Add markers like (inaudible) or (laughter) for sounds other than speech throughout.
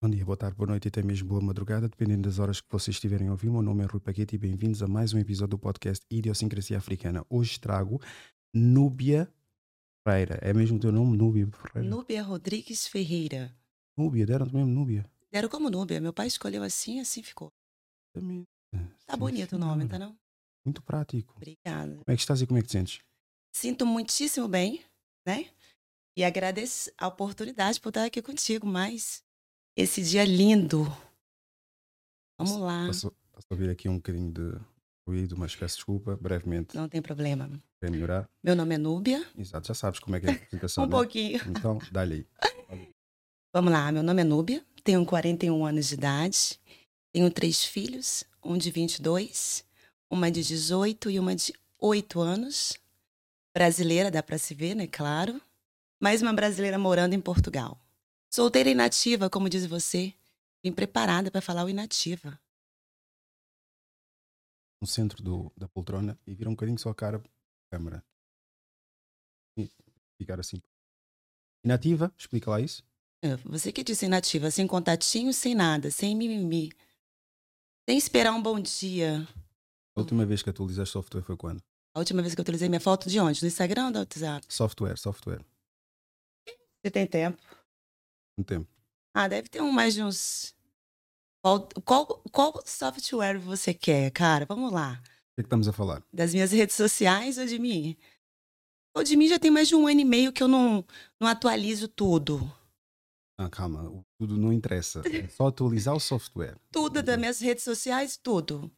Bom dia, boa tarde, boa noite e até mesmo boa madrugada, dependendo das horas que vocês estiverem a ouvir. Meu nome é Rui Paquete e bem-vindos a mais um episódio do podcast Idiosincrasia Africana. Hoje trago Núbia Ferreira. É mesmo o teu nome, Núbia Ferreira? Núbia Rodrigues Ferreira. Núbia, deram-te mesmo Núbia? Deram como Núbia. Meu pai escolheu assim, assim ficou. Também. Tá Sim, bonito o nome, tá não? Muito prático. Obrigada. Como é que estás e como é que te sentes? Sinto muitíssimo bem, né? E agradeço a oportunidade por estar aqui contigo mais esse dia lindo. Vamos lá. Posso, posso ouvir aqui um bocadinho de ruído, mas peço desculpa, brevemente, Não tem problema. para melhorar. Meu nome é Núbia. Exato, já sabes como é que é a apresentação, (laughs) Um né? pouquinho. Então, dá-lhe aí. Vamos lá. Meu nome é Núbia. Tenho 41 anos de idade. Tenho três filhos, um de 22, uma de 18 e uma de 8 anos. Brasileira, dá para se ver, né? Claro. Mais uma brasileira morando em Portugal. Solteira inativa, como diz você. Vim preparada para falar o inativa. no centro do, da poltrona e vira um bocadinho só a cara para a câmara. E ficar assim. Inativa, explica lá isso. É, Você que disse inativa, sem contatinho, sem nada, sem mimimi. Sem esperar um bom dia. A última vez que atualizaste software foi quando? A última vez que eu utilizei minha foto de onde? No Instagram ou no WhatsApp? Software, software. Você tem tempo? Um tempo. Ah, deve ter um mais de uns. Qual, qual, qual software você quer, cara? Vamos lá. O que é que estamos a falar? Das minhas redes sociais ou de mim? O de mim já tem mais de um ano e meio que eu não, não atualizo tudo. Ah, calma, tudo não interessa. É só atualizar o software. Tudo das minhas redes sociais, tudo.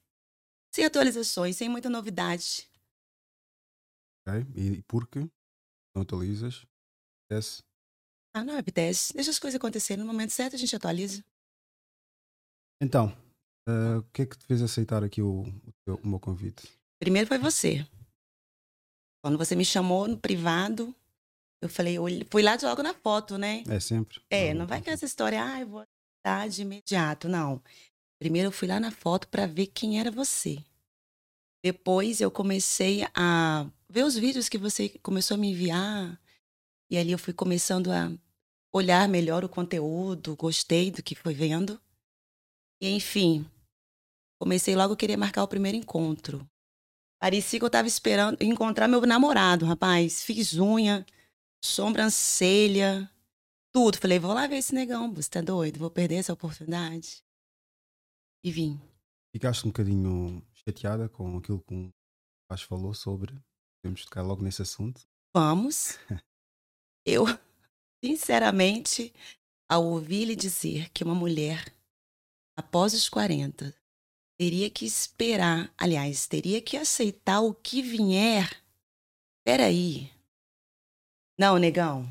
Sem atualizações, sem muita novidade. Ok? E por que não atualizas? Acontece. Ah, não apetece. Deixa as coisas acontecerem. No momento certo a gente atualiza. Então, ah, o que é que te fez aceitar aqui o, o, o meu convite? Primeiro foi você. Quando você me chamou no privado, eu falei, olhe- fui lá de logo na foto, né? É sempre? É, não vai com essa história, ah, eu vou dar de imediato, não. Primeiro eu fui lá na foto para ver quem era você. Depois eu comecei a ver os vídeos que você começou a me enviar. E ali eu fui começando a olhar melhor o conteúdo, gostei do que foi vendo. E enfim, comecei logo a querer marcar o primeiro encontro. Parecia que eu estava esperando encontrar meu namorado, rapaz. Fiz unha, sobrancelha, tudo. Falei, vou lá ver esse negão, você tá doido? Vou perder essa oportunidade. E vim. Ficaste um bocadinho chateada com aquilo que o rapaz falou sobre. Podemos tocar logo nesse assunto. Vamos. (laughs) Eu, sinceramente, ao ouvir ele dizer que uma mulher, após os 40, teria que esperar, aliás, teria que aceitar o que vier. Peraí. Não, negão.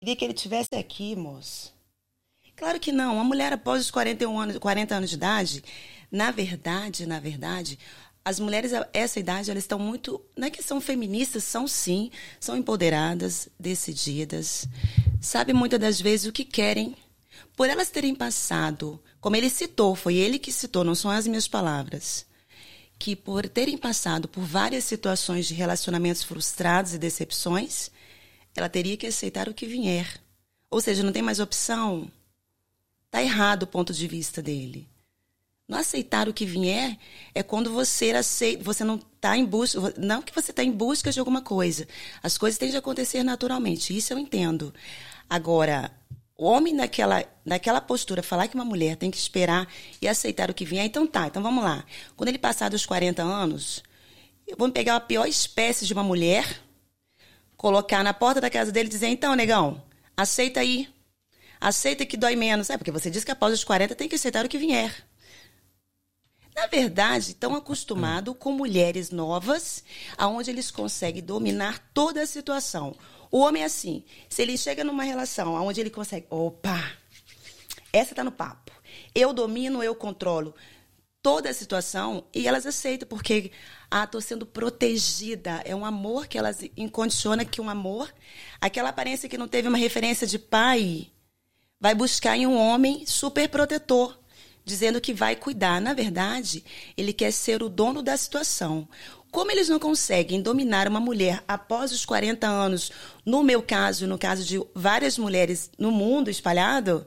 Queria que ele tivesse aqui, moço. Claro que não. Uma mulher após os 41 anos, 40 anos de idade, na verdade, na verdade, as mulheres a essa idade, elas estão muito, não é que são feministas, são sim, são empoderadas, decididas, sabem muitas das vezes o que querem. Por elas terem passado, como ele citou, foi ele que citou, não são as minhas palavras, que por terem passado por várias situações de relacionamentos frustrados e decepções, ela teria que aceitar o que vier. Ou seja, não tem mais opção. Tá errado o ponto de vista dele. Não aceitar o que vier é quando você aceita, você não está em busca, não que você está em busca de alguma coisa. As coisas têm de acontecer naturalmente, isso eu entendo. Agora, o homem naquela, naquela postura, falar que uma mulher tem que esperar e aceitar o que vier, então tá, então vamos lá. Quando ele passar dos 40 anos, vamos pegar a pior espécie de uma mulher, colocar na porta da casa dele e dizer, então, negão, aceita aí. Aceita que dói menos. É, porque você disse que após os 40 tem que aceitar o que vier. Na verdade, estão acostumados com mulheres novas, aonde eles conseguem dominar toda a situação. O homem é assim, se ele chega numa relação onde ele consegue, opa, essa está no papo. Eu domino, eu controlo toda a situação e elas aceitam porque ah, tô sendo protegida, é um amor que elas incondiciona que um amor, aquela aparência que não teve uma referência de pai, vai buscar em um homem super protetor dizendo que vai cuidar. Na verdade, ele quer ser o dono da situação. Como eles não conseguem dominar uma mulher após os 40 anos, no meu caso, no caso de várias mulheres no mundo espalhado,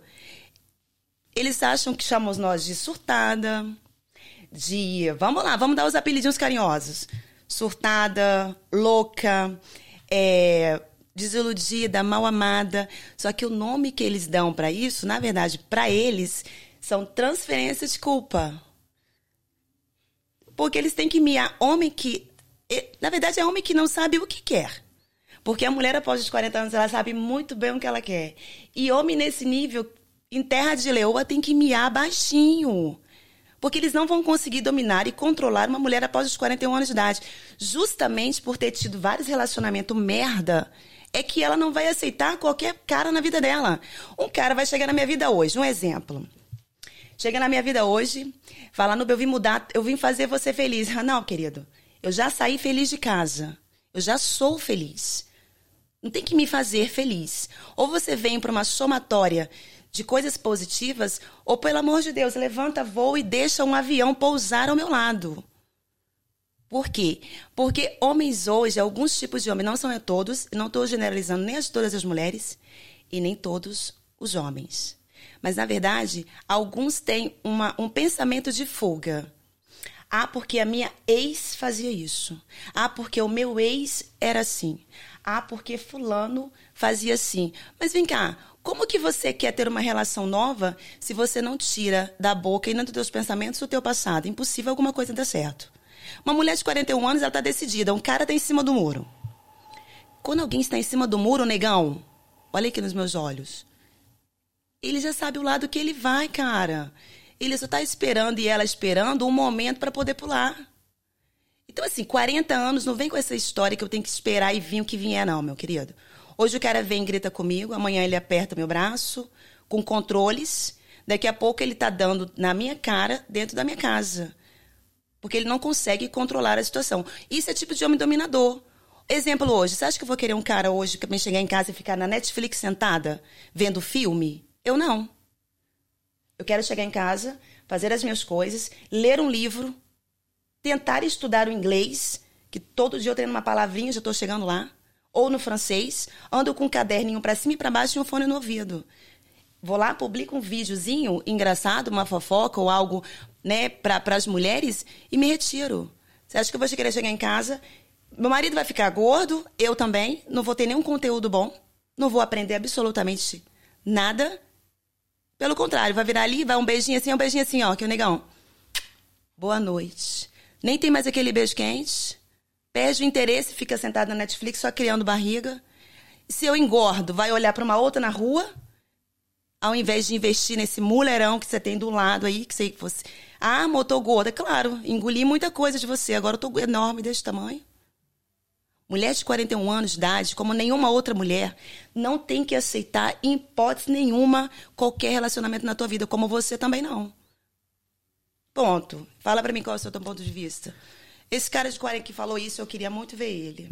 eles acham que chamamos nós de surtada, de. Vamos lá, vamos dar os apelidinhos carinhosos. Surtada, louca, é, desiludida, mal amada. Só que o nome que eles dão para isso, na verdade, para eles, são transferências de culpa. Porque eles têm que miar homem que. Na verdade, é homem que não sabe o que quer. Porque a mulher, após os 40 anos, ela sabe muito bem o que ela quer. E homem nesse nível, em terra de leoa, tem que miar baixinho. Porque eles não vão conseguir dominar e controlar uma mulher após os 41 anos de idade. Justamente por ter tido vários relacionamentos merda, é que ela não vai aceitar qualquer cara na vida dela. Um cara vai chegar na minha vida hoje, um exemplo. Chega na minha vida hoje, fala, Nubia, eu vim mudar, eu vim fazer você feliz. (laughs) Não, querido, eu já saí feliz de casa. Eu já sou feliz. Não tem que me fazer feliz. Ou você vem para uma somatória de coisas positivas, ou pelo amor de Deus, levanta voo e deixa um avião pousar ao meu lado. Por quê? Porque homens hoje, alguns tipos de homens, não são todos, não estou generalizando nem as, todas as mulheres e nem todos os homens. Mas, na verdade, alguns têm uma, um pensamento de fuga. Ah, porque a minha ex fazia isso. Ah, porque o meu ex era assim. Ah, porque fulano fazia assim. Mas vem cá, como que você quer ter uma relação nova se você não tira da boca e não dos teus pensamentos o teu passado? Impossível alguma coisa dar certo. Uma mulher de 41 anos, ela está decidida. Um cara está em cima do muro. Quando alguém está em cima do muro, negão, olha aqui nos meus olhos. Ele já sabe o lado que ele vai, cara. Ele só está esperando e ela esperando um momento para poder pular. Então, assim, 40 anos, não vem com essa história que eu tenho que esperar e vir o que vier, não, meu querido. Hoje o cara vem e grita comigo, amanhã ele aperta meu braço, com controles. Daqui a pouco ele está dando na minha cara, dentro da minha casa. Porque ele não consegue controlar a situação. Isso é tipo de homem dominador. Exemplo hoje, você acha que eu vou querer um cara hoje que me chegar em casa e ficar na Netflix sentada, vendo filme? Eu não. Eu quero chegar em casa, fazer as minhas coisas, ler um livro, tentar estudar o inglês, que todo dia eu tenho uma palavrinha, já estou chegando lá ou no francês, ando com um caderninho para cima e para baixo e um fone no ouvido. Vou lá, publico um videozinho engraçado, uma fofoca ou algo né, para as mulheres e me retiro. Você acha que eu vou querer chegar em casa? Meu marido vai ficar gordo, eu também, não vou ter nenhum conteúdo bom, não vou aprender absolutamente nada. Pelo contrário, vai virar ali, vai um beijinho assim, um beijinho assim, ó, que o negão. Boa noite. Nem tem mais aquele beijo quente perde o interesse, fica sentado na Netflix só criando barriga. Se eu engordo, vai olhar para uma outra na rua, ao invés de investir nesse mulherão que você tem do lado aí, que você fosse. Ah, tô gorda. Claro, engoli muita coisa de você, agora eu tô enorme desse tamanho. Mulher de 41 anos de idade, como nenhuma outra mulher, não tem que aceitar, em hipótese nenhuma, qualquer relacionamento na tua vida, como você também não. Ponto. Fala para mim qual é o seu ponto de vista. Esse cara de 40 que falou isso, eu queria muito ver ele.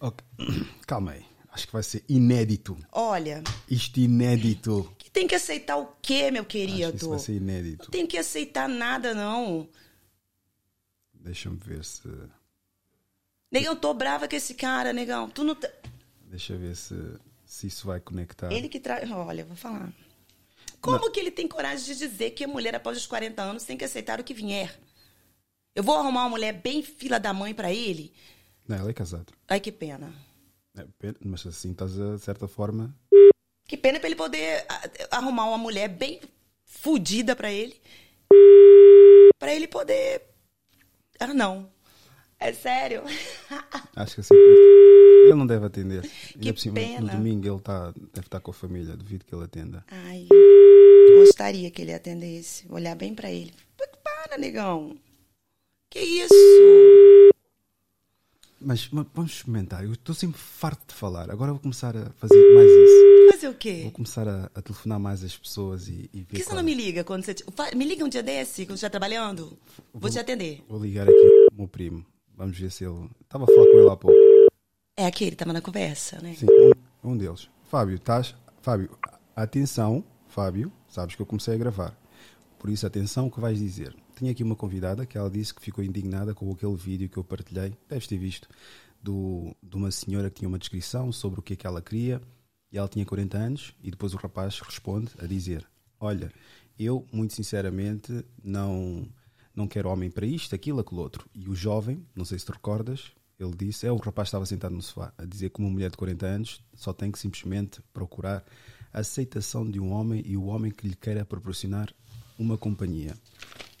Okay. (clears throat) Calma aí. Acho que vai ser inédito. Olha. Isto inédito. Que tem que aceitar o quê, meu querido? Acho que isso vai ser inédito. Não tem que aceitar nada, não. Deixa-me ver se. Negão, tô brava com esse cara, negão. Tu não. Tá... Deixa eu ver se, se isso vai conectar. Ele que traz. Olha, vou falar. Como não. que ele tem coragem de dizer que a mulher após os 40 anos tem que aceitar o que vier? Eu vou arrumar uma mulher bem fila da mãe para ele? Não, ele é casado. Ai, que pena. É, mas assim estás de certa forma. Que pena para ele poder arrumar uma mulher bem fodida para ele. para ele poder. Ah, não. É sério? (laughs) Acho que assim. Ele não deve atender. Que cima, pena. No domingo ele tá, deve estar com a família. Duvido que ele atenda. Ai. Gostaria que ele atendesse. Olhar bem para ele. Para, negão. Que isso? Mas, mas vamos experimentar. Eu estou sempre farto de falar. Agora vou começar a fazer mais isso. Fazer o quê? Vou começar a, a telefonar mais as pessoas e, e ver. Por que você não me liga quando você. Me liga um dia desse, quando você está trabalhando. Vou, vou, te atender. Vou ligar aqui o meu primo. Vamos ver se ele. Estava a falar com ele há pouco. É aquele, estava na conversa, né? Sim, um, um deles. Fábio, estás. Fábio, atenção, Fábio, sabes que eu comecei a gravar. Por isso, atenção o que vais dizer. Tinha aqui uma convidada que ela disse que ficou indignada com aquele vídeo que eu partilhei, deves ter visto, do, de uma senhora que tinha uma descrição sobre o que é que ela queria e ela tinha 40 anos e depois o rapaz responde a dizer Olha, eu, muito sinceramente, não, não quero homem para isto, aquilo, aquilo outro. E o jovem, não sei se te recordas, ele disse: é o rapaz estava sentado no sofá a dizer que uma mulher de 40 anos só tem que simplesmente procurar a aceitação de um homem e o homem que lhe queira proporcionar uma companhia.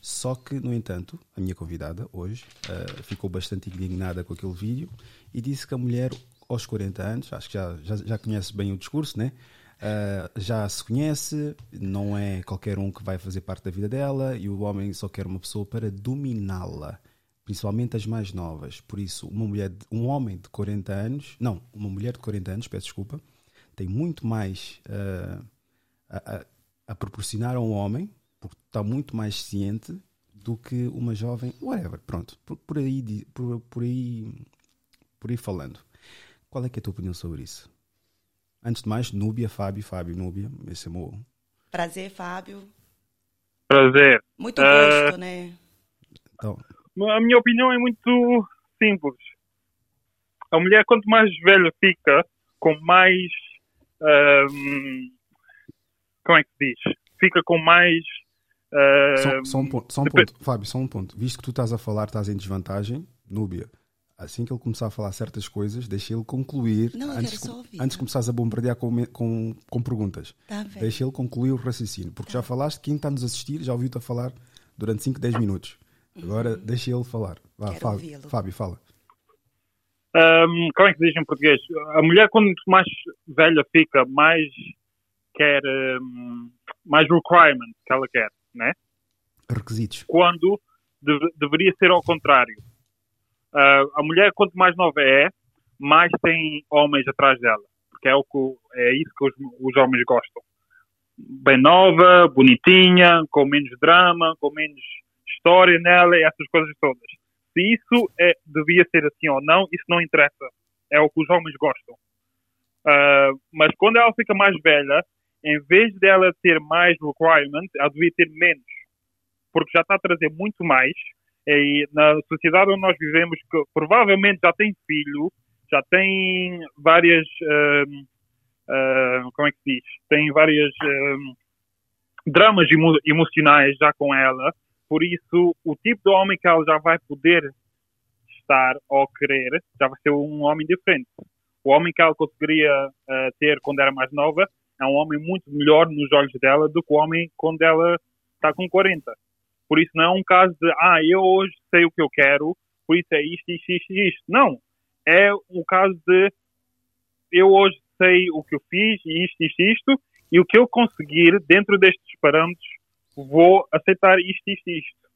Só que, no entanto, a minha convidada hoje uh, ficou bastante indignada com aquele vídeo e disse que a mulher aos 40 anos, acho que já, já, já conhece bem o discurso, né? Uh, já se conhece, não é qualquer um que vai fazer parte da vida dela e o homem só quer uma pessoa para dominá-la, principalmente as mais novas. Por isso, uma mulher, um homem de 40 anos, não, uma mulher de 40 anos, peço desculpa, tem muito mais uh, a, a, a, proporcionar a um homem, porque está muito mais ciente do que uma jovem, whatever, pronto, por, por aí, por, por, aí, por aí falando. Qual é, é a tua opinião sobre isso? Antes de mais, Núbia, Fábio, Fábio, Núbia, esse é meu. Prazer, Fábio. Prazer. Muito gosto, uh, né? Então. A minha opinião é muito simples. A mulher, quanto mais velha fica, com mais. Uh, como é que se diz? Fica com mais. Uh, só, só, um ponto, só um ponto, Fábio, só um ponto. Visto que tu estás a falar, estás em desvantagem, Núbia assim que ele começar a falar certas coisas, deixa ele concluir não, antes, ouvir, antes de começares a bombardear com, com, com perguntas. Tá deixa ele concluir o raciocínio. Porque tá. já falaste, quem está nos assistir já ouviu-te a falar durante 5, 10 minutos. Agora uhum. deixa ele falar. Vá, Fábio, Fábio, fala. Um, como é que se diz em português? A mulher, quanto mais velha fica, mais quer um, mais requirements que ela quer, né? Requisitos. Quando de, deveria ser ao contrário Uh, a mulher, quanto mais nova é, mais tem homens atrás dela. Porque é, o que, é isso que os, os homens gostam. Bem nova, bonitinha, com menos drama, com menos história nela e essas coisas todas. Se isso é, devia ser assim ou não, isso não interessa. É o que os homens gostam. Uh, mas quando ela fica mais velha, em vez dela ter mais requirements, ela devia ter menos. Porque já está a trazer muito mais e na sociedade onde nós vivemos, que provavelmente já tem filho, já tem várias. Uh, uh, como é que se diz? Tem várias uh, dramas emo emocionais já com ela. Por isso, o tipo de homem que ela já vai poder estar ou querer já vai ser um homem diferente. O homem que ela conseguiria uh, ter quando era mais nova é um homem muito melhor nos olhos dela do que o homem quando ela está com 40. Por isso não é um caso de, ah, eu hoje sei o que eu quero, por isso é isto, isto, isto, isto. Não. É um caso de, eu hoje sei o que eu fiz, isto, isto, isto, e o que eu conseguir dentro destes parâmetros, vou aceitar isto, isto, isto.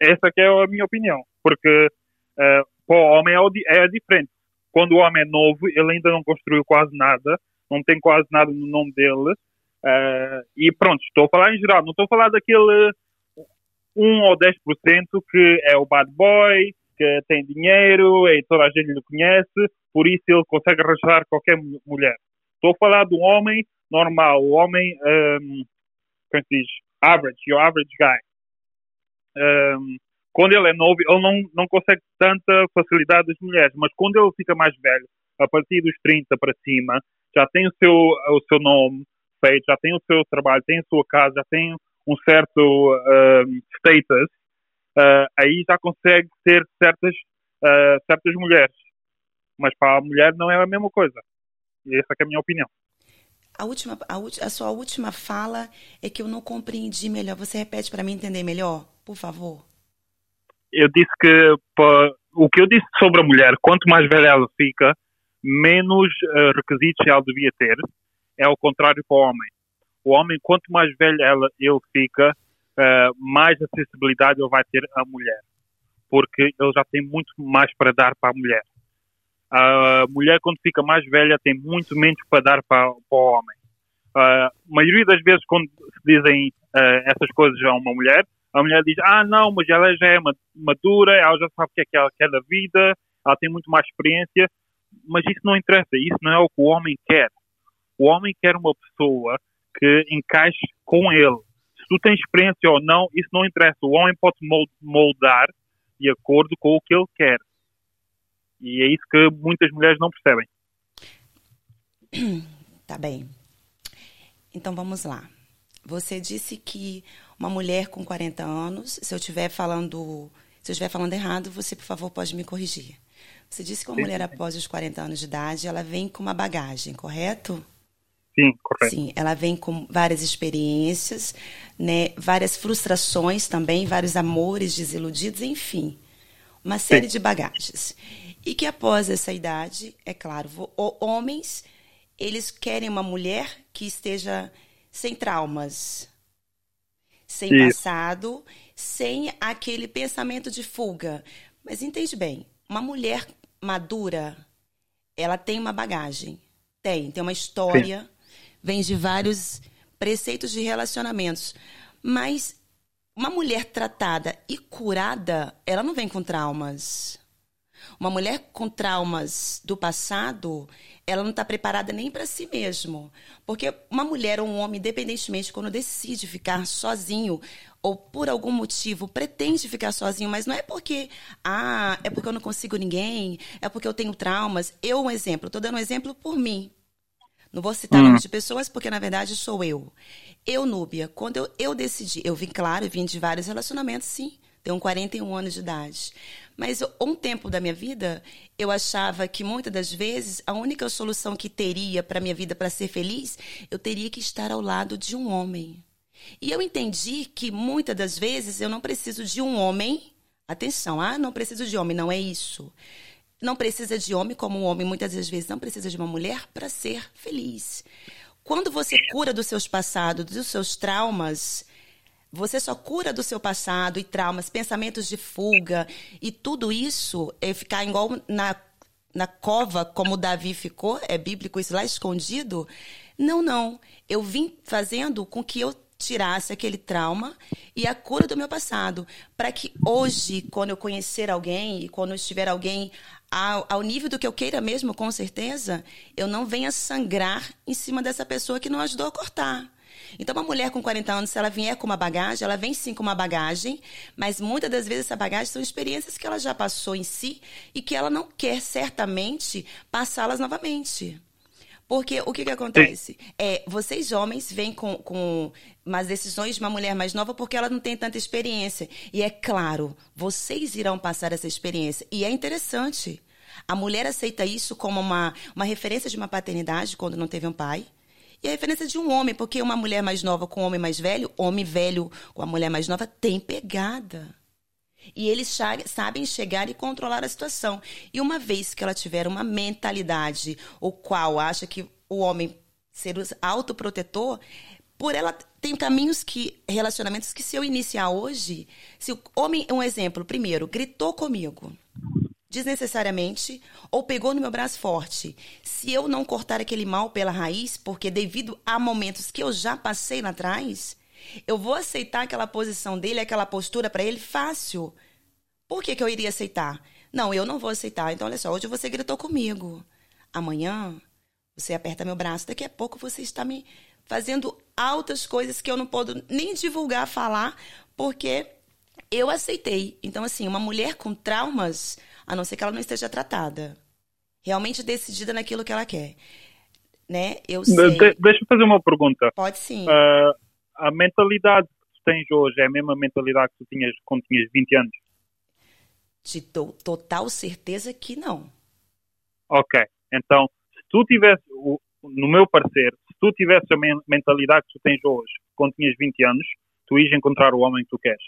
Essa que é a minha opinião. Porque uh, para o homem é, é diferente. Quando o homem é novo, ele ainda não construiu quase nada, não tem quase nada no nome dele. Uh, e pronto, estou a falar em geral, não estou a falar daquele 1 ou 10% que é o bad boy, que tem dinheiro e toda a gente lhe conhece, por isso ele consegue arranjar qualquer mulher. Estou a falar de um homem normal, o homem, um, como se diz, average, your average guy. Um, quando ele é novo, ele não, não consegue tanta facilidade das mulheres, mas quando ele fica mais velho, a partir dos 30 para cima, já tem o seu, o seu nome feito, já tem o seu trabalho, tem a sua casa, já tem um certo uh, status, uh, aí já consegue ter certas, uh, certas mulheres. Mas para a mulher não é a mesma coisa. E essa é a minha opinião. A, última, a, a sua última fala é que eu não compreendi melhor. Você repete para mim entender melhor, por favor? Eu disse que o que eu disse sobre a mulher, quanto mais velha ela fica, menos uh, requisitos ela devia ter. É o contrário para o homem o homem, quanto mais velho ela, ele fica, uh, mais acessibilidade ele vai ter à mulher. Porque ele já tem muito mais para dar para a mulher. A mulher, quando fica mais velha, tem muito menos para dar para, para o homem. A maioria das vezes, quando se dizem uh, essas coisas a uma mulher, a mulher diz: Ah, não, mas ela já é madura, ela já sabe o que é que ela quer da vida, ela tem muito mais experiência. Mas isso não interessa, isso não é o que o homem quer. O homem quer uma pessoa que encaixe com ele. Se tu tens experiência ou não, isso não interessa. O homem pode moldar de acordo com o que ele quer. E é isso que muitas mulheres não percebem. (coughs) Tá bem. Então vamos lá. Você disse que uma mulher com 40 anos, se eu estiver falando, se eu estiver falando errado, você por favor pode me corrigir. Você disse que uma sim, mulher após os 40 anos de idade, ela vem com uma bagagem, correto? Sim, correto. Sim, ela vem com várias experiências, né, várias frustrações também, vários amores desiludidos, enfim, uma série sim. de bagagens. E que após essa idade, é claro, homens, eles querem uma mulher que esteja sem traumas, sem passado, sem aquele pensamento de fuga. Mas entende bem, uma mulher madura, ela tem uma bagagem, tem, tem uma história, Sim. Vem de vários preceitos de relacionamentos. Mas uma mulher tratada e curada, ela não vem com traumas. Uma mulher com traumas do passado, ela não está preparada nem para si mesmo. Porque uma mulher ou um homem, independentemente, quando decide ficar sozinho, ou por algum motivo pretende ficar sozinho, mas não é porque, ah, é porque eu não consigo ninguém, é porque eu tenho traumas. Eu, um exemplo, estou dando um exemplo por mim. Não vou citar hum. nomes de pessoas, porque na verdade sou eu. Eu, Núbia, quando eu, eu decidi, eu vim, claro, eu vim de vários relacionamentos, sim. Tenho 41 anos de idade. Mas um tempo da minha vida, eu achava que muitas das vezes a única solução que teria para minha vida para ser feliz, eu teria que estar ao lado de um homem. E eu entendi que muitas das vezes eu não preciso de um homem. Atenção, ah, não preciso de homem, não é isso. Não precisa de homem como um homem muitas das vezes não precisa de uma mulher para ser feliz. Quando você cura dos seus passados, dos seus traumas, você só cura do seu passado e traumas, pensamentos de fuga e tudo isso é ficar igual na, na cova, como Davi ficou, é bíblico isso lá escondido. Não, não. Eu vim fazendo com que eu tirasse aquele trauma e a cura do meu passado, para que hoje, quando eu conhecer alguém e quando estiver alguém ao, ao, nível do que eu queira mesmo, com certeza, eu não venha sangrar em cima dessa pessoa que não ajudou a cortar. Então, uma mulher com 40 anos, se ela vier com uma bagagem, ela vem sim com uma bagagem, mas muitas das vezes essa bagagem são experiências que ela já passou em si e que ela não quer certamente passá-las novamente. Porque o que, que acontece? É, vocês homens vêm com, com umas decisões de uma mulher mais nova porque ela não tem tanta experiência. E é claro, vocês irão passar essa experiência. E é interessante. A mulher aceita isso como uma, uma referência de uma paternidade quando não teve um pai. E a referência de um homem, porque uma mulher mais nova com um homem mais velho, homem velho com a mulher mais nova, tem pegada. E eles sabem chegar e controlar a situação. E uma vez que ela tiver uma mentalidade, o qual acha que o homem ser autoprotetor, por ela tem caminhos que relacionamentos que se eu iniciar hoje, se o homem, um exemplo, primeiro, gritou comigo, desnecessariamente ou pegou no meu braço forte. Se eu não cortar aquele mal pela raiz, porque devido a momentos que eu já passei lá atrás, eu vou aceitar aquela posição dele, aquela postura para ele fácil. Por que, que eu iria aceitar? Não, eu não vou aceitar. Então, olha só, hoje você gritou comigo. Amanhã você aperta meu braço. Daqui a pouco você está me fazendo altas coisas que eu não posso nem divulgar, falar, porque eu aceitei. Então, assim, uma mulher com traumas, a não ser que ela não esteja tratada, realmente decidida naquilo que ela quer. Né? Eu sei. De deixa eu fazer uma pergunta. Pode sim. Uh, a mentalidade que tu tens hoje é a mesma mentalidade que tu tinhas quando tinhas 20 anos? De to total certeza que não. Ok. Então, se tu tivesse, no meu parecer, se tu tivesse a mentalidade que tu tens hoje, quando tinhas 20 anos, tu ias encontrar o homem que tu queres.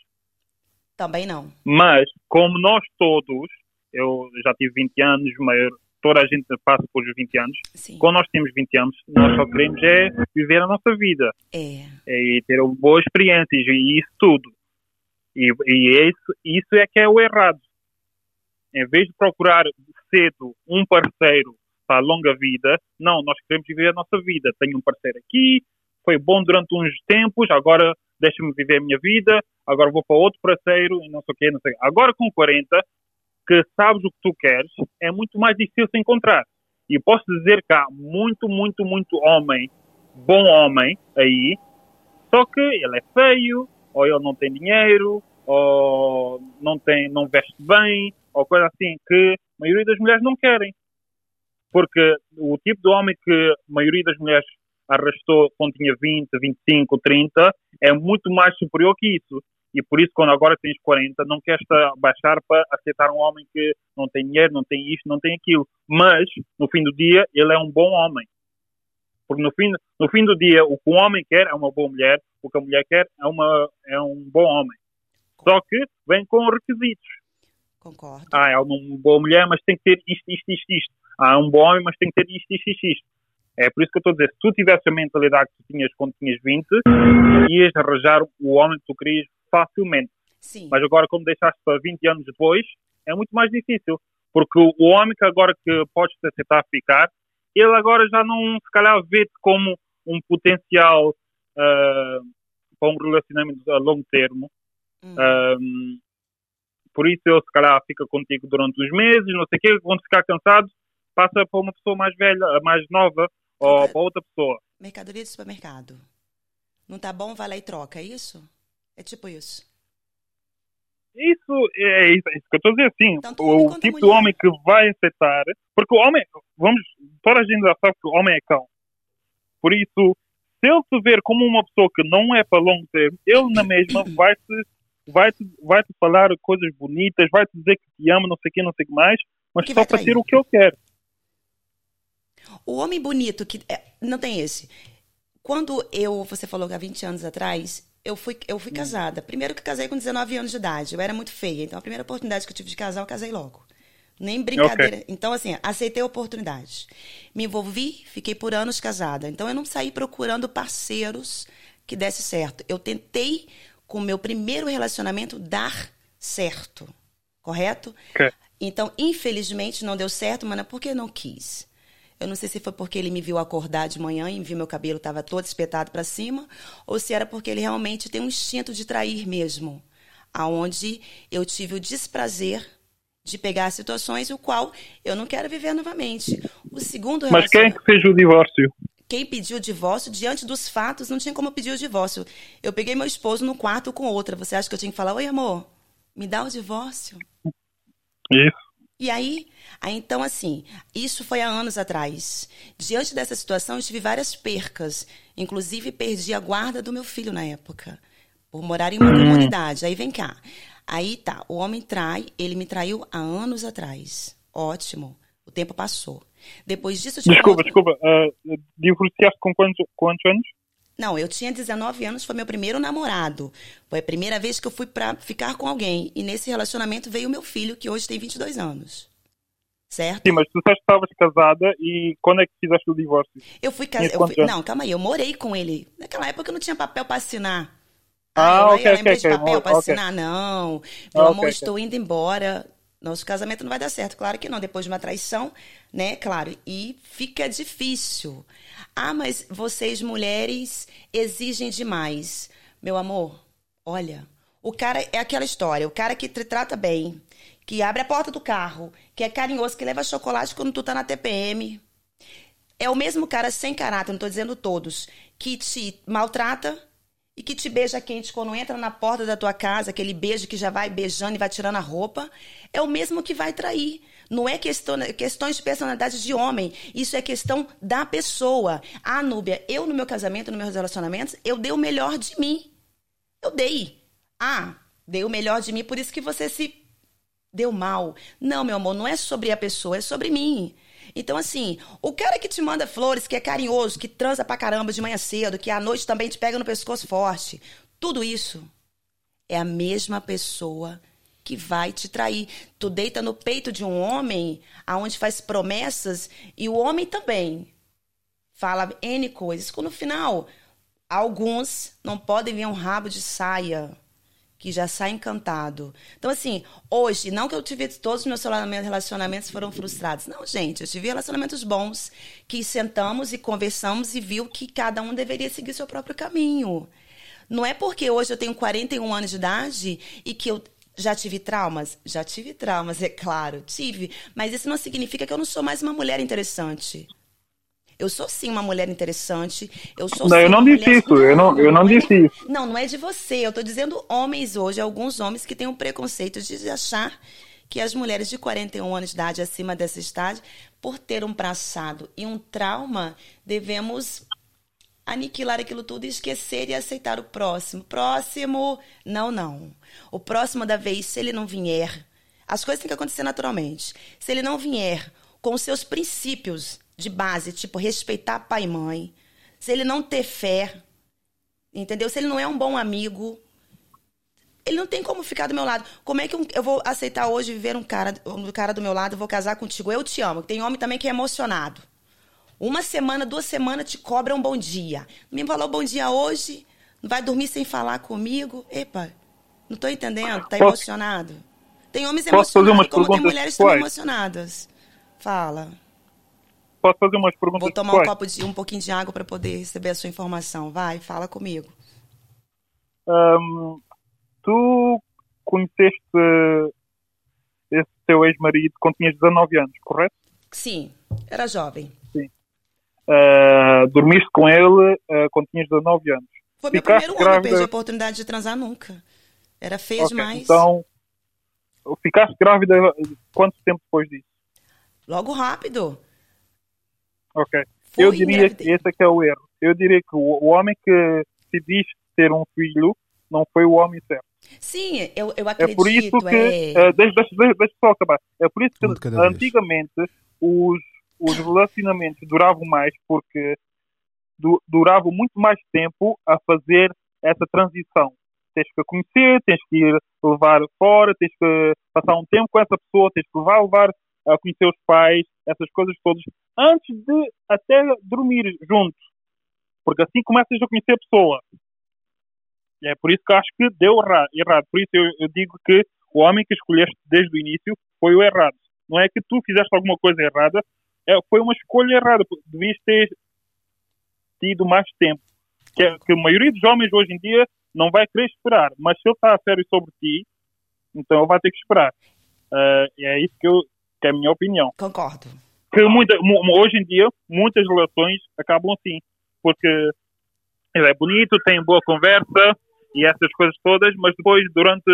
Também não. Mas, como nós todos, eu já tive 20 anos, maior, toda a gente passa por os 20 anos. Sim. Quando nós temos 20 anos, nós só queremos é viver a nossa vida. É. é ter boas experiências e isso tudo. E, e é isso, isso é que é o errado. Em vez de procurar cedo um parceiro para a longa vida, não, nós queremos viver a nossa vida. Tenho um parceiro aqui, foi bom durante uns tempos, agora deixa-me viver a minha vida, agora vou para outro parceiro e não sei o quê, não sei. Agora com 40, que sabes o que tu queres, é muito mais difícil se encontrar. E posso dizer que há muito, muito, muito homem, bom homem aí, só que ele é feio, ou ele não tem dinheiro, ou não, tem, não veste bem, ou coisa assim, que a maioria das mulheres não querem. Porque o tipo de homem que a maioria das mulheres arrastou quando tinha 20, 25, 30, é muito mais superior que isso. E por isso, quando agora tens 40, não queres baixar para aceitar um homem que não tem dinheiro, não tem isto, não tem aquilo. Mas, no fim do dia, ele é um bom homem. Porque no fim, no fim do dia, o que um homem quer é uma boa mulher, o que a mulher quer é, uma, é um bom homem. Só que vem com requisitos. Concordo. Ah, é uma boa mulher, mas tem que ter isto, isto, isto, isto. Ah, é um bom homem, mas tem que ter isto, isto, isto, isto. É por isso que eu estou a dizer, se tu tivesse a mentalidade que tu tinhas quando tinhas 20, ias arranjar o homem que tu querias facilmente. Sim. Mas agora, como deixaste para 20 anos depois, é muito mais difícil. Porque o homem que agora que podes aceitar ficar, ele agora já não, se calhar, vê-te como um potencial uh, para um relacionamento a longo termo. Hum. Um, por isso ele se calhar fica contigo durante uns meses, não sei o quê, quando ficar cansado, passa para uma pessoa mais velha, mais nova, ou para outra pessoa. Mercadoria de supermercado. Não tá bom, vai lá e troca, é isso? É tipo isso. Isso é isso, é isso que eu estou a dizer, sim. O tipo de homem que vai aceitar, porque o homem, vamos, toda a gente já sabe que o homem é cão. Por isso, se ele te ver como uma pessoa que não é para longo termo, ele na mesma (coughs) vai-te vai -te, vai -te falar coisas bonitas, vai-te dizer que te ama, não sei o que, não sei o que mais, mas Que só vai para ter o que ele quer. O homem bonito que é, não tem esse. Quando eu, você falou que há 20 anos atrás, eu fui, eu fui casada. Primeiro que casei com 19 anos de idade. Eu era muito feia. Então a primeira oportunidade que eu tive de casar, eu casei logo. Nem brincadeira. Então, assim, aceitei a oportunidade. Me envolvi, fiquei por anos casada. Então, eu não saí procurando parceiros que desse certo. Eu tentei, com o meu primeiro relacionamento, dar certo. Correto? Ok. Então, infelizmente, não deu certo, mas não é porque eu não quis. Eu não sei se foi porque ele me viu acordar de manhã e viu meu cabelo estava todo espetado para cima, ou se era porque ele realmente tem um instinto de trair mesmo, aonde eu tive o desprazer de pegar situações o qual eu não quero viver novamente. O segundo Mas quem é que fez o divórcio? quem pediu o divórcio, diante dos fatos, não tinha como pedir o divórcio. Eu peguei meu esposo no quarto com outra. Você acha que eu tinha que falar, oi amor, me dá o divórcio? Isso. E aí, aí, então, assim, isso foi há anos atrás. Diante dessa situação, eu tive várias percas. Inclusive, perdi a guarda do meu filho na época, por morar em uma comunidade. Aí vem cá. Aí tá, o homem trai, ele me traiu há anos atrás. Ótimo. O tempo passou. Depois disso, eu tive Desculpa, uma- desculpa. ah, divorciaste com quantos, quantos anos? Não, eu tinha 19 anos, foi meu primeiro namorado. Foi a primeira vez que eu fui pra ficar com alguém. E nesse relacionamento veio o meu filho, que hoje tem 22 anos. Certo? Sim, mas tu que estavas casada e quando é que fizeste o divórcio? Eu fui casada. anos? Não, calma aí, eu morei com ele. Naquela época eu não tinha papel para assinar. Ah, eu, ok, eu lembrei ok, de papel para ok. assinar, não. Meu Ah, amor, estou indo embora. Nosso casamento não vai dar certo. Claro que não. Depois de uma traição, né? Claro. E fica difícil. Ah, mas vocês, mulheres, exigem demais. Meu amor, olha. O cara é aquela história. O cara que te trata bem, que abre a porta do carro, que é carinhoso, que leva chocolate quando tu tá na TPM. É o mesmo cara sem caráter, não tô dizendo todos, que te maltrata e que te beija quente quando entra na porta da tua casa, aquele beijo que já vai beijando e vai tirando a roupa, é o mesmo que vai trair. Não é questão, questões de personalidade de homem, isso é questão da pessoa. Ah, Núbia, eu no meu casamento, nos meus relacionamentos, eu dei o melhor de mim. Eu dei. Ah, dei o melhor de mim, por isso que você se deu mal. Não, meu amor, não é sobre a pessoa, é sobre mim. Então, assim, o cara que te manda flores, que é carinhoso, que transa pra caramba de manhã cedo, que à noite também te pega no pescoço forte, tudo isso é a mesma pessoa que vai te trair. Tu deita no peito de um homem aonde faz promessas e o homem também fala N coisas. Que no final, alguns não podem ver um rabo de saia que já sai encantado. Então, assim, hoje, não que eu tive todos os meus relacionamentos foram frustrados. Não, gente, eu tive relacionamentos bons que sentamos e conversamos e viu que cada um deveria seguir seu próprio caminho. Não é porque hoje eu tenho 41 anos de idade e que eu já tive traumas? Já tive traumas, (laughs) é claro, tive. Mas isso não significa que eu não sou mais uma mulher interessante. Eu sou sim uma mulher interessante. Eu sou Não, sim eu não disse isso, eu não- eu não é- disse isso. Não, não é de você. Eu tô dizendo homens hoje, alguns homens que têm um preconceito de achar que as mulheres de 41 anos de idade, acima dessa idade, por ter um passado e um trauma, devemos aniquilar aquilo tudo e esquecer e aceitar o próximo. Próximo, não, não. O próximo da vez, se ele não vier, as coisas têm que acontecer naturalmente. Se ele não vier com os seus princípios de base, tipo respeitar pai e mãe, se ele não ter fé, entendeu? Se ele não é um bom amigo, ele não tem como ficar do meu lado. Como é que eu vou aceitar hoje viver um cara, um cara do meu lado, vou casar contigo? Eu te amo. Tem homem também que é emocionado. Uma semana, duas semanas te cobra um bom dia. Me falou bom dia hoje, vai dormir sem falar comigo. Epa, não tô entendendo, tá emocionado. Tem homens emocionados como tem mulheres tão emocionadas. Fala. Posso fazer umas perguntas Vou tomar um copo de um pouquinho de água para poder receber a sua informação. Vai, fala comigo. Um, tu conheceste esse teu ex-marido quando tinhas 19 anos, correto? Sim, era jovem. Sim. Uh, dormiste com ele uh, quando tinhas 19 anos. Foi meu primeiro grávida... ano, perdi a oportunidade de transar nunca. Era feio okay, demais. Então, ficaste grávida quanto tempo depois disso? Logo rápido. Ok. Fui eu diria que esse é que é o erro. Eu diria que o, homem que se diz ter um filho não foi o homem certo. Sim, eu, eu acredito. É por isso que. É... Uh, deixa, deixa, deixa só acabar. É por isso que antigamente os, os relacionamentos duravam mais porque du, duravam muito mais tempo a fazer essa transição. Tens que conhecer, tens que ir levar fora, tens que passar um tempo com essa pessoa, tens que levar, levar a conhecer os pais, essas coisas todas, antes de até dormir juntos. Porque assim começas a conhecer a pessoa. É por isso que acho que deu errado. Por isso eu, eu, digo que o homem que escolheste desde o início foi o errado. Não é que tu fizeste alguma coisa errada, é, foi uma escolha errada. Devias ter tido mais tempo. Que, que a maioria dos homens hoje em dia não vai querer esperar. Mas se ele está a sério sobre ti, então ele vai ter que esperar. Uh, é isso que, eu, que é a minha opinião. Concordo. Que muita, hoje em dia, muitas relações acabam assim. Porque ele é bonito, tem boa conversa, e essas coisas todas, mas depois, durante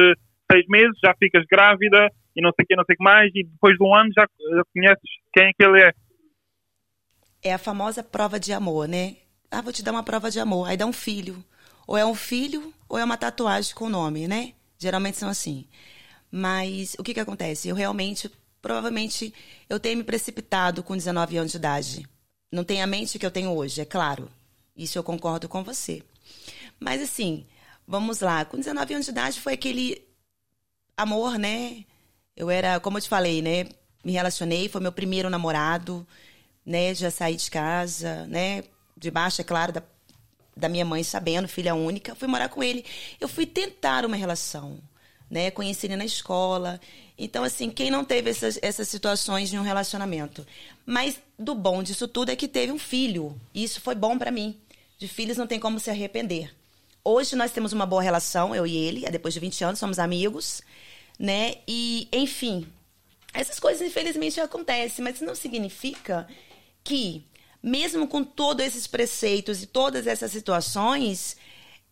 seis meses, já ficas grávida e não sei o que, não sei o que mais, e depois de um ano já, já conheces quem é que ele é. É a famosa prova de amor, né? Ah, vou te dar uma prova de amor. Aí dá um filho. Ou é um filho, ou é uma tatuagem com o nome, né? Geralmente são assim. Mas o que que acontece? Eu realmente, provavelmente, eu tenho me precipitado com 19 anos de idade. Não tenho a mente que eu tenho hoje, é claro. Isso eu concordo com você. Mas assim, Vamos lá, com 19 anos de idade foi aquele amor, né? Eu era, como eu te falei, né? Me relacionei, foi meu primeiro namorado, né? Já saí de casa, né? Debaixo, é claro, da, da minha mãe, sabendo, filha única. Fui morar com ele. Eu fui tentar uma relação, né? Conheci ele na escola. Então, assim, quem não teve essas, essas situações de um relacionamento? Mas do bom disso tudo é que teve um filho. E isso foi bom para mim. De filhos não tem como se arrepender. Hoje nós temos uma boa relação, eu e ele, depois de 20 anos, somos amigos, né? E, enfim, essas coisas infelizmente acontecem, mas isso não significa que, mesmo com todos esses preceitos e todas essas situações,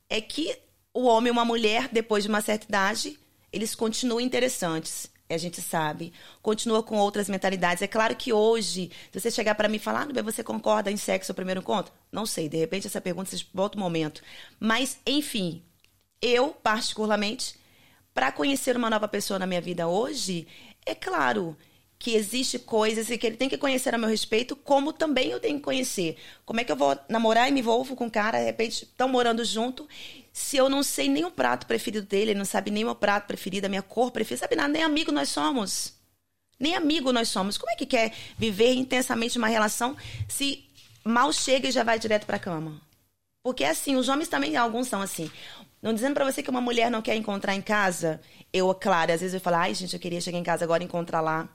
é que o homem e uma mulher, depois de uma certa idade, eles continuam interessantes a gente sabe, continua com outras mentalidades. É claro que hoje, se você chegar para mim e falar, ah, você concorda em sexo no primeiro encontro? Não sei, de repente essa pergunta se volta um momento. Mas, enfim, eu, particularmente, para conhecer uma nova pessoa na minha vida hoje, é claro que existe coisas e que ele tem que conhecer a meu respeito, como também eu tenho que conhecer. Como é que eu vou namorar e me envolvo com um cara, de repente estão morando junto, se eu não sei nem o prato preferido dele, ele não sabe nem o meu prato preferido, a minha cor preferida, sabe nada, nem amigo nós somos. Nem amigo nós somos. Como é que quer viver intensamente uma relação se mal chega e já vai direto para cama? Porque assim, os homens também, alguns são assim. Não dizendo para você que uma mulher não quer encontrar em casa, eu, claro, às vezes eu falo, ai, gente, eu queria chegar em casa agora e encontrar lá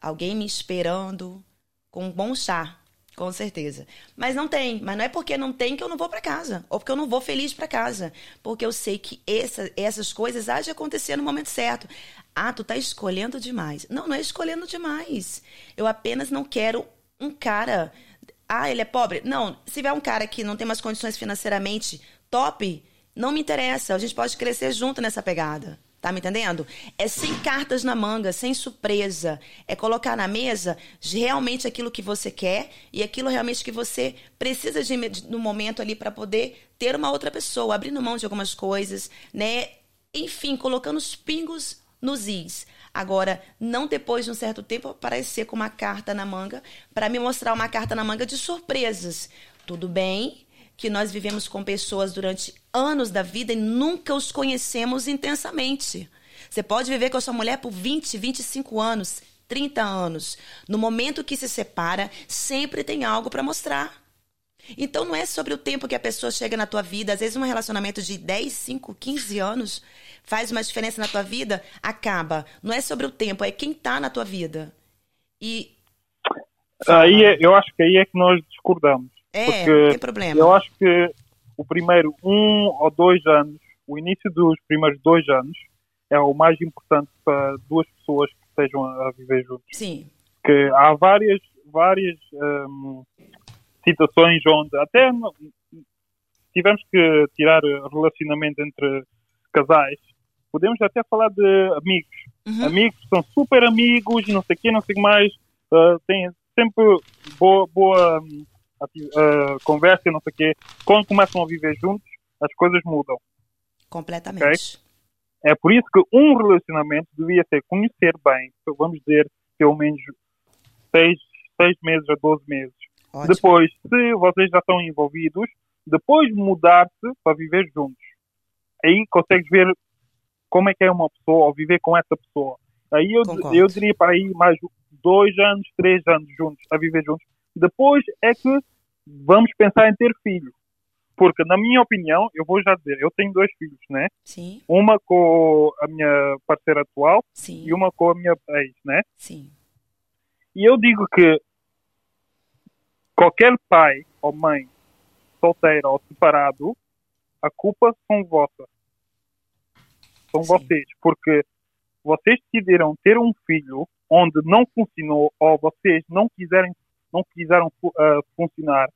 alguém me esperando com um bom chá, com certeza. Mas não tem. Mas não é porque não tem que eu não vou para casa. Ou porque eu não vou feliz para casa. Porque eu sei que essa, essas coisas há de acontecer no momento certo. Ah, tu tá escolhendo demais. Não, não é escolhendo demais. Eu apenas não quero um cara. Ah, ele é pobre? Não. Se tiver um cara que não tem mais condições financeiramente top, não me interessa. A gente pode crescer junto nessa pegada. Tá me entendendo? É sem cartas na manga, sem surpresa. É colocar na mesa realmente aquilo que você quer e aquilo realmente que você precisa de, no momento ali para poder ter uma outra pessoa, abrindo mão de algumas coisas, né? Enfim, colocando os pingos nos is. Agora, não depois de um certo tempo aparecer com uma carta na manga para me mostrar uma carta na manga de surpresas. Tudo bem, que nós vivemos com pessoas durante anos da vida e nunca os conhecemos intensamente. Você pode viver com a sua mulher por 20, 25 anos, 30 anos. No momento que se separa, sempre tem algo para mostrar. Então não é sobre o tempo que a pessoa chega na tua vida, às vezes um relacionamento de 10, 5, 15 anos faz uma diferença na tua vida, acaba. Não é sobre o tempo, é quem está na tua vida. E aí é, eu acho que aí é que nós discordamos. É, Porque tem problema. Eu acho que o primeiro um ou dois anos, o início dos primeiros dois anos, é o mais importante para duas pessoas que estejam a viver juntos. Sim. Que há várias, várias um, situações onde até tivemos que tirar relacionamento entre casais, podemos até falar de amigos. Uhum. Amigos são super amigos, não sei o quê, não sei mais, uh, têm sempre boa, boa hum, uh, conversa, não sei o quê, quando começam a viver juntos, as coisas mudam. Completamente. Okay? É por isso que um relacionamento devia ser conhecer bem, vamos dizer, pelo menos seis, seis meses a 12 meses. Ótimo. Depois, se vocês já estão envolvidos, depois mudar-se para viver juntos. Aí consegues ver como é que é uma pessoa ou viver com essa pessoa. Aí eu, eu diria para aí mais dois anos, três anos juntos, a viver juntos. Depois é que vamos pensar em ter filho. Porque, na minha opinião, eu vou já dizer, eu tenho dois filhos, né? Sim. Uma com a minha parceira atual Sim. e uma com a minha ex, né? Sim. E eu digo que qualquer pai ou mãe solteiro ou separado, a culpa são vossa. São Sim. vocês. Porque vocês decidiram ter um filho onde não funcionou ou vocês não quiserem não quiseram uh, funcionar,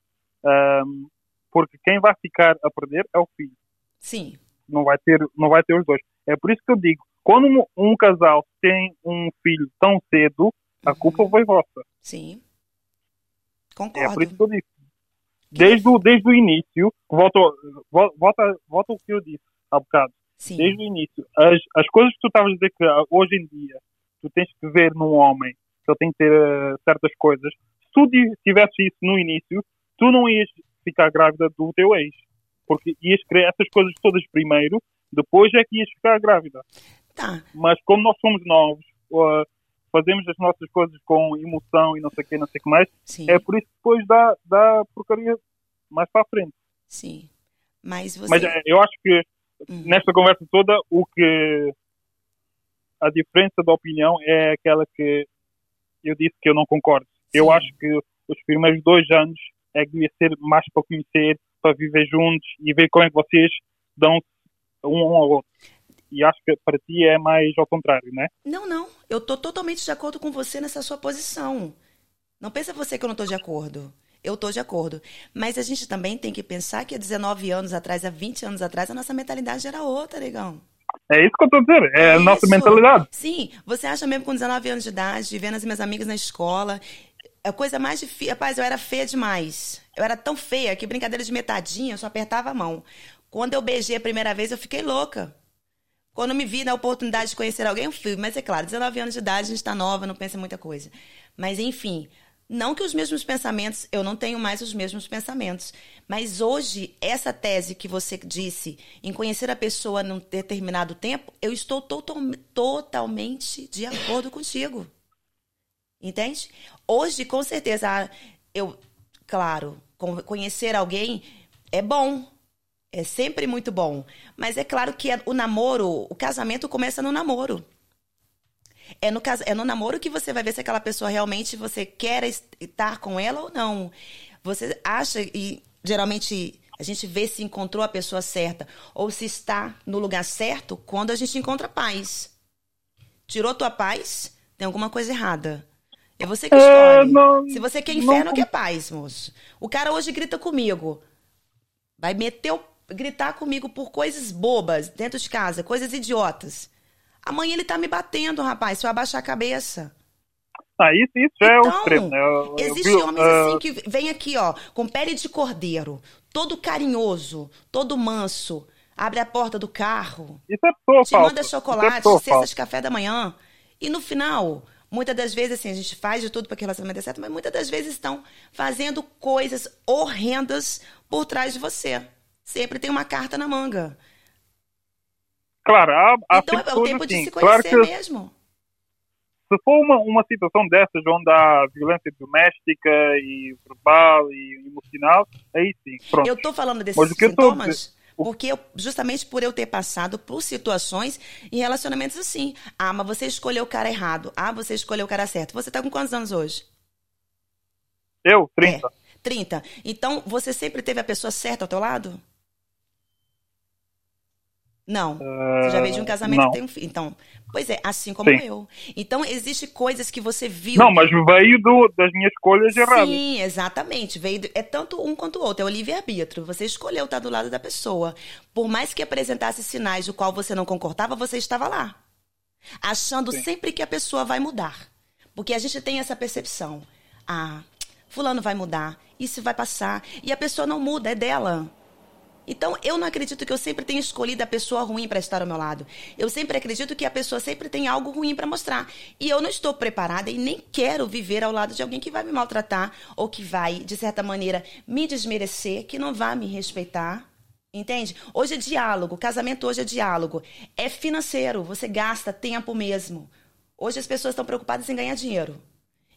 um, porque quem vai ficar a perder é o filho. Sim. Não vai ter, não vai ter os dois. É por isso que eu digo, quando um, um casal tem um filho tão cedo, a uhum. culpa foi vossa. Sim. Concordo. É por isso que eu digo. Desde o, desde o início, volta, volta, volta o que eu disse há bocado. Sim. Desde o início, as, as coisas que tu estavas a dizer que hoje em dia tu tens que ver num homem que ele tem que ter uh, certas coisas, tu tivesse isso no início, tu não ias ficar grávida do teu ex. Porque ias querer essas coisas todas primeiro, depois é que ias ficar grávida. Tá. Mas como nós somos novos, uh, fazemos as nossas coisas com emoção e não sei o que, não sei o que mais, Sim. é por isso que depois dá, dá porcaria mais para a frente. Sim. Mas você... Mas é, eu acho que hum. nesta conversa toda, o que a diferença de opinião é aquela que eu disse que eu não concordo. Eu acho que os primeiros dois anos é que devia ser mais para conhecer, para viver juntos e ver como é que vocês dão um ao outro. E acho que para ti é mais ao contrário, né? Não, não. Eu estou totalmente de acordo com você nessa sua posição. Não pensa você que eu não estou de acordo. Eu estou de acordo. Mas a gente também tem que pensar que há 19 anos atrás, há 20 anos atrás, a nossa mentalidade era outra, negão. É isso que eu estou dizendo, é, é a nossa mentalidade. Sim, você acha mesmo com 19 anos de idade, vendo as minhas amigas na escola, a coisa mais difícil. Rapaz, eu era feia demais. Eu era tão feia que brincadeira de metadinha, eu só apertava a mão. Quando eu beijei a primeira vez, eu fiquei louca. Quando me vi na oportunidade de conhecer alguém, eu fui. Mas é claro, 19 anos de idade, a gente está nova, não pensa muita coisa. Mas enfim, não que os mesmos pensamentos, eu não tenho mais os mesmos pensamentos. Mas hoje, essa tese que você disse, em conhecer a pessoa num determinado tempo, eu estou total, totalmente de acordo contigo. Entende? Hoje, com certeza, eu, claro, conhecer alguém é bom. É sempre muito bom. Mas é claro que o namoro, o casamento começa no namoro. É no, é no namoro que você vai ver se aquela pessoa realmente você quer estar com ela ou não. Você acha, e geralmente a gente vê se encontrou a pessoa certa ou se está no lugar certo quando a gente encontra paz. Tirou tua paz, tem alguma coisa errada. É você que é, escolhe. É, não, Se você quer inferno, não... quer paz, moço. O cara hoje grita comigo. Vai meter o... gritar comigo por coisas bobas dentro de casa, coisas idiotas. Amanhã ele tá me batendo, rapaz, se eu abaixar a cabeça. Ah, isso, isso já é o Então, extremo, né? Eu- eu homens ah, assim que vem aqui, ó, com pele de cordeiro, todo carinhoso, todo manso, abre a porta do carro, Isso é te manda é chocolate, falsa. de café da manhã. E no final, muitas das vezes, assim, a gente faz de tudo para que o relacionamento dê certo, mas muitas das vezes estão fazendo coisas horrendas por trás de você. Sempre tem uma carta na manga. Claro, há, há então é o tempo de assim. se Claro conhecer que mesmo. se for uma, uma situação dessas onde há violência doméstica e verbal e emocional, aí sim, pronto. Eu tô falando desses Mas sintomas porque eu, justamente por eu ter passado por situações em relacionamentos assim. Ah, mas você escolheu o cara errado. Ah, você escolheu o cara certo. Você tá com quantos anos hoje? Eu, 30. 30. Então, você sempre teve a pessoa certa ao teu lado? Não. Você já veio de um casamento Eh, não. que tem um filho. Então, pois é, assim como Sim. eu. Então, existem coisas que você viu. Não, mas veio do, das minhas escolhas erradas. Sim, exatamente. Veio do- é tanto um quanto o outro. É o livre-arbítrio. Você escolheu estar do lado da pessoa. Por mais que apresentasse sinais do qual você não concordava, você estava lá. Achando Sim. sempre que a pessoa vai mudar. Porque a gente tem essa percepção. Ah, fulano vai mudar. Isso vai passar. E a pessoa não muda, é dela. Então, eu não acredito que eu sempre tenha escolhido a pessoa ruim para estar ao meu lado. Eu sempre acredito que a pessoa sempre tem algo ruim para mostrar. E eu não estou preparada e nem quero viver ao lado de alguém que vai me maltratar ou que vai, de certa maneira, me desmerecer, que não vai me respeitar. Entende? Hoje é diálogo, casamento hoje é diálogo. É financeiro, você gasta tempo mesmo. Hoje as pessoas estão preocupadas em ganhar dinheiro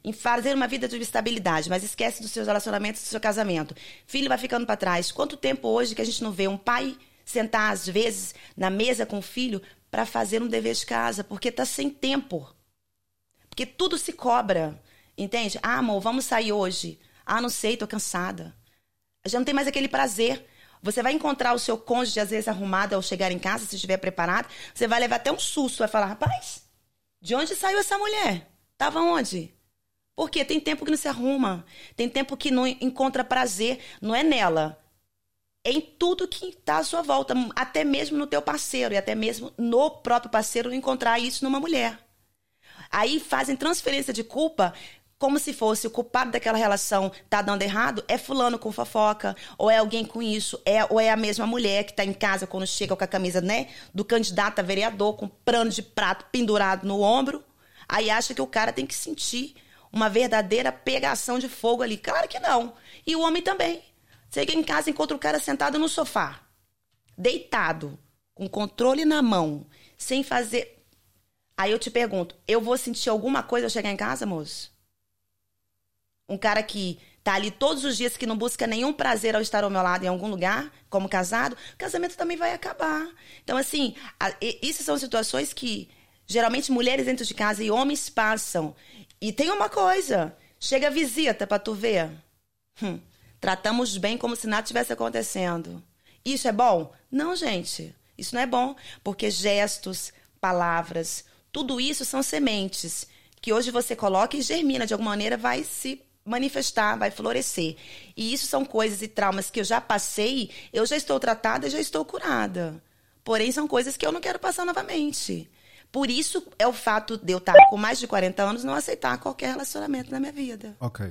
em fazer uma vida de estabilidade, mas esquece dos seus relacionamentos, do seu casamento. Filho vai ficando para trás. Quanto tempo hoje que a gente não vê um pai sentar às vezes na mesa com o filho para fazer um dever de casa, porque tá sem tempo. Porque tudo se cobra, entende? Ah, amor, vamos sair hoje. Ah, não sei, tô cansada. Já não tem mais aquele prazer. Você vai encontrar o seu cônjuge às vezes arrumado ao chegar em casa, se estiver preparado, você vai levar até um susto, vai falar: "Rapaz, de onde saiu essa mulher? Tava onde?" Porque tem tempo que não se arruma, tem tempo que não encontra prazer, não é nela. É em tudo que está à sua volta, até mesmo no teu parceiro. E até mesmo no próprio parceiro encontrar isso numa mulher. Aí fazem transferência de culpa como se fosse o culpado daquela relação tá dando errado, é fulano com fofoca, ou é alguém com isso, é, ou é a mesma mulher que tá em casa quando chega com a camisa, né, do candidato a vereador, com pano de prato pendurado no ombro, aí acha que o cara tem que sentir uma verdadeira pegação de fogo ali. Claro que não. E o homem também. Chega em casa e encontra o cara sentado no sofá, deitado, com controle na mão, sem fazer. Aí eu te pergunto, eu vou sentir alguma coisa ao chegar em casa, moço? Um cara que tá ali todos os dias, que não busca nenhum prazer ao estar ao meu lado em algum lugar, como casado, o casamento também vai acabar. Então, assim, a, e, isso são situações que geralmente mulheres dentro de casa e homens passam. E tem uma coisa: chega a visita pra tu ver. Hum, tratamos bem como se nada tivesse acontecendo. Isso é bom? Não, gente. Isso não é bom, porque gestos, palavras, tudo isso são sementes que hoje você coloca e germina de alguma maneira, vai se manifestar, vai florescer. E isso são coisas e traumas que eu já passei, eu já estou tratada, já estou curada. Porém, são coisas que eu não quero passar novamente. Por isso é o fato de eu estar com mais de 40 anos não aceitar qualquer relacionamento na minha vida. Ok.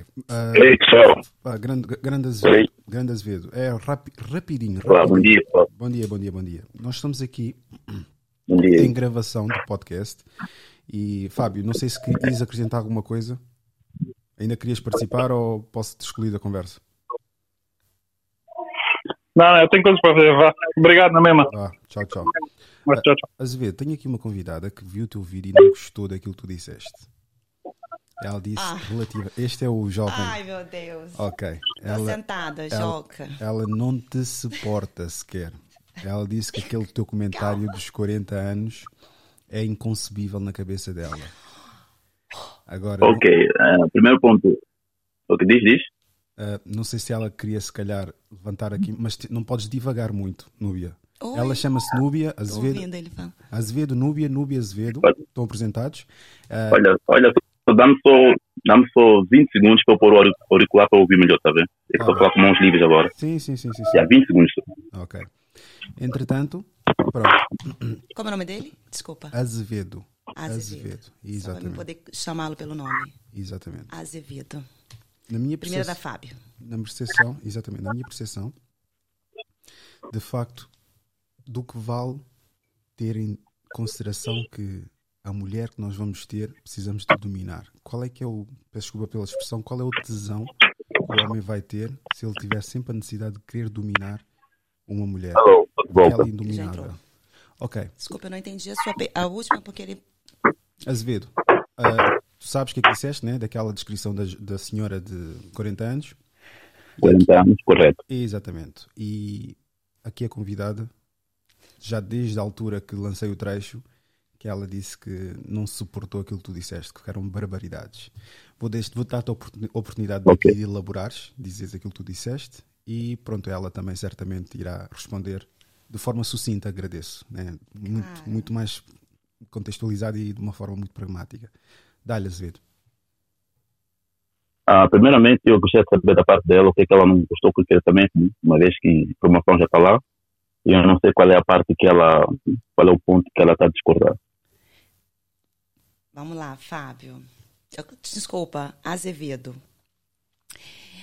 Ei, pessoal. Ah, grande, grande Azevedo. Grande Azevedo. É rapi, rapidinho. Olá, bom rapidinho. dia, pessoal. Bom dia, bom dia, bom dia. Nós estamos aqui Bom dia. em gravação do podcast. E, Fábio, não sei se querias acrescentar alguma coisa. Ainda querias participar ou posso te excluir da conversa? Não, não, eu tenho coisas para fazer. Vá. Obrigado na mesma. Ah, tchau, tchau. Mas, tchau, tchau. Azevedo, tenho aqui uma convidada que viu o teu vídeo e não gostou daquilo que tu disseste. Ela disse Ah. relativa. Este é o jovem. Ai, meu Deus. Ok. Tô Ela, sentada, ela- Joca. ela não te suporta sequer. Ela disse que aquele teu comentário dos 40 anos é inconcebível na cabeça dela. Agora, Ok, eh, primeiro ponto. O que diz, diz? Ah, não sei se ela queria se calhar levantar aqui, mas te- não podes divagar muito, Núbia. Oi. Ela chama-se Núbia Azevedo. Azevedo, Núbia, Núbia Azevedo. Estão apresentados. Ah, Olha, olha, só dá-me só, dá só 20 segundos para eu pôr o auric- auricular para ouvir melhor, tá vendo? É que estou a falar com mãos livres agora. sim, sim, sim, sim. sim. Já 20 segundos. Ok. Entretanto, Pronto. Como é o nome dele? Desculpa. Azevedo. Azevedo. Só para me Exatamente. poder chamá-lo pelo nome. Exatamente. Azevedo. Na minha Primeira da Fábio. na minha percepção, exatamente, na minha percepção, de facto, do que vale ter em consideração que a mulher que nós vamos ter precisamos de dominar. Qual é que é o, peço desculpa pela expressão, qual é o tesão que o homem vai ter se ele tiver sempre a necessidade de querer dominar uma mulher? Volta. Aquela Já indominável. Ok. Desculpa, eu não entendi a sua a última porque ele. Azevedo, ah, tu sabes o que é que disseste, né? Daquela descrição da, da senhora de 40 anos? 40 anos, correto. Exatamente. E aqui a convidada, já desde a altura que lancei o trecho, que ela disse que não suportou aquilo que tu disseste, que eram barbaridades. Vou, deste, vou dar-te a oportuni- oportunidade de Ok. aqui de elaborares, dizes aquilo que tu disseste, e pronto, ela também certamente irá responder de forma sucinta, agradeço. Né? Muito, muito mais contextualizada e de uma forma muito pragmática. Dá-lhe, Azevedo. Ah, primeiramente, eu gostaria de saber da parte dela o que é que ela não gostou concretamente, né? uma vez que a informação já está lá. E eu não sei qual é a parte que ela, qual é o ponto que ela está a discordar. Vamos lá, Fábio. Desculpa, Azevedo.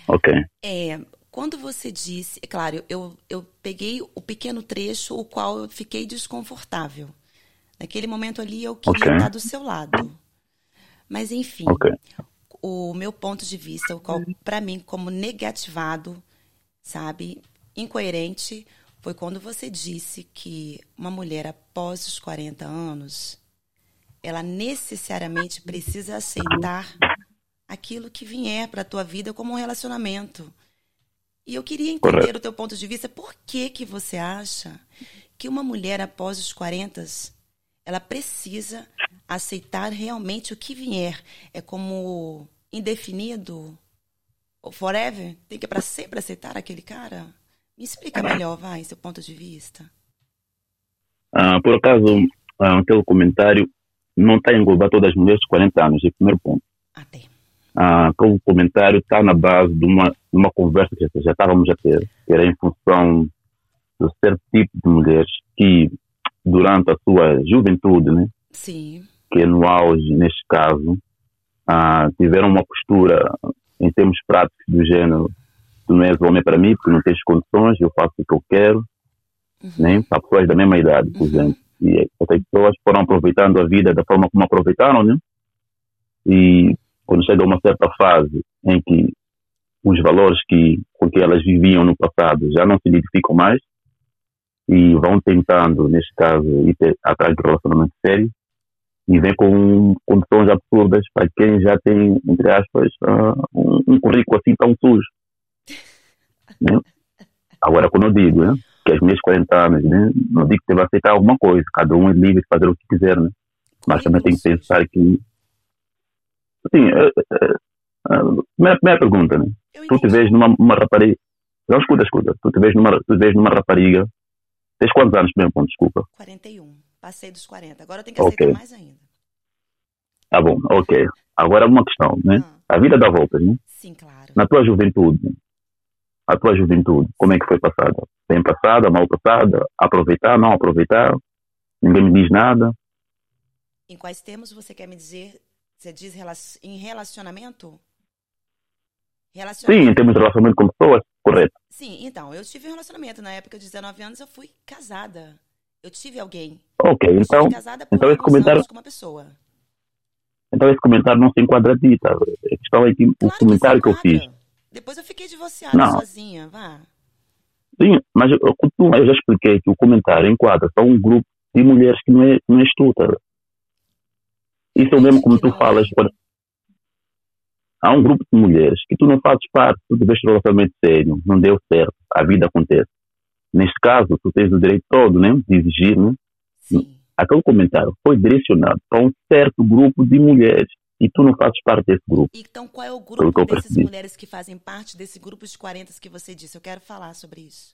Ok, É, quando você disse, é claro, eu, eu peguei o pequeno trecho o qual eu fiquei desconfortável. Naquele momento ali eu queria Ok. estar do seu lado. Mas enfim, ok. o meu ponto de vista, o qual para mim como negativado, sabe, incoerente, foi quando você disse que uma mulher após os 40 anos, ela necessariamente precisa aceitar aquilo que vier para a tua vida como um relacionamento. E eu queria entender Correto. o teu ponto de vista. Por que que você acha que uma mulher após os 40 ela precisa aceitar realmente o que vier? É como indefinido? Forever? Tem que para sempre aceitar aquele cara? Me explica melhor, vai, seu ponto de vista. Ah, por acaso, ah, aquele comentário não está a englobar todas as mulheres de 40 anos, é o primeiro ponto. Até. Ah, aquele comentário está na base de uma, de uma conversa que já, estávamos a ter, que era em função de certo tipo de mulheres que, durante a sua juventude, né, Sim. que no auge, neste caso, ah, tiveram uma postura em termos práticos do género tu não és homem para mim porque não tens condições, eu faço o que eu quero, nem para pessoas da mesma idade, por Uhum. exemplo. E essas pessoas foram aproveitando a vida da forma como aproveitaram, né? E quando chega a uma certa fase em que os valores que, com que elas viviam no passado já não se identificam mais e vão tentando, neste caso, ir atrás de relacionamento sério e vem com condições absurdas para quem já tem, entre aspas, ah, um, um currículo assim tão sujo. Né? Agora, quando eu digo né, que as minhas 40 anos, né, não digo que deve aceitar alguma coisa, cada um é livre de fazer o que quiser, né? mas também tem que pensar que. Assim, eh, eh, primeira, primeira pergunta, né? Tu te vês numa uma rapariga. Não, escuta, escuta. Tu te vês numa, tu te vês numa rapariga. Tens quantos anos mesmo? Desculpa. 41. Passei dos 40. Agora eu tenho que aceitar mais ainda. Tá bom, ok. Agora uma questão, né? Ah, A vida dá voltas, né? sim, claro. Na tua juventude, a tua juventude, como é que foi passada? Bem passada, mal passada? Aproveitar, não aproveitar? Ninguém me diz nada? Em quais termos você quer me dizer? Você diz em relacionamento? Sim, em termos de relacionamento com pessoas, correto. Sim, então, eu tive um relacionamento. Na época de 19 anos, eu fui casada. Eu tive alguém. Ok, Eu então, então esse comentário- com uma pessoa. então esse comentário não se enquadra a ti, tá? A questão é que o Claro comentário que, se eu fiz. Depois eu fiquei divorciada Não. sozinha, vá. Sim, mas eu, eu- eu já expliquei que o comentário enquadra só um grupo de mulheres que não é, não és tu, tá? Isso é o mesmo como Que tu falas. é. quando- Há um grupo de mulheres que tu não fazes parte, tu tiveste um relacionamento sério, não deu certo, a vida acontece. Neste caso, tu tens o direito todo, né, de exigir, né? Sim. Aquele comentário foi direcionado para um certo grupo de mulheres e tu não fazes parte desse grupo. Então, qual é o grupo dessas mulheres que fazem parte desse grupo de 40 que você disse? Eu quero falar sobre isso.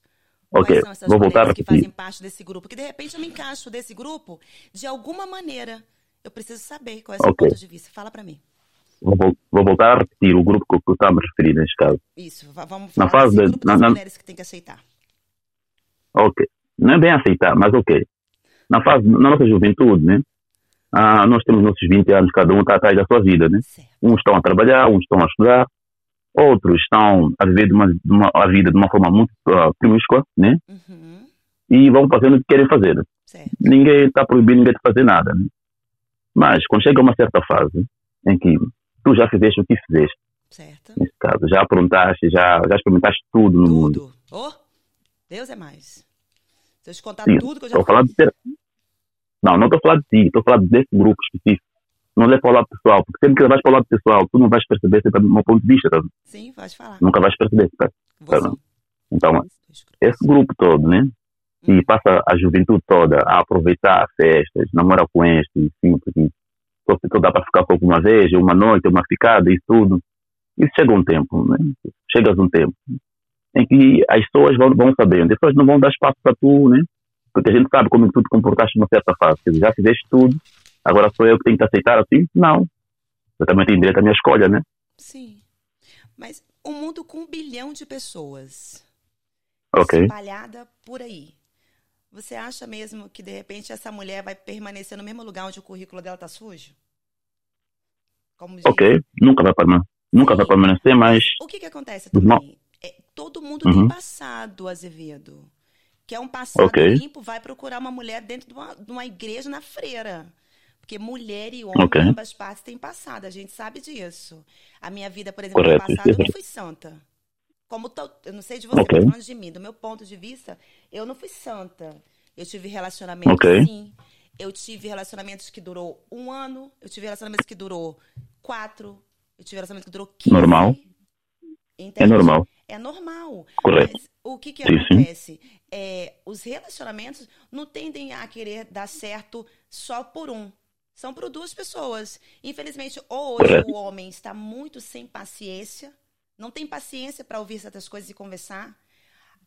Ok, Quais são essas vou voltar a mulheres que fazem parte desse grupo? Que de repente eu me encaixo desse grupo de alguma maneira. Eu preciso saber qual é o seu Ok. ponto de vista. Fala pra mim. Vou, vou voltar a repetir o grupo que eu estava a me referir neste caso. Isso, va- vamos Na falar fase desse da- grupo na- das na- mulheres que tem que aceitar. Ok. Não é bem aceitar, mas ok. na fase, na nossa juventude, né? Ah, nós temos nossos 20 anos, cada um está atrás da sua vida, né? Certo. Uns estão a trabalhar, uns estão a estudar, outros estão a viver de uma, de uma- a vida de uma forma muito ah, promíscua, né? Uhum. E vão fazendo o que querem fazer. Certo. Ninguém está proibindo ninguém de fazer nada, né? Mas quando chega uma certa fase em que tu já fizeste o que fizeste, Certo. nesse caso, já aprontaste, já, já experimentaste tudo no mundo. Tudo. Oh, Deus é mais. Se eu te contar Sim, tudo que eu já Estou a falar de ter... Não, não estou falar de ti, estou falar desse grupo específico. Não leva para o lado pessoal, porque sempre que vais para o lado pessoal, tu não vais perceber sempre do meu ponto de vista, tá? Sim, pode falar. nunca vais perceber. Tá? Tá. Então, esse grupo todo, né? Hum. E passa a juventude toda a aproveitar festas, namora com este, sim, só se dá para ficar com uma vez, uma noite, uma ficada, isso tudo. Isso chega um tempo, né? Chegas um tempo em que as pessoas vão, vão sabendo, depois não vão dar espaço para tu, né? Porque a gente sabe como tu te comportaste numa certa fase. Dizer, já fizeste tudo, agora sou eu que tenho que aceitar assim? Não. Eu também tenho direito à minha escolha, né? Sim. Mas um mundo com um bilhão de pessoas Ok. espalhada por aí. Você acha mesmo que de repente essa mulher vai permanecer no mesmo lugar onde o currículo dela tá sujo? Ok. Nunca vai permanecer. Nunca vai permanecer, mas O que que acontece também? É, todo mundo Uhum. tem passado, Azevedo. Que é um passado Ok. limpo, vai procurar uma mulher dentro de uma, de uma igreja na freira. Porque mulher e homem, Ok. ambas partes têm passado. A gente sabe disso. A minha vida, por exemplo, Correto, no passado, eu é não fui santa. Como to- eu não sei de você, Ok. mas falando de mim, do meu ponto de vista, eu não fui santa. Eu tive relacionamentos, Ok. sim. Eu tive relacionamentos que durou um ano. Eu tive relacionamentos que durou quatro. Eu tive relacionamentos que durou 15. Normal. é Entende? normal. É normal. Correto. Mas o que, que acontece? É, os relacionamentos não tendem a querer dar certo só por um. São por duas pessoas. Infelizmente, ou hoje Correto. o homem está muito sem paciência, não tem paciência para ouvir certas coisas e conversar.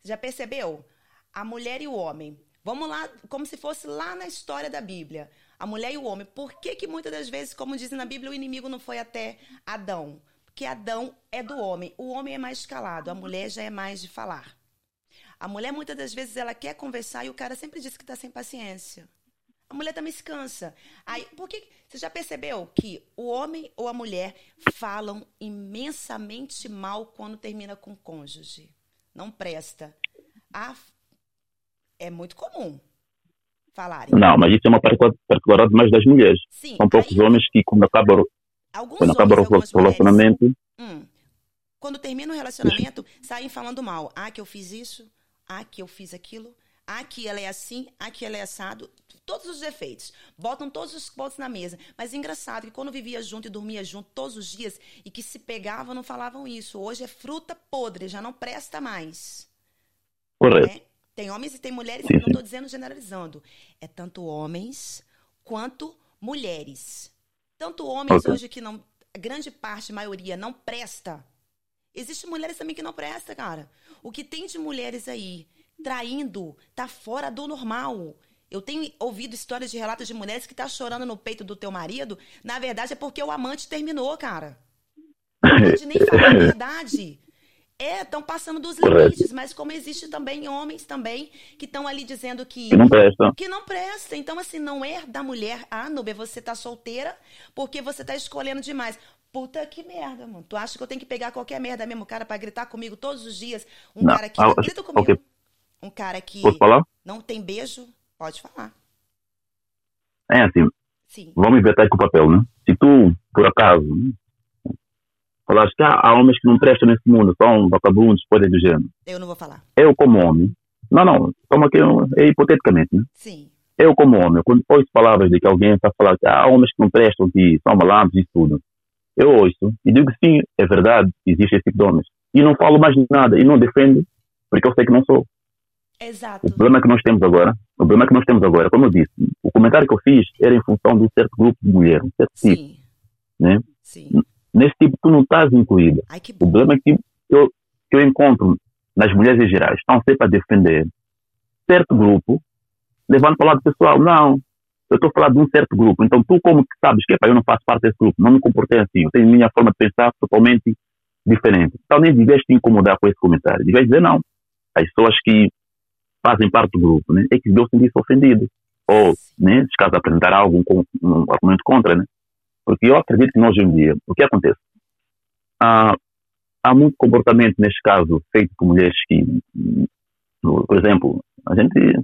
Já percebeu? A mulher e o homem. Vamos lá, como se fosse lá na história da Bíblia. A mulher e o homem. Por que, que muitas das vezes, como dizem na Bíblia, o inimigo não foi até Adão? Porque Adão é do homem. O homem é mais calado, a mulher já é mais de falar. A mulher, muitas das vezes, ela quer conversar e o cara sempre diz que está sem paciência. A mulher também se cansa. Aí, por que, você já percebeu que o homem ou a mulher falam imensamente mal quando termina com o cônjuge? Não presta. Ah, é muito comum falarem. Não, mas isso é uma particu- particularidade mais das mulheres. Sim, São poucos aí, homens que, quando acabam alguns quando acaba o relacionamento, Hum. Quando termina o relacionamento, saem falando mal. Ah, que eu fiz isso. Ah, que eu fiz aquilo. Que ela é assim. Que ela é assado. Todos os defeitos. Botam todos os pontos na mesa. Mas é engraçado que quando vivia junto e dormia junto todos os dias e que se pegavam, não falavam isso. Hoje é fruta podre, já não presta mais. correto. né? Tem homens e tem mulheres, Sim, não estou dizendo generalizando. É tanto homens quanto mulheres. Tanto homens Ok. hoje que não. A grande parte, maioria, não presta. Existem mulheres também que não presta, cara. O que tem de mulheres aí traindo tá fora do normal. Eu tenho ouvido histórias de relatos de mulheres que tá chorando no peito do teu marido. Na verdade, é porque o amante terminou, cara. Não pode nem falar a (laughs) verdade. É, estão passando dos limites, mas como existe também homens também que estão ali dizendo que Que não presta. que não presta. Então, assim, não é da mulher, ah, Nubia, você tá solteira porque você tá escolhendo demais. Puta que merda, mano. Tu acha que eu tenho que pegar qualquer merda mesmo, cara, pra gritar comigo todos os dias? Um Não, cara que. ah, grita comigo. ok. Um cara que Posso falar? não tem beijo, pode falar. É assim, Sim. vamos inverter aqui o papel, né? Se tu, por acaso, né, falaste que há, há homens que não prestam nesse mundo, são vagabundos, coisas do gênero. Eu não vou falar. Eu, como homem, não, não, toma aqui, é hipoteticamente, né? Sim. Eu, como homem, quando ouço palavras de que alguém está falar que há homens que não prestam, que são malandros e tudo, eu ouço e digo que sim, é verdade, existe esse tipo de homens. E não falo mais nada, e não defendo, porque eu sei que não sou. Exato. O problema que nós temos agora, o problema que nós temos agora, como eu disse, o comentário que eu fiz era em função de um certo grupo de mulheres, um certo tipo, Sim. né? Sim. Nesse tipo tu não estás incluída. Ai, O problema é que eu, que eu encontro nas mulheres em geral, estão sempre a defender certo grupo, levando para o lado pessoal. Não, eu estou a falar de um certo grupo. Então tu como que sabes que eu não faço parte desse grupo, não me comportei assim, eu tenho minha forma de pensar totalmente diferente. Então nem devias te incomodar com esse comentário. Devias dizer não. As pessoas que fazem parte do grupo, né, é que deviam sentir-se ofendidas. ou, né, se caso apresentar algo, um, um argumento contra, né? Porque eu acredito que hoje em dia, o que acontece? Há, há muito comportamento, neste caso, feito por mulheres que, por exemplo, a gente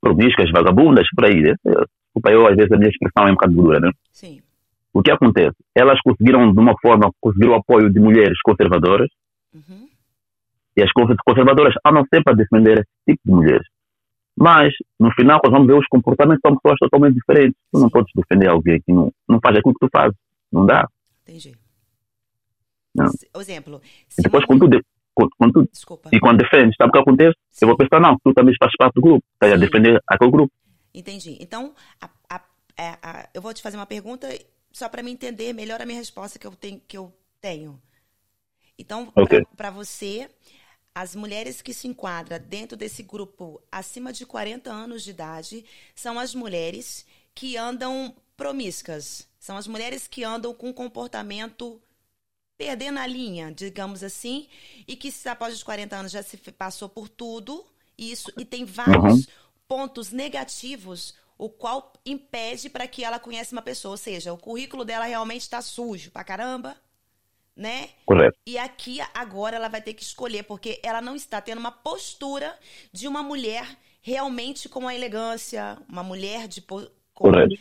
promíscuas, vagabundas, por aí, né? Desculpa, eu, às vezes a minha expressão é um bocado dura, né? Sim. O que acontece? Elas conseguiram, de uma forma, conseguir o apoio de mulheres conservadoras, Uhum. E as conservadoras andam sempre a defender esse tipo de mulheres. Mas, no final, quando vamos ver os comportamentos, são pessoas totalmente diferentes. Tu não podes defender alguém que não, não faz aquilo que tu fazes. Não dá. Entendi. Não. Se- exemplo, E depois, quando tu, quando, quando tu- Desculpa. e quando defendes, sabe o que acontece? Eu vou pensar, não, tu também fazes parte do grupo. Estás a Sim. defender aquele grupo. Entendi. Então, a- a- é- a- eu vou te fazer uma pergunta só para me entender melhor a minha resposta que eu tenho. Que eu tenho. Então, Ok. para você, as mulheres que se enquadram dentro desse grupo acima de 40 anos de idade são as mulheres que andam promíscuas. São as mulheres que andam com comportamento perdendo a linha, digamos assim, e que se após os 40 anos já se passou por tudo isso e tem vários pontos negativos o qual impede para que ela conheça uma pessoa, ou seja, o currículo dela realmente está sujo pra caramba, né? Correto. E aqui agora ela vai ter que escolher, porque ela não está tendo uma postura de uma mulher realmente com a elegância, uma mulher de Correto.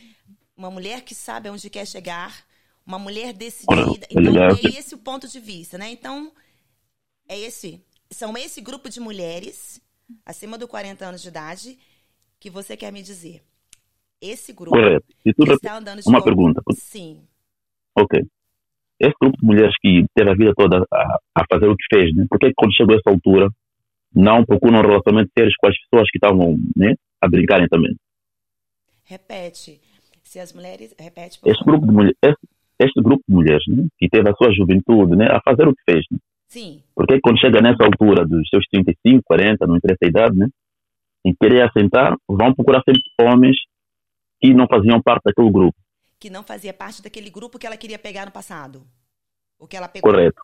uma mulher que sabe onde quer chegar, uma mulher decidida. Então é esse o ponto de vista, né? Então é esse, são esse grupo de mulheres acima dos 40 anos de idade que você quer me dizer. Esse grupo Correto. E está andando de uma co- pergunta. Sim. Ok. Esse grupo de mulheres que teve a vida toda a, a fazer o que fez, né? Por que quando chegou a essa altura não procuram um relacionamento sério com as pessoas que estavam né, a brincarem também? Repete. Se as mulheres. Repete, favor. grupo de, mulher, este, este grupo de mulheres né, que teve a sua juventude né, a fazer o que fez, né? Sim. Porque quando chega nessa altura dos seus 35, 40, não interessa a idade, né? E querer assentar, vão procurar sempre homens que não faziam parte daquele grupo. Que não fazia parte daquele grupo que ela queria pegar no passado. O que ela pegou. Correto.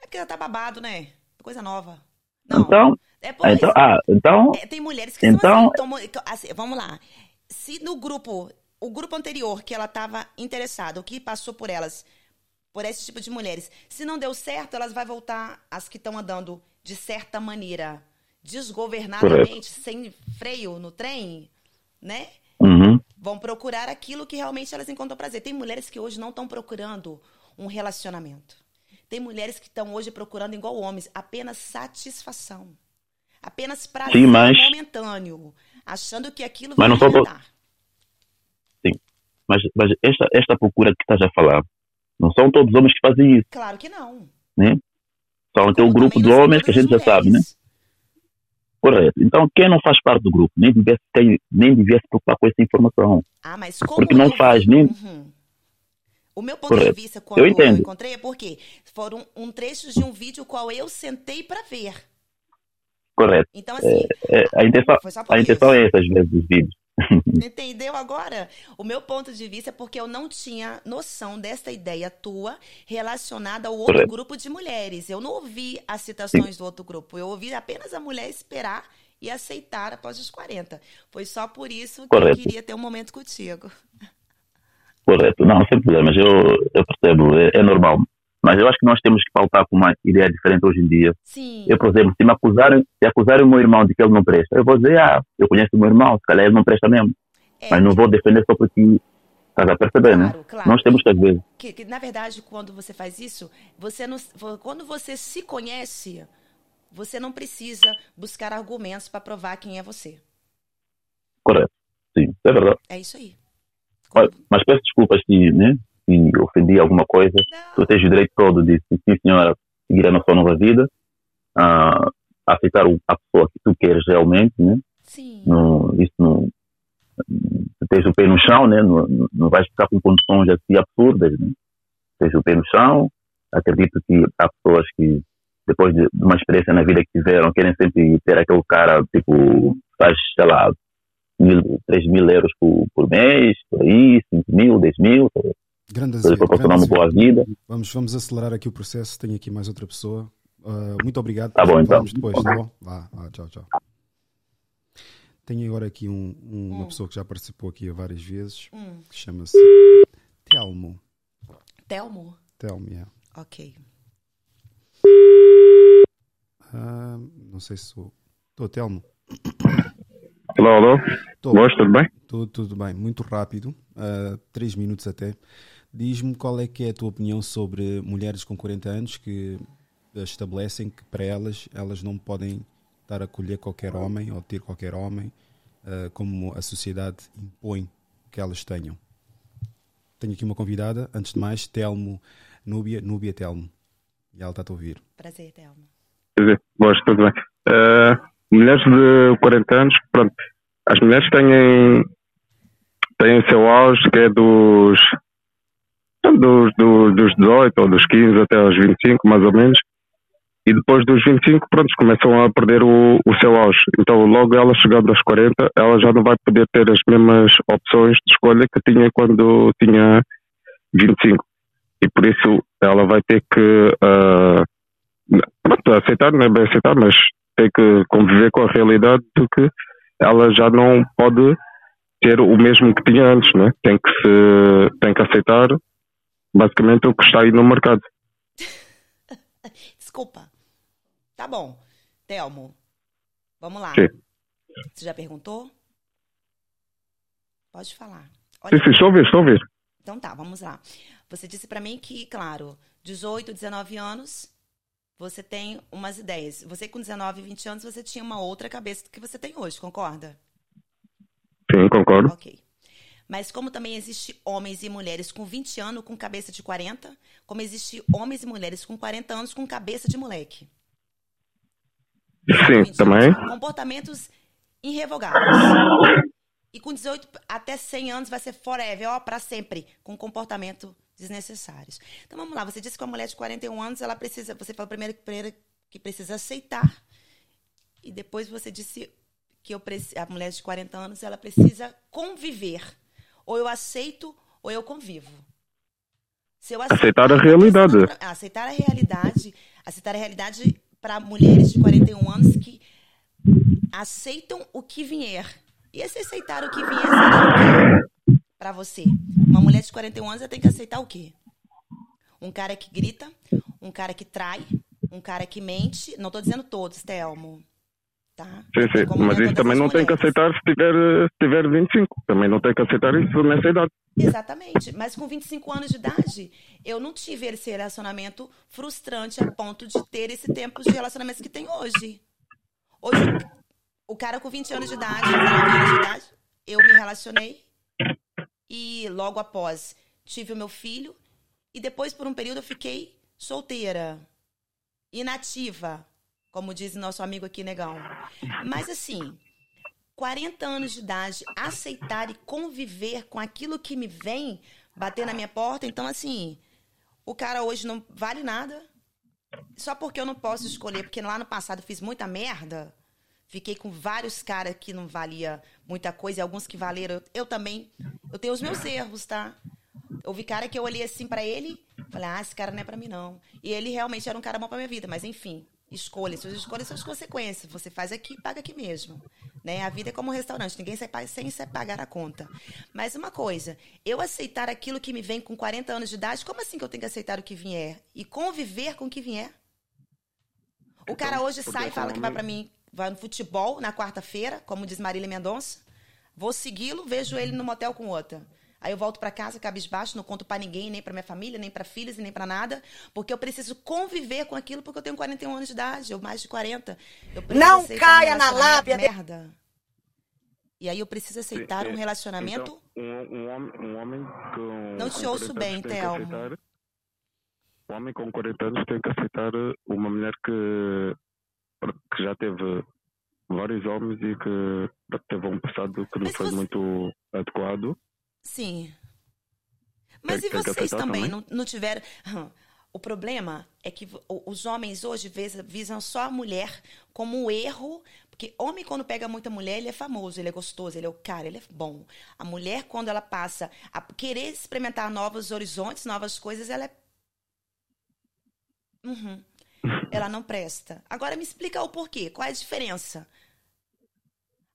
É porque ela tá babado, né? Coisa nova. Não. Então, é então, ah, então, é, tem mulheres que então- são assim, tomam- assim, Vamos lá. Se no grupo, o grupo anterior que ela estava interessada, o que passou por elas, por esse tipo de mulheres, se não deu certo, elas vão voltar as que estão andando de certa maneira, desgovernadamente, sem freio no trem, né? Vão procurar aquilo que realmente elas encontram prazer. Tem mulheres que hoje não estão procurando um relacionamento. Tem mulheres que estão hoje procurando, igual homens, apenas satisfação. Apenas prazer Sim, mas- momentâneo. Achando que aquilo Mas vai não são to- alimentar. mas, mas esta, esta procura que estás a falar, não são todos os homens que fazem isso, Claro que não. né? São Como grupo de homens que a gente já sabe, né? Correto. Então, quem não faz parte do grupo nem devia, ter, nem devia se preocupar com essa informação. Ah, mas como Porque não eu faz vi- nem- Uhum. O meu ponto Correto. de vista quando eu, entendo. encontrei é porque foram um trecho de um vídeo qual eu sentei para ver. Correto. Então, assim, É, a intenção, a intenção é essa, às vezes, dos vídeos. (laughs) Entendeu agora? O meu ponto de vista é porque eu não tinha noção desta ideia tua relacionada ao outro grupo de mulheres. Eu não ouvi as citações do outro grupo. Eu ouvi apenas a mulher esperar e aceitar após os 40. Foi só por isso que Correto. eu queria ter um momento contigo. Correto. Não, sem problemas. Eu, eu percebo, é, é normal. Mas eu acho que nós temos que pautar com uma ideia diferente hoje em dia. Sim. Eu, por exemplo, se me acusarem, se acusarem o meu irmão de que ele não presta, eu vou dizer, ah, eu conheço o meu irmão, se calhar ele não presta mesmo. É, Mas não vou defender só porque estás a perceber, né? Claro, claro. Nós temos que, às vezes, que, que, na verdade, quando você faz isso, você não, quando você se conhece, você não precisa buscar argumentos para provar quem é você. correto. Sim, é verdade. É isso aí. Olha, Mas peço desculpas se, né, se ofendi alguma coisa. Tu tens o direito todo de, sim senhora, seguir a nossa nova vida, ah, aceitar a pessoa que tu queres realmente, né? sim. Não, isso não. Tu tens o pé no chão, né? Não, não- vais ficar com condições assim absurdas, né? Tens o pé no chão. Acredito que há pessoas que, depois de, de uma experiência na vida que tiveram, querem sempre ter aquele cara, tipo, faz, sei lá, mil, 3 mil euros por, por mês, por aí, 5 mil, 10 mil, Grande para proporcionar uma boa vida. Vamos, vamos acelerar aqui o processo. Tenho aqui mais outra pessoa. Ah, muito obrigado. Tá bom, então. Depois, tá bom? Vá, vá, tchau, tchau. Tenho agora aqui um, um, uma Hum. pessoa que já participou aqui várias vezes, Hum. que chama-se Telmo. Telmo? Telmo, yeah. Ok. Ah, não sei se sou. Estou, Telmo. Alô, alô. Estou. Boas, tudo bem? Tudo, tudo bem, muito rápido, ah, três minutos até. Diz-me qual é que é a tua opinião sobre mulheres com 40 anos que estabelecem que para elas, elas não podem estar a acolher qualquer homem ou ter qualquer homem, ah, como a sociedade impõe que elas tenham. Tenho aqui uma convidada, antes de mais, Telmo Núbia, Núbia Telmo. E ela está a ouvir. Prazer, Telmo. Quer dizer, Boas, tudo bem. Eh, mulheres de 40 anos, pronto. As mulheres têm, têm o seu auge, que é dos, dos, dos, dos 18 ou dos 15 até aos 25, mais ou menos. E depois dos 25, pronto, começam a perder o, o seu auge. Então, logo ela chegando aos 40, ela já não vai poder ter as mesmas opções de escolha que tinha quando tinha 25. E por isso ela vai ter que ah, pronto, aceitar, não é bem aceitar, mas tem que conviver com a realidade de que ela já não pode ter o mesmo que tinha antes, né? Tem que se tem que aceitar basicamente o que está aí no mercado. (laughs) Desculpa. Tá bom. Telmo, vamos lá. Sim. Você já perguntou? Pode falar. Olha, sim, estou ouvir, estou ouvir. então tá, vamos lá. Você disse pra mim que, claro, 18, 19 anos, você tem umas ideias. Você com 19, 20 anos, você tinha uma outra cabeça do que você tem hoje, concorda? Sim, concordo. Ok. Mas como também existe homens e mulheres com 20 anos com cabeça de 40, como existe homens e mulheres com 40 anos com cabeça de moleque. Sim, 20 também. Comportamentos irrevogáveis. E com 18 até 100 anos vai ser forever, ó, pra sempre, com comportamento desnecessários. Então vamos lá, você disse que uma mulher de 41 anos, ela precisa, você falou primeiro, primeiro que precisa aceitar. E depois você disse que eu a mulher de 40 anos, ela precisa conviver. Ou eu aceito ou eu convivo. Se eu Aceitar a eu tô realidade. aceitar a realidade, aceitar a realidade para mulheres de 41 anos que aceitam o que vier. E esse aceitar o que vier seria o quê para você? Uma mulher de 41 anos tem que aceitar o quê? Um cara que grita, um cara que trai, um cara que mente. Não tô dizendo todos, Telmo. Tá? Sim, sim. Como Mas isso também não tem que mulheres. aceitar se tiver, se tiver 25. Também não tem que aceitar isso nessa idade. Exatamente. Mas com 25 anos de idade, eu não tive esse relacionamento frustrante a ponto de ter esse tempo de relacionamentos que tem hoje. Hoje, o cara com 20 anos de idade, 19 anos de idade, eu me relacionei e logo após tive o meu filho e depois por um período eu fiquei solteira, inativa, como diz nosso amigo aqui, negão. Mas assim, 40 anos de idade, aceitar e conviver com aquilo que me vem bater na minha porta. Então, assim, o cara hoje não vale nada. Só porque eu não posso escolher, porque lá no passado fiz muita merda. Fiquei com vários caras que não valia muita coisa e alguns que valeram. Eu, também, eu tenho os meus erros, tá? Vi cara que eu olhei assim pra ele, falei, ah, esse cara não é pra mim não. E ele realmente era um cara bom pra minha vida, mas enfim, escolha, suas escolhas são as consequências. Você faz aqui, paga aqui mesmo. Né? A vida é como um restaurante, ninguém sai sem se pagar a conta. Mas uma coisa, eu aceitar aquilo que me vem com 40 anos de idade, como assim que eu tenho que aceitar o que vier? E conviver com o que vier? O cara hoje sai e fala que vai pra mim, vai no futebol na quarta-feira, como diz Marília Mendonça. Vou segui-lo, vejo ele no motel com outra. Aí eu volto pra casa cabisbaixo, não conto pra ninguém, nem pra minha família, nem pra filhos e nem pra nada, porque eu preciso conviver com aquilo porque eu tenho 41 anos de idade, ou mais de 40. Eu preciso Não caia um na lábia de- Merda. E aí eu preciso aceitar um sim. relacionamento Então, um, um homem, um homem com. Não te com ouço 40 bem, anos tem que Telmo. aceitar- Um homem com 40 anos tem que aceitar uma mulher que, que já teve vários homens e que teve um passado que não Mas foi você- muito adequado. Sim. Mas Tem- e vocês também, também. Não, não tiveram. Hum, O problema é que os homens hoje vis- visam só a mulher como um erro. Porque homem, quando pega muita mulher, ele é famoso, ele é gostoso, ele é o cara, ele é bom. A mulher, quando ela passa a querer experimentar novos horizontes, novas coisas, ela é. Uhum. Ela não presta. Agora me explica o porquê. Qual é a diferença?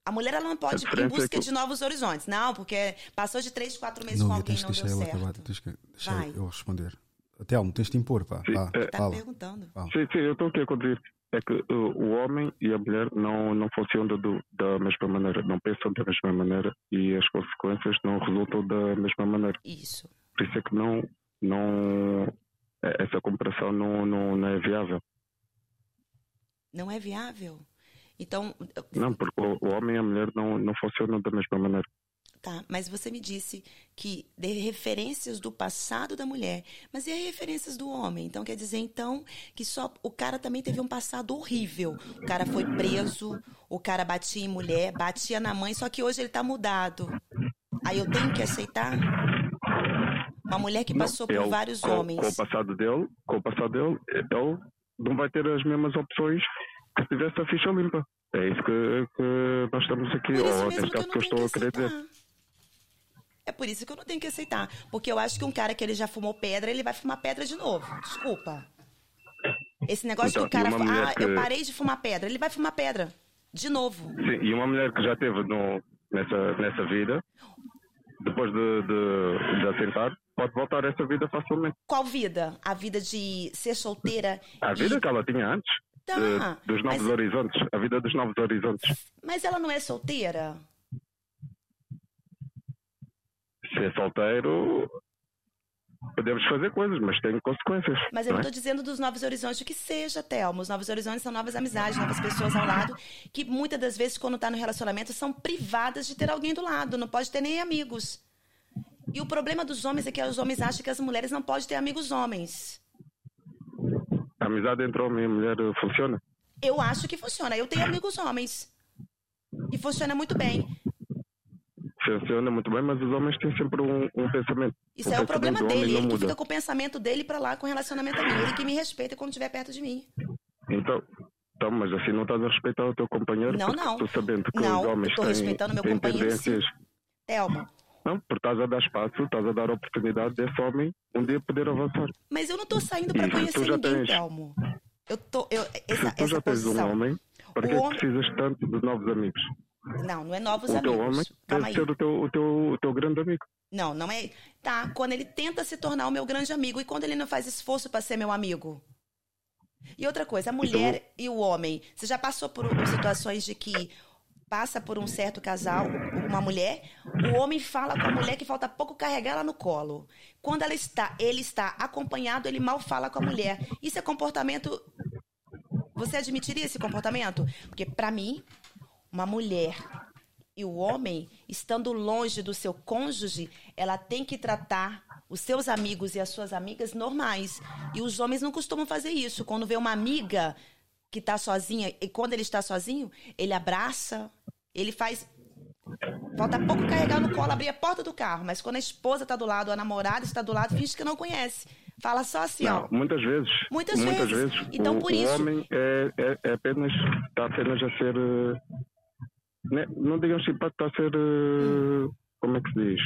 A mulher ela não pode ir em é busca que- de novos horizontes. Não, porque passou de três, quatro meses com Núbia, alguém tens e que não deu certo. acabar, tens que deixar Vai. eu responder. Telmo, tens de impor, pá. Sim, Vá, é- Tá fala. perguntando. Fala. Sim, sim, eu estou aqui a conduzir. É que uh, o homem e a mulher não, não funcionam do- da mesma maneira, não pensam da mesma maneira e as consequências não resultam da mesma maneira. Isso. Por isso é que não, não é- essa comparação não, não, não é viável. Não é viável. Então, Não, porque o, homem e a mulher não, não funcionam da mesma maneira. tá, mas você me disse que de referências do passado da mulher, mas e as referências do homem? Então quer dizer então que só o cara também teve um passado horrível. O cara foi preso, o cara batia em mulher, batia na mãe, só que hoje ele tá mudado. Aí eu tenho que aceitar? Uma mulher que passou por Ele, vários com, homens. Com o passado dele, com o passado dele, ele não vai ter as mesmas opções que se tivesse a ficha limpa. É isso que, que nós estamos aqui, ou neste que eu caso que eu estou a que querer dizer. É por isso que eu não tenho que aceitar. Porque eu acho que um cara que ele já fumou pedra, ele vai fumar pedra de novo. Desculpa. Esse negócio Então, que o cara ah, que- eu parei de fumar pedra. Ele vai fumar pedra. De novo. Sim, e uma mulher que já teve no, nessa, nessa vida, depois de, de, de assentar, pode voltar a essa vida facilmente. Qual vida? A vida de ser solteira. A e- vida que ela tinha antes, Tá, de- dos novos mas- horizontes, a vida dos novos horizontes. Mas ela não é solteira? Ser solteiro, podemos fazer coisas, mas tem consequências. Mas eu não não é? estou dizendo dos novos horizontes que seja, Thelma. Os novos horizontes são novas amizades, novas pessoas ao lado, que muitas das vezes, quando está no relacionamento, são privadas de ter alguém do lado. Não pode ter nem amigos. E o problema dos homens é que os homens acham que as mulheres não podem ter amigos homens. Amizade entre homem e mulher funciona. Eu acho que funciona. Eu tenho amigos homens. E funciona muito bem. Funciona muito bem, mas os homens têm sempre um, um pensamento. Isso o é o pensamento problema do homem dele. Ele que fica com o pensamento dele pra lá com relacionamento a mim. Ele que me respeita quando estiver perto de mim. Então, então, mas assim não estás a respeitar o teu companheiro. Não, não. Tu sabendo que Não, os homens tô têm, respeitando meu companheiro, sim. tendências. Thelma, Não, porque estás a dar espaço, estás a dar oportunidade desse homem um dia poder avançar. mas eu não tô saindo tu conhecer já ninguém, tens- Telmo. Eu tô. Eu, Se essa, tu já tens um homem, para que é que homem- precisas tanto de novos amigos? Não, não é novos o teu homem amigos. Calma deve aí. ser o teu, o, teu, o teu grande amigo. Não, não é. Tá, quando ele tenta se tornar o meu grande amigo e quando ele não faz esforço pra ser meu amigo. E outra coisa, a mulher e o homem. Você já passou por situações de que passa por um certo casal, uma mulher, o homem fala com a mulher que falta pouco carregar ela no colo. Quando ela está, ele está acompanhado, ele mal fala com a mulher. Isso é comportamento. Você admitiria esse comportamento? Porque pra mim, uma mulher e o homem, estando longe do seu cônjuge, ela tem que tratar os seus amigos e as suas amigas normais. E os homens não costumam fazer isso. Quando vê uma amiga que está sozinha, e quando ele está sozinho, ele abraça, ele faz. Falta pouco carregar no colo, abrir a porta do carro, mas quando a esposa está do lado, a namorada está do lado, finge que não conhece. Fala só assim, Não, ó. muitas vezes. Muitas vezes. Então, o, por o isso- homem é, é, é apenas, está apenas a ser. eh, né, não digamos simpático, está a ser. eh, Como é que se diz?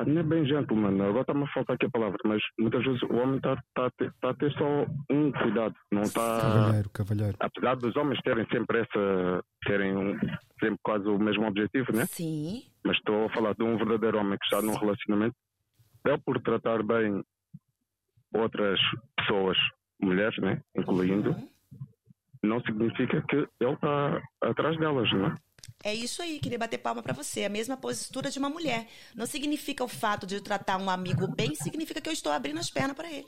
Ah, Não é bem gentleman, agora está-me a faltar aqui a palavra, mas muitas vezes o homem está ter- está a ter só um cuidado, não está. Cavalheiro, cavalheiro. Apesar dos homens terem sempre essa. terem um- sempre quase o mesmo objetivo, né? Sim. mas estou a falar de um verdadeiro homem que está num relacionamento, é por tratar bem outras pessoas, mulheres, né, incluindo, não significa que ele está atrás delas, não é? É isso aí, queria bater palma pra você. A mesma postura de uma mulher. Não significa o fato de eu tratar um amigo bem, significa que eu estou abrindo as pernas pra ele.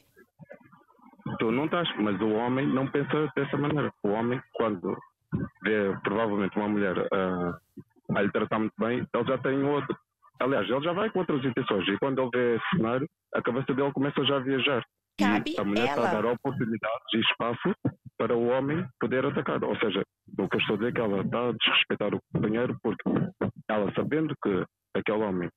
Tu não estás, mas o homem não pensa dessa maneira. O homem, quando vê provavelmente uma mulher ah, a lhe tratar muito bem, ele já tem outro. Aliás, ele já vai com outras intenções e quando ele vê esse cenário, a cabeça dele começa já a viajar. Cabe e a mulher está a ela. dar oportunidades e espaço para o homem poder atacar. Ou seja, o que eu estou a dizer é que ela está a desrespeitar o companheiro porque ela sabendo que aquele homem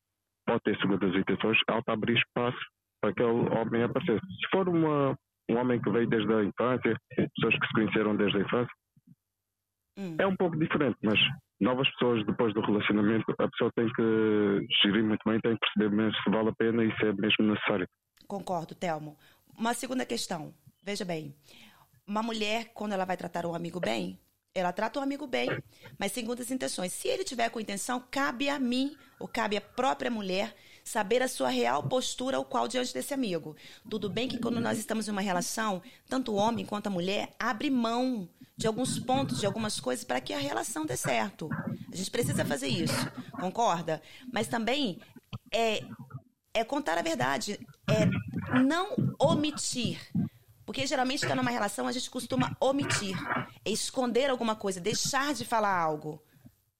pode ter segundas intenções, ela está a abrir espaço para aquele homem aparecer. Se for uma, um homem que veio desde a infância, pessoas que se conheceram desde a infância, Hum. é um pouco diferente, mas novas pessoas depois do relacionamento, a pessoa tem que gerir muito bem, tem que perceber mesmo se vale a pena e se é mesmo necessário. Concordo, Telmo. Uma segunda questão. Veja bem. Uma mulher, quando ela vai tratar um amigo bem, ela trata o amigo bem, mas segundo as intenções. Se ele tiver com intenção, cabe a mim, ou cabe à própria mulher, saber a sua real postura, o qual diante desse amigo. Tudo bem que quando nós estamos em uma relação, tanto o homem quanto a mulher abre mão de alguns pontos, de algumas coisas, para que a relação dê certo. A gente precisa fazer isso, concorda? Mas também é, é contar a verdade, é não omitir porque geralmente está numa relação a gente costuma omitir, esconder alguma coisa, deixar de falar algo.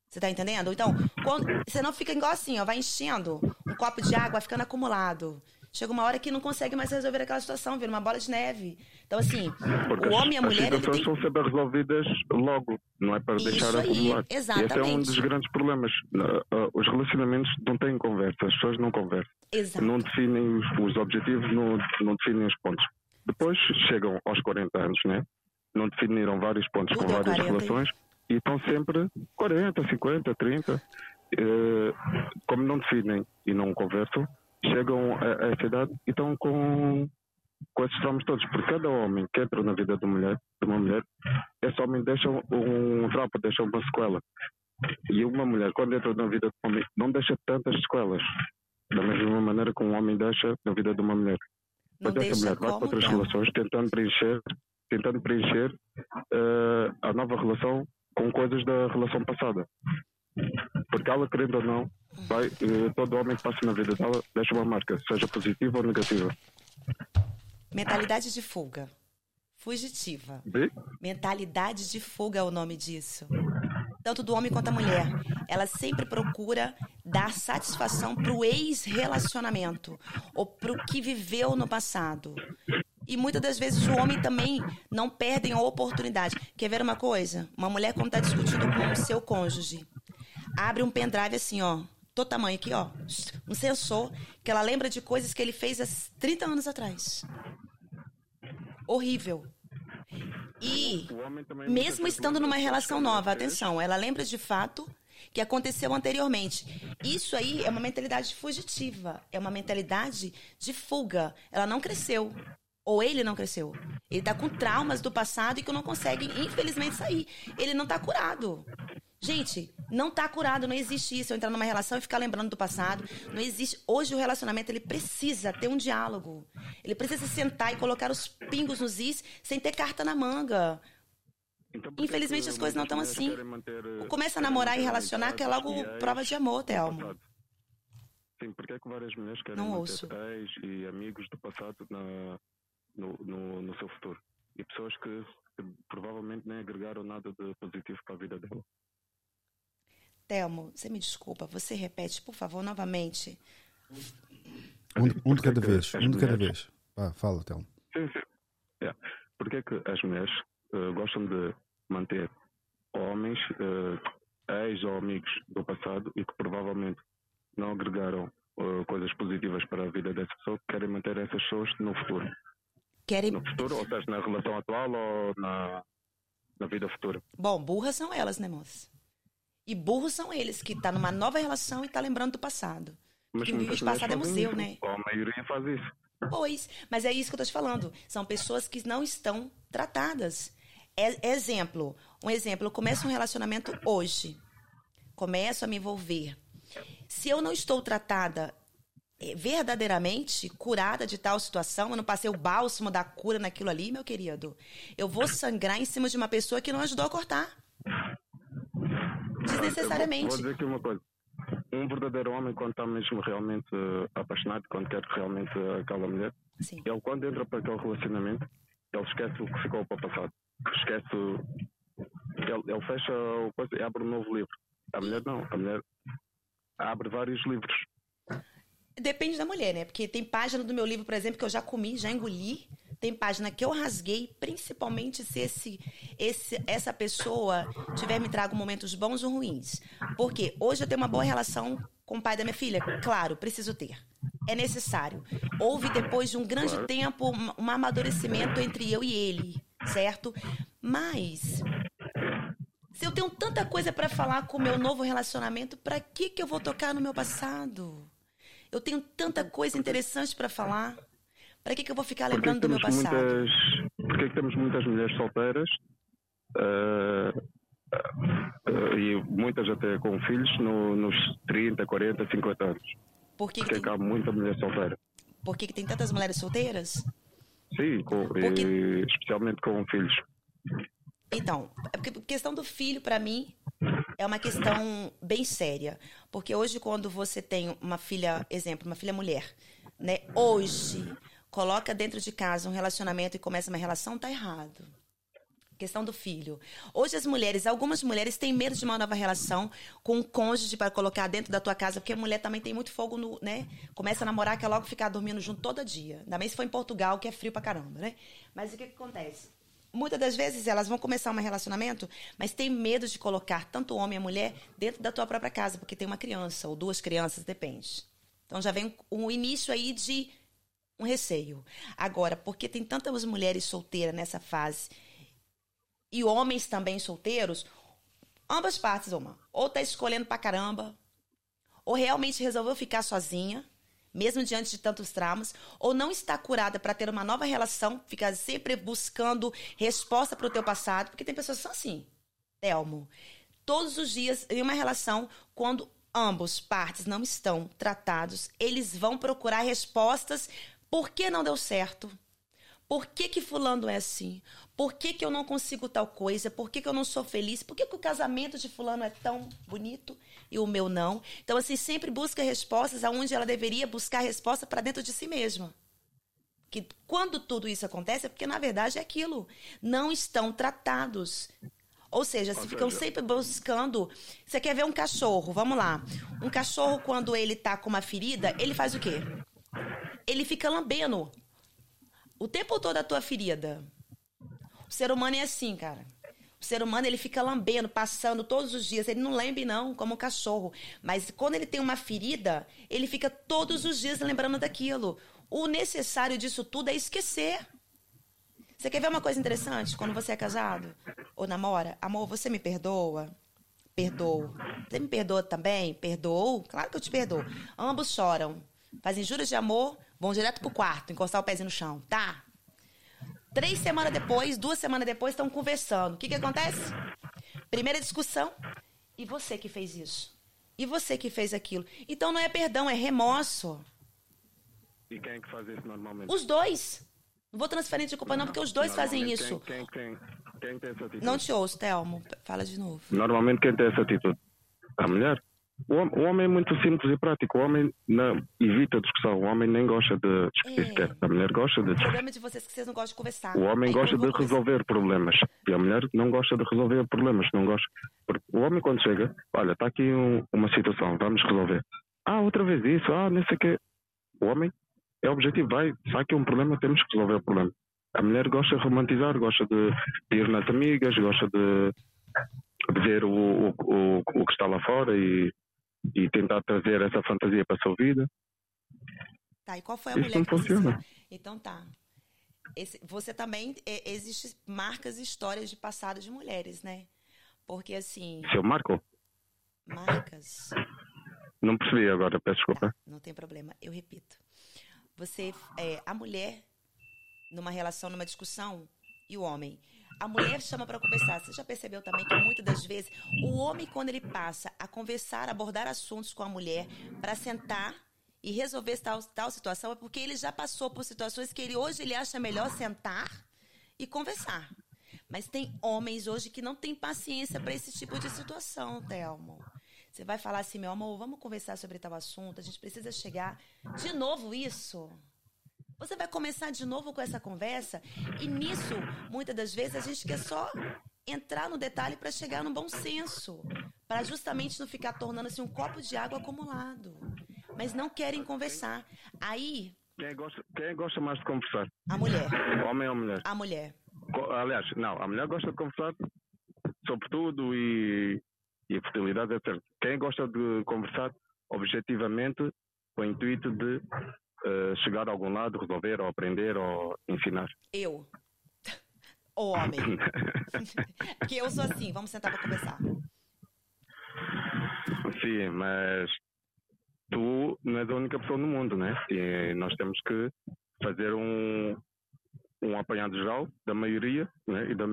Você tá entendendo? Então, quando, você não fica igual assim, ó, vai enchendo um copo de água, vai ficando acumulado. Chega uma hora que não consegue mais resolver aquela situação, vira uma bola de neve. Então, assim, Porque o homem e a mulher. As situações tem... são sempre resolvidas logo, não é para Isso deixar aí, acumular. Esse é um exatamente. dos grandes problemas. Uh, Os relacionamentos não têm conversa, as pessoas não conversam. Exato. Não definem os, os objetivos, não, não definem os pontos. Depois chegam aos 40 anos, né? Não definiram vários pontos com várias 40. relações e estão sempre 40, 50, 30. Eh, como não definem e não conversam, chegam a, a essa idade e estão com, com esses traumas todos. Porque cada homem que entra na vida de, mulher, de uma mulher, esse homem deixa um trauma, deixa uma sequela. E uma mulher, quando entra na vida de um homem, não deixa tantas sequelas. Da mesma maneira que um homem deixa na vida de uma mulher. Não Mas essa mulher vai para outras então. relações tentando preencher, tentando preencher eh, a nova relação com coisas da relação passada. Porque ela, querendo ou não, vai, eh, todo homem que passa na vida dela deixa uma marca, seja positiva ou negativa. Mentalidade de fuga. Fugitiva. Vê? Mentalidade de fuga é o nome disso. Tanto do homem quanto da mulher. Ela sempre procura dar satisfação pro ex-relacionamento ou pro que viveu no passado. E muitas das vezes o homem também não perdem a oportunidade. Quer ver uma coisa? Uma mulher quando está discutindo com o seu cônjuge, abre um pendrive assim, ó, todo tamanho aqui, ó, um sensor, que ela lembra de coisas que ele fez há 30 anos atrás. Horrível. E mesmo estando numa relação que nova, atenção, ela lembra de fato que aconteceu anteriormente. Isso aí é uma mentalidade fugitiva, é uma mentalidade de fuga. Ela não cresceu. Ou ele não cresceu. Ele tá com traumas do passado e que não consegue, infelizmente, sair. Ele não tá curado. Gente, não tá curado, não existe isso. Eu entrar numa relação e ficar lembrando do passado. Não existe. Hoje o relacionamento ele precisa ter um diálogo. Ele precisa sentar e colocar os pingos nos is sem ter carta na manga. Então, Infelizmente as coisas não estão assim. manter, eh, Começa a namorar e relacionar, que é logo prova de amor, Thelmo. Sim, porque é que várias mulheres querem Não manter ouço. ex e amigos do passado na, no, no, no seu futuro? E pessoas que, que provavelmente nem agregaram nada de positivo para a vida dela. Telmo, você me desculpa, você repete, por favor, novamente. Um, um de cada vez, um de cada vez. Vá, fala, Telmo. Sim, sim. Yeah. Porque é que as mulheres eh, gostam de manter homens, eh, ex ou amigos do passado e que provavelmente não agregaram eh, coisas positivas para a vida dessa pessoa, que querem manter essas pessoas no futuro? Querem. No futuro, ou seja, na relação atual ou na, na vida futura. Bom, burras são elas, né, moça? E burros são eles que tá numa nova relação e tá lembrando do passado. Porque vive muitas de passado é museu, isso. né? A maioria faz isso. Pois, mas é isso que eu tô te falando. São pessoas que não estão tratadas. É- exemplo, um exemplo, eu começo um relacionamento hoje. Começo a me envolver. Se eu não estou tratada eh, verdadeiramente, curada de tal situação, eu não passei o bálsamo da cura naquilo ali, meu querido, eu vou sangrar em cima de uma pessoa que não ajudou a cortar. Desnecessariamente. Vou, vou dizer aqui uma coisa. Um verdadeiro homem, quando está mesmo realmente eh, apaixonado, quando quer realmente eh, aquela mulher, Sim. ele quando entra para aquele relacionamento, ele esquece o que ficou para o passado. Esquece. Ele, ele fecha o coisa e abre um novo livro. A mulher não. A mulher abre vários livros. Depende da mulher, né? Porque tem página do meu livro, por exemplo, que eu já comi, já engoli. Tem página que eu rasguei, principalmente se esse, esse, essa pessoa tiver me trago momentos bons ou ruins. Porque hoje eu tenho uma boa relação com o pai da minha filha. Claro, preciso ter. É necessário. Houve, depois de um grande tempo, um amadurecimento entre eu e ele, certo? Mas se eu tenho tanta coisa pra falar com o meu novo relacionamento, pra que que eu vou tocar no meu passado? Eu tenho tanta coisa interessante pra falar. Pra que que eu vou ficar lembrando do meu passado? muitas, porque é que temos muitas mulheres solteiras eh, Uh, e muitas até com filhos no, nos 30, 40, 50 anos. Por que, que Porque tem, há muita mulher solteira. por que que tem tantas mulheres solteiras? Sim, com, Porque- e especialmente com filhos. Então, é a questão do filho, para mim, é uma questão bem séria. Porque hoje, quando você tem uma filha, exemplo, uma filha mulher, né? Hoje, coloca dentro de casa um relacionamento e começa uma relação, tá errado. Questão do filho. Hoje as mulheres, algumas mulheres têm medo de uma nova relação com um cônjuge para colocar dentro da tua casa, porque a mulher também tem muito fogo no, né? Começa a namorar, quer logo ficar dormindo junto todo dia. Ainda mais se for em Portugal, que é frio pra caramba, né? Mas o que, que acontece? Muitas das vezes elas vão começar um relacionamento, mas tem medo de colocar tanto homem e mulher dentro da tua própria casa, porque tem uma criança ou duas crianças, depende. Então já vem um início aí de um receio. Agora, porque tem tantas mulheres solteiras nessa fase e homens também solteiros, ambas partes, uma, ou tá escolhendo pra caramba, ou realmente resolveu ficar sozinha, mesmo diante de tantos traumas, ou não está curada para ter uma nova relação, ficar sempre buscando resposta para o teu passado, porque tem pessoas que são assim. Telmo, todos os dias em uma relação, quando ambos partes não estão tratados, eles vão procurar respostas por que não deu certo. Por que, que fulano é assim? Por que, que eu não consigo tal coisa? Por que, que eu não sou feliz? Por que, que o casamento de fulano é tão bonito e o meu não? Então, assim, sempre busca respostas aonde ela deveria buscar resposta para dentro de si mesma. Que quando tudo isso acontece é porque, na verdade, é aquilo. Não estão tratados. Ou seja, se ficam sempre buscando. Você quer ver um cachorro? Vamos lá. Um cachorro, quando ele tá com uma ferida, ele faz o quê? Ele fica lambendo o tempo todo a tua ferida. O ser humano é assim, cara. O ser humano, ele fica lambendo, passando todos os dias. Ele não lembre, não, como um cachorro. Mas quando ele tem uma ferida, ele fica todos os dias lembrando daquilo. O necessário disso tudo é esquecer. Você quer ver uma coisa interessante? Quando você é casado ou namora, amor, você me perdoa? Perdoo. Você me perdoa também? Perdoo? Claro que eu te perdoo. Ambos choram. Fazem juras de amor, vão direto pro quarto, encostar o pezinho no chão. Tá? Três semanas depois, duas semanas depois, estão conversando. O que, que acontece? Primeira discussão. E você que fez isso? E você que fez aquilo? Então não é perdão, é remorso. E quem é que faz isso normalmente? Os dois. Não vou transferir de culpa, não, porque os dois fazem isso. Quem, quem, quem, quem tem essa atitude? Não te ouço, Telmo. Fala de novo. Normalmente quem tem essa atitude? A mulher. O, hom- o homem é muito simples e prático. O homem não, evita discussão. O homem nem gosta de discutir É. sequer. A mulher gosta de O discutir. problema de vocês é que vocês não gostam de conversar. O homem gosta de conversar- resolver problemas e a mulher não gosta de resolver problemas. Não gosta. Porque o homem, quando chega, olha, está aqui um- uma situação, vamos resolver. Ah, outra vez isso, ah, não sei o quê. O homem é objetivo, vai, se há aqui um problema, temos que resolver o problema. A mulher gosta de romantizar, gosta de, de ir nas amigas, gosta de, de ver o, o, o, o que está lá fora e, e tentar trazer essa fantasia para a sua vida. Tá, e qual foi a Isso mulher não que funciona. Então tá. Esse- você também. É, Existem marcas e histórias de passado de mulheres, né? Porque assim, Seu Marco, marcas. não percebi agora, peço desculpa. Tá, não tem problema, eu repito. Você, é, a mulher, numa relação, numa discussão, e o homem. A mulher chama para conversar. Você já percebeu também que muitas das vezes o homem, quando ele passa a conversar, abordar assuntos com a mulher, para sentar e resolver tal, tal situação, é porque ele já passou por situações que ele hoje ele acha melhor sentar e conversar. Mas tem homens hoje que não têm paciência para esse tipo de situação, Thelmo. Você vai falar assim, meu amor, vamos conversar sobre tal assunto, a gente precisa chegar. De novo isso? Você vai começar de novo com essa conversa e nisso, muitas das vezes, a gente quer só entrar no detalhe para chegar no bom senso, para justamente não ficar tornando-se um copo de água acumulado. Mas não querem conversar. Aí, Quem gosta, quem gosta mais de conversar? a mulher, Homem ou mulher? a mulher, Aliás, não, a mulher gosta de conversar sobre tudo e, e a fertilidade, etc. Quem gosta de conversar objetivamente com o intuito de eh, chegar a algum lado, resolver, ou aprender, ou ensinar. eu, (laughs) o homem. (laughs) que eu sou assim, vamos sentar para conversar. Sim, mas tu não és a única pessoa no mundo, né? E nós temos que fazer um, um apanhado geral da maioria né? e da,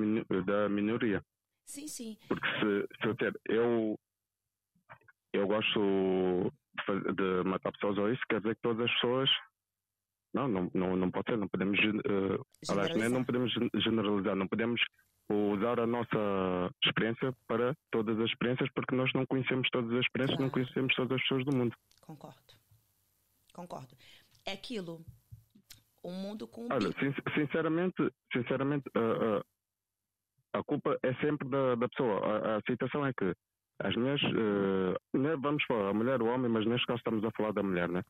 da minoria. Sim, sim. Porque se, se eu ter. Eu, eu gosto de, matar pessoas ou isso, quer dizer que todas as pessoas. Não, não, não, não pode ser, não podemos. eh, aliás, nem não podemos gen- generalizar, não podemos usar a nossa experiência para todas as experiências, porque nós não conhecemos todas as experiências, não Claro. conhecemos todas as pessoas do mundo. Concordo. Concordo. É aquilo. Um mundo com. Olha, sin- sinceramente, sinceramente, a, a, a culpa é sempre da, da pessoa. A, a situação é que as mulheres, mulher, vamos falar, a mulher, o homem, mas neste caso estamos a falar da mulher, né?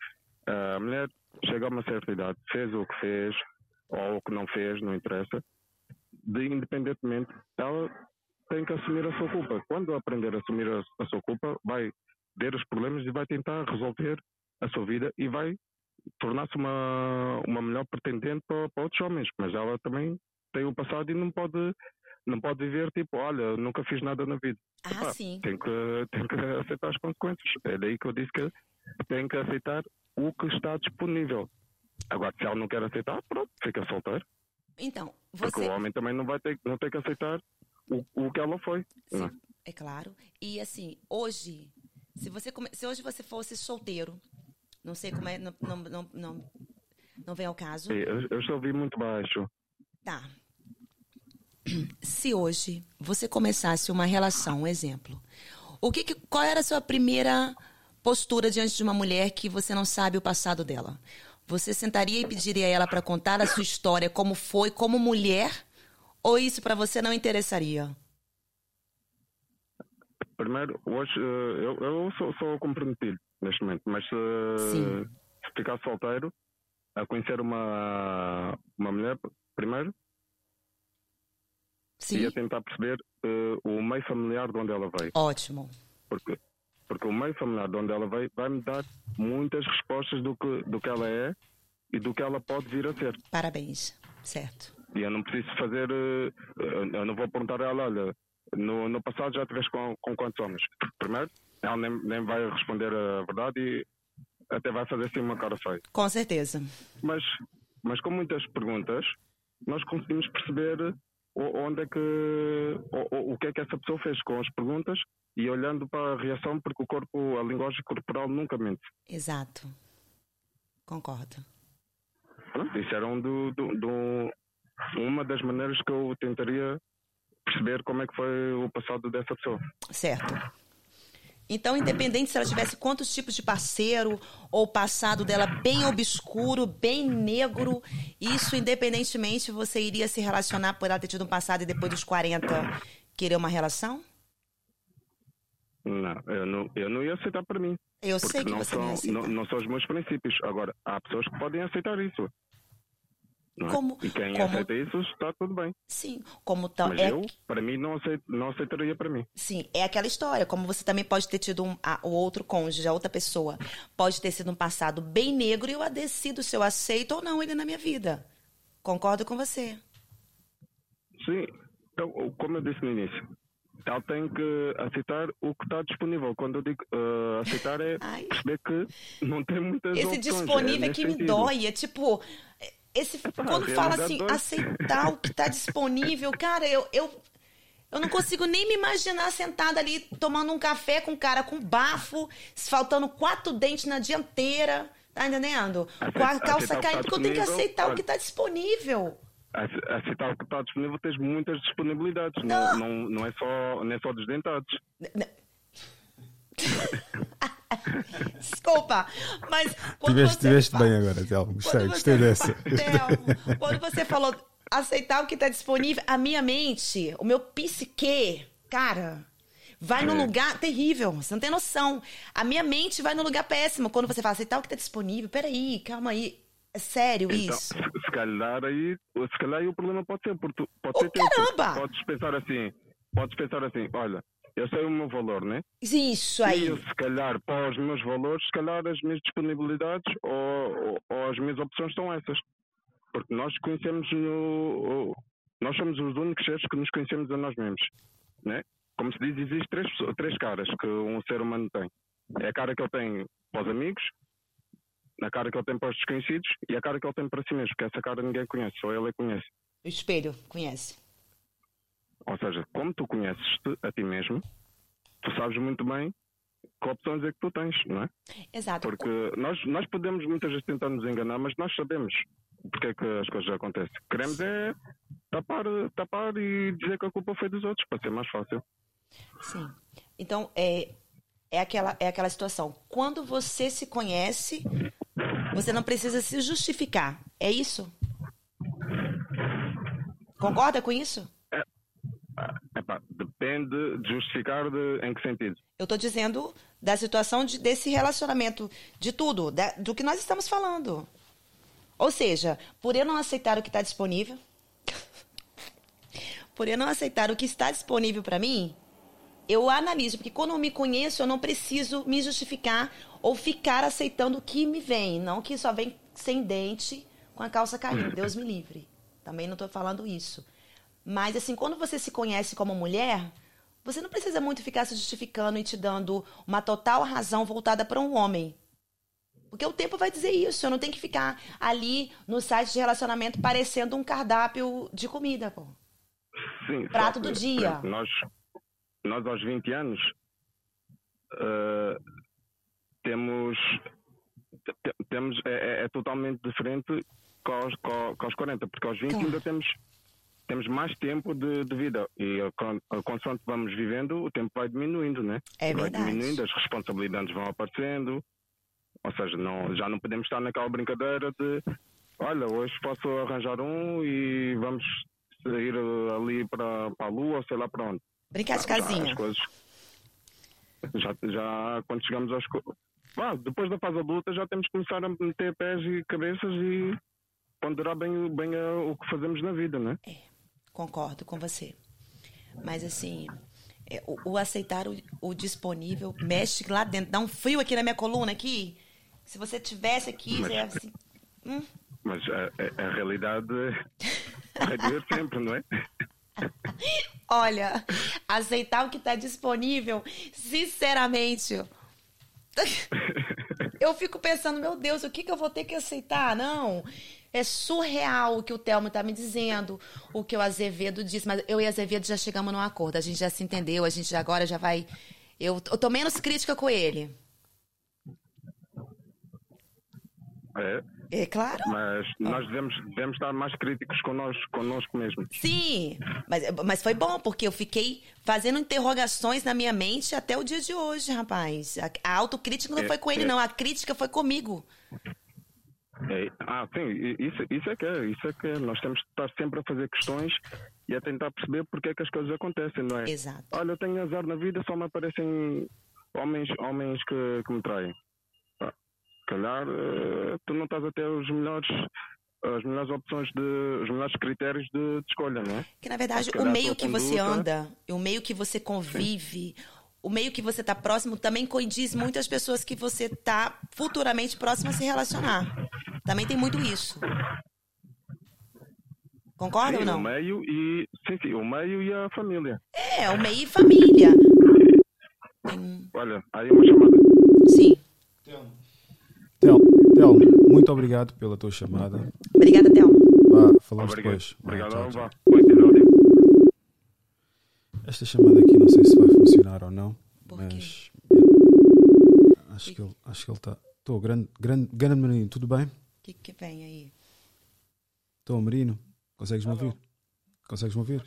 A mulher chega a uma certa idade, fez o que fez, ou o que não fez, não interessa, de independentemente, ela tem que assumir a sua culpa. Quando aprender a assumir a, a sua culpa, vai ver os problemas e vai tentar resolver a sua vida e vai tornar-se uma, uma melhor pretendente para, para outros homens, mas ela também tem o passado e não pode não pode viver tipo, olha, nunca fiz nada na vida. Ah, sim. Tem que, tem que aceitar as consequências. É daí que eu disse que tem que aceitar o que está disponível. Agora, se ela não quer aceitar, pronto, fica solteiro. Então, Porque você. o homem também não vai ter, não tem que aceitar o, o que ela foi. Sim, é claro. E assim, hoje, se você come- se hoje você fosse solteiro, não sei como é, não, não, não, não, não vem ao caso. Sim, Eu, eu a ouvir muito baixo. Tá. Se hoje você começasse uma relação, um exemplo, o que, que- qual era a sua primeira postura diante de uma mulher que você não sabe o passado dela? Você sentaria e pediria a ela para contar a sua história como foi, como mulher? Ou isso para você não interessaria? Primeiro, hoje eh, eu, eu sou, sou comprometido neste momento, mas se, Sim. se ficar solteiro, a conhecer uma, uma mulher, primeiro, Sim. ia tentar perceber eh, o meio familiar de onde ela veio. Ótimo. Porque, porque o meio familiar de onde ela veio vai me dar muitas respostas do que, do que ela é e do que ela pode vir a ser. Parabéns. Certo. E eu não preciso fazer. eh, Eu não vou perguntar a ela, olha, no, no passado já estiveste com, com quantos homens? Primeiro, ela nem, nem vai responder a verdade e até vai fazer assim uma cara feia. Com certeza. Mas, mas com muitas perguntas, nós conseguimos perceber onde é que. O, o- que é que essa pessoa fez com as perguntas e olhando para a reação, porque o corpo, a linguagem corporal nunca mente. Exato. Concordo. Pronto, isso era um do, do- do- uma das maneiras que eu tentaria perceber como é que foi o passado dessa pessoa. Certo. Então, independente se ela tivesse quantos tipos de parceiro ou passado dela bem obscuro, bem negro, isso independentemente você iria se relacionar por ela ter tido um passado e depois dos 40 querer uma relação? Não, eu não, eu não ia aceitar para mim. Eu sei que não você são, não, não são os meus princípios. Agora, há pessoas que podem aceitar isso. É? Como- e quem como- aceita isso está tudo bem. Sim, como tal. Mas é, eu, para mim, não, aceito, não aceitaria para mim. Sim, é aquela história. Como você também pode ter tido um, a- o outro cônjuge, a outra pessoa, pode ter sido um passado bem negro e eu decido se eu aceito ou não ele na minha vida. Concordo com você. Sim, então, como eu disse no início, ela tem que aceitar o que está disponível. Quando eu digo eh, aceitar, é Ai. perceber que não tem muitas Esse opções. disponível é, nesse que me sentido. dói. É tipo. Esse, (laughs) quando fala assim, dói. aceitar o que está disponível, cara, eu, eu, eu não consigo nem me imaginar sentada ali tomando um café com um cara com bafo, faltando quatro dentes na dianteira. Tá entendendo? Com a calça tá caindo, porque eu tenho que disponível, aceitar o que está disponível. Ace- Aceitar o que está disponível, tens muitas disponibilidades. Não. Não, não, não, é, só, não é só desdentados. (laughs) Desculpa, mas quando Tiveste, você tiveste fala- bem agora, Telmo. Gostei, gostei dessa. Telmo, quando você falou aceitar o que está disponível, a minha mente, o meu psique, cara, vai num É. lugar terrível. Você não tem noção. A minha mente vai num lugar péssimo quando você fala aceitar o que está disponível. Peraí, calma aí. É sério Então, isso? se, calhar aí, se calhar aí o problema pode ser, pode Oh, ser porque caramba! Podes pensar assim, podes pensar assim, olha, eu sei o meu valor, né? Isso aí. E eu, se calhar, para os meus valores, se calhar as minhas disponibilidades ou, ou, ou as minhas opções são essas. Porque nós conhecemos no. Nós somos os únicos seres que nos conhecemos a nós mesmos. Né? Como se diz, existem três, três caras que um ser humano tem. É a cara que ele tem para os amigos, a cara que ele tem para os desconhecidos e a cara que ele tem para si mesmo, que essa cara ninguém conhece, só ele a conhece. O espelho, conhece? Ou seja, como tu conheces-te a ti mesmo, tu sabes muito bem que opções é que tu tens, não é? Exato. Porque nós, nós podemos muitas vezes tentar nos enganar, mas nós sabemos porque é que as coisas acontecem. Queremos é tapar, tapar e dizer que a culpa foi dos outros, para ser mais fácil. Sim. Então, é, é, aquela, é aquela situação. Quando você se conhece, você não precisa se justificar. É isso? Concorda com isso? Depende de justificar de, em que sentido. Eu estou dizendo da situação de, desse relacionamento, de tudo, da, do que nós estamos falando. Ou seja, por eu não aceitar o que está disponível, (laughs) por eu não aceitar o que está disponível para mim, eu analiso, porque quando eu me conheço, eu não preciso me justificar ou ficar aceitando o que me vem, não que só vem sem dente com a calça caindo. (laughs) Deus me livre. Também não estou falando isso. Mas, assim, quando você se conhece como mulher, você não precisa muito ficar se justificando e te dando uma total razão voltada para um homem. Porque o tempo vai dizer isso. Eu não tenho que ficar ali no site de relacionamento parecendo um cardápio de comida, pô. Sim, Prato do dia. Nós, nós aos 20 anos eh, temos, te- temos é, é- é totalmente diferente com aos, com, com aos 40, porque aos 20 Claro. ainda temos, temos mais tempo de, de vida e eh, con- consoante vamos vivendo, o tempo vai diminuindo, né? É vai verdade. diminuindo, as responsabilidades vão aparecendo, ou seja, não, já não podemos estar naquela brincadeira de olha, hoje posso arranjar um e vamos sair eh, ali para, para a lua ou sei lá para onde. Brincar de Já casinha. as coisas. Já, já quando chegamos aos. Pá, depois da fase adulta já temos que começar a meter pés e cabeças e ponderar bem, o- bem o que fazemos na vida, né? Concordo com você. Mas assim, é, o, o aceitar o, o disponível mexe lá dentro, dá um frio aqui na minha coluna aqui. Se você tivesse aqui, Mas- é assim, hum, Mas a, a- a realidade vai doer sempre, não é? olha, aceitar o que está disponível, sinceramente, (laughs) eu fico pensando, meu Deus, o que, que eu vou ter que aceitar? Não. É surreal o que o Telmo tá me dizendo, o que o Azevedo disse, mas eu e Azevedo já chegamos num acordo, a gente já se entendeu, a gente já agora já vai. Eu, eu tô menos crítica com ele. É, É claro. mas nós devemos, devemos estar mais críticos connosco, connosco mesmo. Sim, mas, mas foi bom, porque eu fiquei fazendo interrogações na minha mente até o dia de hoje, rapaz. A, a autocrítica não É, foi com ele, é. não. A crítica foi comigo. É, ah, sim, isso, isso é que é, isso é que é. Nós temos que estar sempre a fazer questões e a tentar perceber porque é que as coisas acontecem, não é? Exato. Olha, eu tenho azar na vida, só me aparecem homens, homens que, que me traem. Se calhar eh, tu não estás a ter os melhores, as melhores opções, de, os melhores critérios de, de escolha, não é? Que na verdade o meio que você anda, o meio que você convive, o meio que você tá próximo também condiz muitas pessoas que você tá futuramente próximo a se relacionar. Também tem muito isso. Concorda ou Sim, o não? meio e sim, sim, o meio e a família. É, o meio e família. Tem- Olha, aí uma chamada. Sim. Telmo, Telmo, muito obrigado pela tua chamada. Obrigada, Thelma. Vá, falamos Obrigado. depois. Obrigado, vá. tchau. Esta chamada aqui não sei se vai funcionar ou não, Por quê? mas acho, que ele, acho que ele está. Estou, grande, grande, grande menino, tudo bem? O que, que vem aí? Estou, Marino, consegues me ouvir? Consegues me ouvir?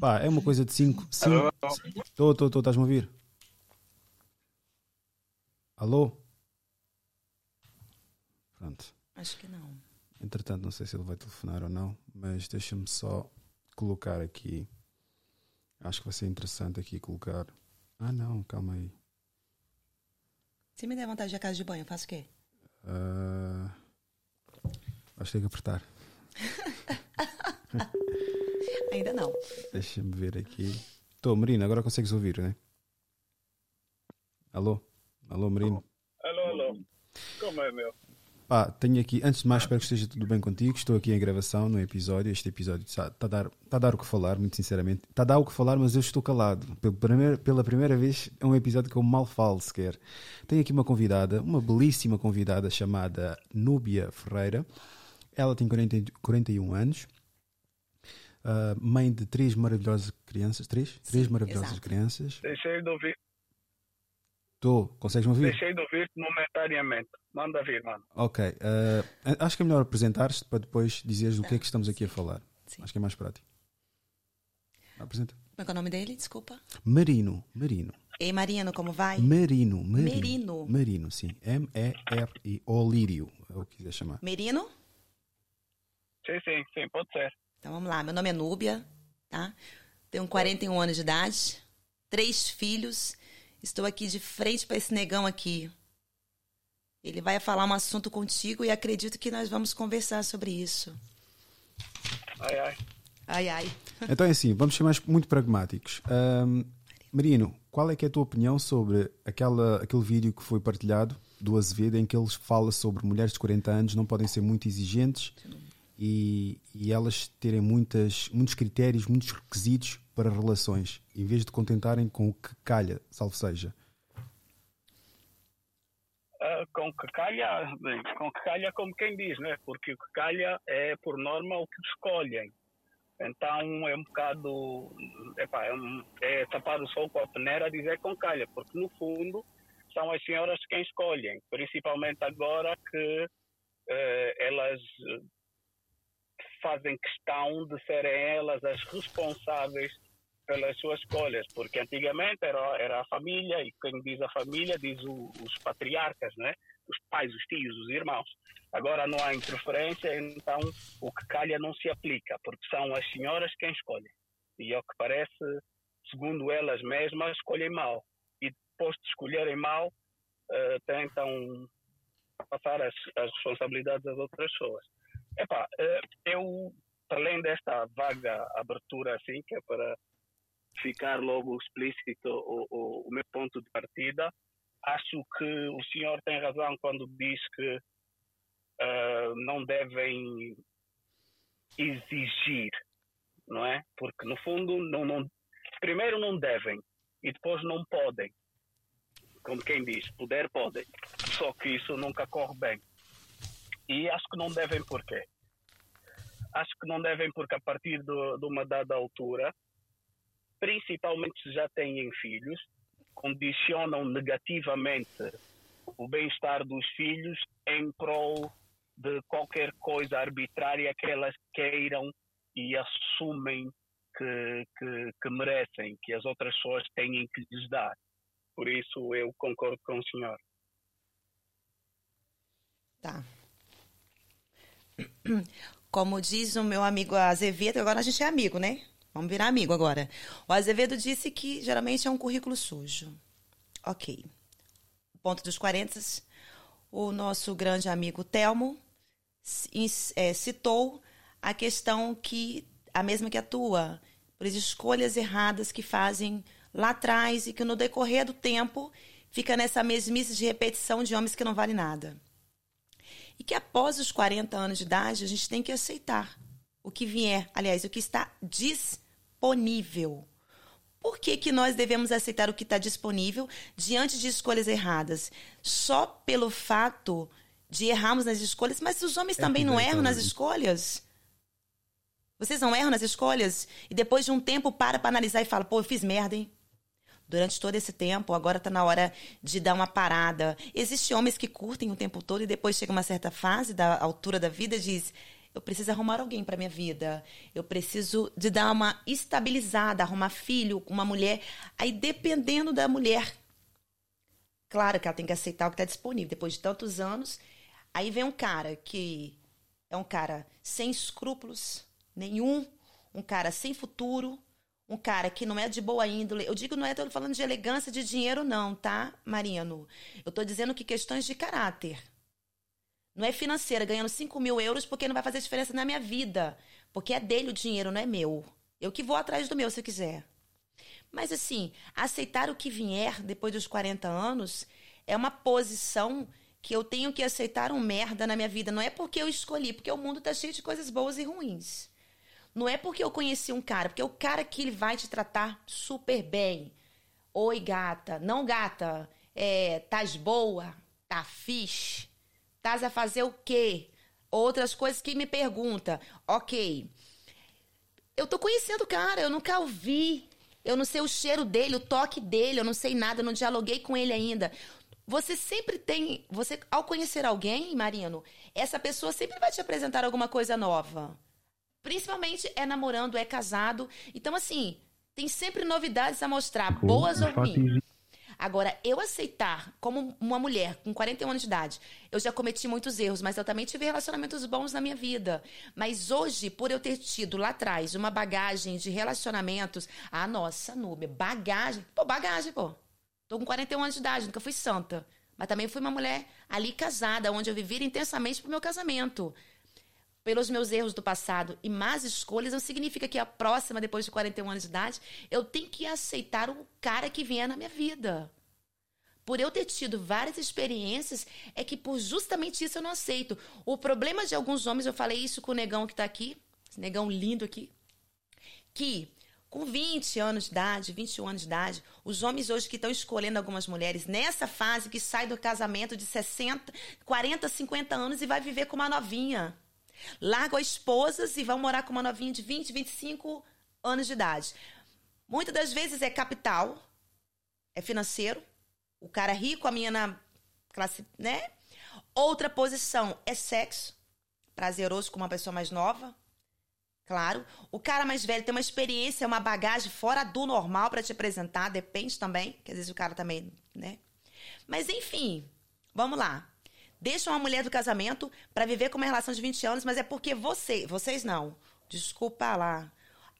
Pá, é uma coisa de 5. Estou, estou, estou, estás-me a ouvir? Alô? Pronto. Acho que não. Entretanto, não sei se ele vai telefonar ou não, mas deixa-me só colocar aqui. Acho que vai ser interessante aqui colocar. Ah, não, calma aí. Se me der vontade de ir à casa de banho, eu faço o quê? Ah, Vais ter que apertar. (laughs) Ainda não. Deixa-me ver aqui. Estou, Marina, agora consegues ouvir, né? Alô? Alô, Marino? Alô, alô. Como é, meu? Pá, tenho aqui, antes de mais, espero que esteja tudo bem contigo. Estou aqui em gravação no episódio. Este episódio está, está a, dar, está a dar o que falar, muito sinceramente. Está a dar o que falar, mas eu estou calado. Pela primeira, pela primeira vez, é um episódio que eu mal falo sequer. Tenho aqui uma convidada, uma belíssima convidada chamada Núbia Ferreira. Ela tem 40, 41 anos. uh, mãe de três maravilhosas crianças. Três? Sim, três maravilhosas exato. crianças. Deixei de ouvir, Estou, consegues me ouvir? deixei de ouvir momentaneamente. Manda vir, mano. Ok. uh, acho que é melhor apresentar-te para depois dizeres do que é que estamos aqui a falar. Sim. Acho que é mais prático. Apresenta. Como é que é o nome dele? Desculpa. Marino. Marino. Ei, Mariano, como vai? Marino. Marino. Merino. Marino, sim. M-E-R-I. Olírio, é o que quiser chamar. Merino? Sim, sim, sim, pode ser. Então vamos lá. Meu nome é Núbia, tá? Tenho 41 anos de idade, três filhos. Estou aqui de frente para esse negão aqui. Ele vai falar um assunto contigo e acredito que nós vamos conversar sobre isso. Ai, ai. Ai, ai. Então é assim, vamos ser mais muito pragmáticos. Ahm, Marino, qual é que é a tua opinião sobre aquela, aquele vídeo que foi partilhado do Azevedo em que ele fala sobre mulheres de 40 anos não podem ser muito exigentes e, e elas terem muitas, muitos critérios, muitos requisitos para relações, em vez de contentarem com o que calha, salvo seja. Ah, com que calha, bem, com que calha como quem diz, né? Porque o que calha é, por norma, o que escolhem. Então é um bocado. Epá, é, um, é tapar o sol com a peneira dizer com calha, porque no fundo são as senhoras quem escolhem, principalmente agora que eh, elas fazem questão de serem elas as responsáveis pelas suas escolhas, porque antigamente era, era a família, e quem diz a família diz o, os patriarcas, né? os pais, os tios, os irmãos. Agora não há interferência, então o que calha não se aplica, porque são as senhoras quem escolhem. E ao que parece, segundo elas mesmas, escolhem mal. E depois de escolherem mal, eh, tentam passar as, as responsabilidades às outras pessoas. Epá, eh, eu, para além desta vaga abertura assim, que é para ficar logo explícito o, o, o meu ponto de partida, acho que o senhor tem razão quando diz que ah, não devem exigir, não é? Porque no fundo, não, não, primeiro não devem e depois não podem. Como quem diz, poder podem. Só que isso nunca corre bem. E acho que não devem porquê? Acho que não devem porque a partir do, de uma dada altura, principalmente se já têm filhos, condicionam negativamente o bem-estar dos filhos em prol de qualquer coisa arbitrária que elas queiram e assumem que, que, que merecem, que as outras pessoas têm que lhes dar. Por isso eu concordo com o senhor. Tá. (clears throat) Como diz o meu amigo Azevedo, agora a gente é amigo, né? Vamos virar amigo agora. O Azevedo disse que geralmente é um currículo sujo. Ok. Ponto dos 40. O nosso grande amigo Telmo é, citou a questão que, a mesma que a tua, por escolhas erradas que fazem lá atrás e que no decorrer do tempo fica nessa mesmice de repetição de homens que não vale nada. E que após os 40 anos de idade a gente tem que aceitar o que vier, aliás, o que está disponível. Por que, que nós devemos aceitar o que está disponível diante de escolhas erradas? Só pelo fato de errarmos nas escolhas, mas os homens É também não erram nas escolhas? Vocês não erram nas escolhas? E depois de um tempo para para analisar e fala, pô, eu fiz merda, hein? Durante todo esse tempo, agora tá na hora de dar uma parada. Existem homens que curtem o tempo todo e depois chega uma certa fase da altura da vida e diz: eu preciso arrumar alguém para minha vida. Eu preciso de dar uma estabilizada, arrumar filho, uma mulher. Aí dependendo da mulher, claro que ela tem que aceitar o que está disponível. Depois de tantos anos, aí vem um cara que é um cara sem escrúpulos nenhum, um cara sem futuro, um cara que não é de boa índole. Eu digo não é tô falando de elegância de dinheiro não, tá, Marino? Eu tô dizendo que questões de caráter. Não é financeira, ganhando 5 mil euros porque não vai fazer diferença na minha vida. Porque é dele o dinheiro, não é meu. Eu que vou atrás do meu se eu quiser. Mas assim, aceitar o que vier depois dos 40 anos é uma posição que eu tenho que aceitar um merda na minha vida. Não é porque eu escolhi, porque o mundo tá cheio de coisas boas e ruins. Não é porque eu conheci um cara, porque o cara que ele vai te tratar super bem. Oi, gata. Não, gata. É, tás boa? Tá fixe? Tás a fazer o quê? Outras coisas que me pergunta. Ok. eu tô conhecendo o cara, eu nunca ouvi. Eu não sei o cheiro dele, o toque dele, eu não sei nada, eu não dialoguei com ele ainda. Você sempre tem. Você, ao conhecer alguém, Marino, essa pessoa sempre vai te apresentar alguma coisa nova. Principalmente é namorando, é casado. Então, assim, tem sempre novidades a mostrar, boas ou ruins. Agora, eu aceitar como uma mulher com 41 anos de idade, eu já cometi muitos erros, mas eu também tive relacionamentos bons na minha vida. Mas hoje, por eu ter tido lá atrás uma bagagem de relacionamentos, ah, nossa, Núbia, bagagem. Pô, bagagem, pô. Tô com 41 anos de idade, nunca fui santa. Mas também fui uma mulher ali casada, onde eu vivi intensamente pro meu casamento pelos meus erros do passado e más escolhas, não significa que a próxima, depois de 41 anos de idade, eu tenho que aceitar o cara que vier na minha vida. Por eu ter tido várias experiências, é que por justamente isso eu não aceito. O problema de alguns homens, eu falei isso com o negão que está aqui, esse negão lindo aqui, que com 20 anos de idade, 21 anos de idade, os homens hoje que estão escolhendo algumas mulheres nessa fase que sai do casamento de 60, 40, 50 anos e vai viver com uma novinha. Largam esposas e vão morar com uma novinha de 20, 25 anos de idade. Muitas das vezes é capital, é financeiro. O cara é rico, a minha na classe, né? Outra posição é sexo, prazeroso com uma pessoa mais nova. Claro. O cara mais velho tem uma experiência, uma bagagem fora do normal para te apresentar, depende também, que às vezes o cara também, né? Mas enfim, vamos lá deixam a mulher do casamento para viver com uma relação de 20 anos, mas é porque você, vocês não. Desculpa lá.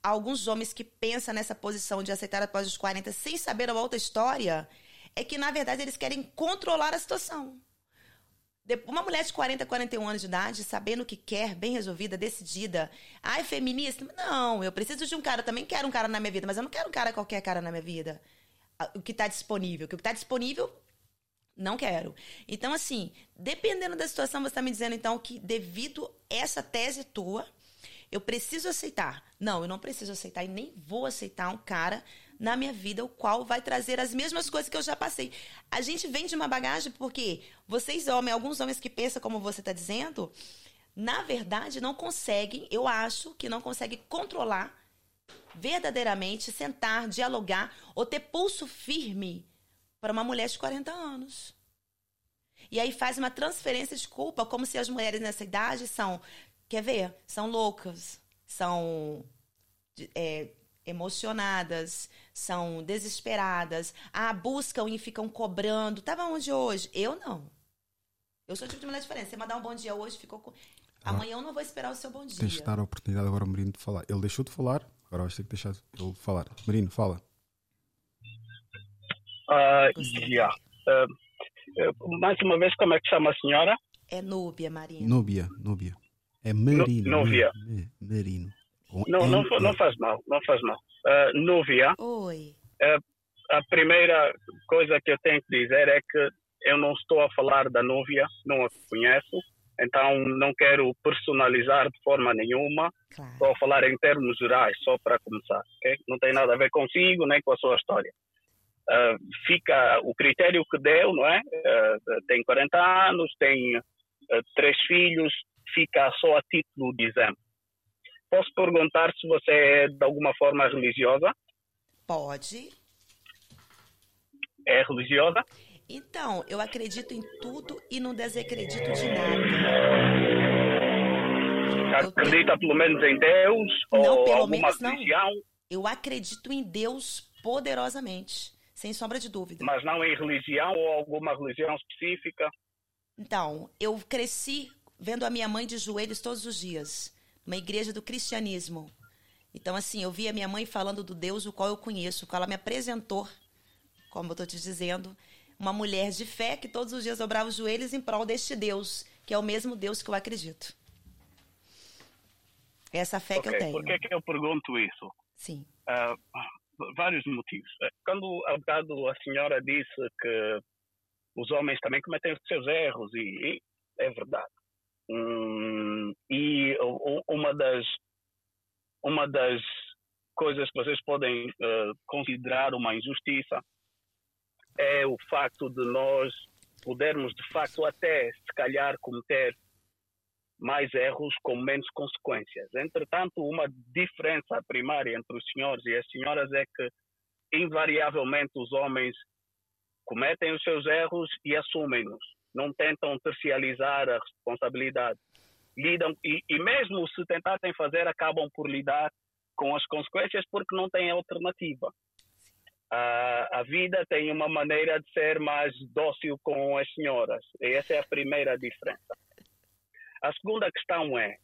Alguns homens que pensam nessa posição de aceitar após os 40 sem saber uma outra história, é que na verdade eles querem controlar a situação. Uma mulher de 40, 41 anos de idade, sabendo o que quer, bem resolvida, decidida. Ai, feminista? Não, eu preciso de um cara. Eu também quero um cara na minha vida, mas eu não quero um cara qualquer cara na minha vida. O que está disponível. O que está disponível não quero. Então, assim, dependendo da situação, você está me dizendo, então, que devido essa tese tua, eu preciso aceitar. Não, eu não preciso aceitar e nem vou aceitar um cara na minha vida o qual vai trazer as mesmas coisas que eu já passei. A gente vem de uma bagagem porque vocês, homens, alguns homens que pensam como você está dizendo, na verdade não conseguem, eu acho que não conseguem controlar verdadeiramente, sentar, dialogar ou ter pulso firme para uma mulher de 40 anos. E aí faz uma transferência de culpa, como se as mulheres nessa idade são, quer ver? São loucas, são é, emocionadas, são desesperadas, ah, buscam e ficam cobrando. Tava onde hoje? Eu não. Eu sou o tipo de mulher diferente. Você mandar um bom dia hoje, ficou com. Ah, Amanhã eu não vou esperar o seu bom dia. Tens de dar a oportunidade agora ao Merino de falar. Ele deixou de falar, agora vais ter que deixar ele falar. Merino, fala. Uh, yeah. uh, mais uma vez, como é que chama a senhora? É Núbia, Marina. Núbia, Núbia. É Marino. Núbia. Marino. Não, não, não faz mal, não faz mal. Uh, Núbia. Oi. Uh, a primeira coisa que eu tenho que dizer é que eu não estou a falar da Núbia, não a conheço, então não quero personalizar de forma nenhuma, claro. estou a falar em termos gerais, só para começar, ok? Não tem nada a ver consigo nem com a sua história uh, fica o critério que deu, não é? Uh, tem 40 anos, tem uh, três filhos, fica só a título de exemplo. Posso perguntar se você é de alguma forma religiosa? Pode. É religiosa? Então, eu acredito em tudo e não desacredito de nada. Acredita tenho... pelo menos em Deus não, ou pelo alguma menos religião? Não. Eu acredito em Deus poderosamente sem sombra de dúvida. Mas não em religião ou alguma religião específica? Então, eu cresci vendo a minha mãe de joelhos todos os dias, numa igreja do cristianismo. Então, assim, eu via minha mãe falando do Deus o qual eu conheço, o qual ela me apresentou, como eu estou te dizendo, uma mulher de fé que todos os dias dobrava os joelhos em prol deste Deus, que é o mesmo Deus que eu acredito. Essa fé okay, que eu tenho. Por que, que eu pergunto isso? Sim. Uh, vários motivos. Eh, quando há bocado a senhora disse que os homens também cometem os seus erros, e, e é verdade. Hum, e uma das, uma das coisas que vocês podem uh, considerar uma injustiça é o facto de nós podermos, de facto, até se calhar cometer mais erros com menos consequências. Entretanto, uma diferença primária entre os senhores e as senhoras é que, invariavelmente, os homens cometem os seus erros e assumem-nos. Não tentam tercializar a responsabilidade. Lidam, e, e mesmo se tentarem fazer, acabam por lidar com as consequências porque não têm alternativa. A, a vida tem uma maneira de ser mais dócil com as senhoras. E essa é a primeira diferença. A segunda questão é,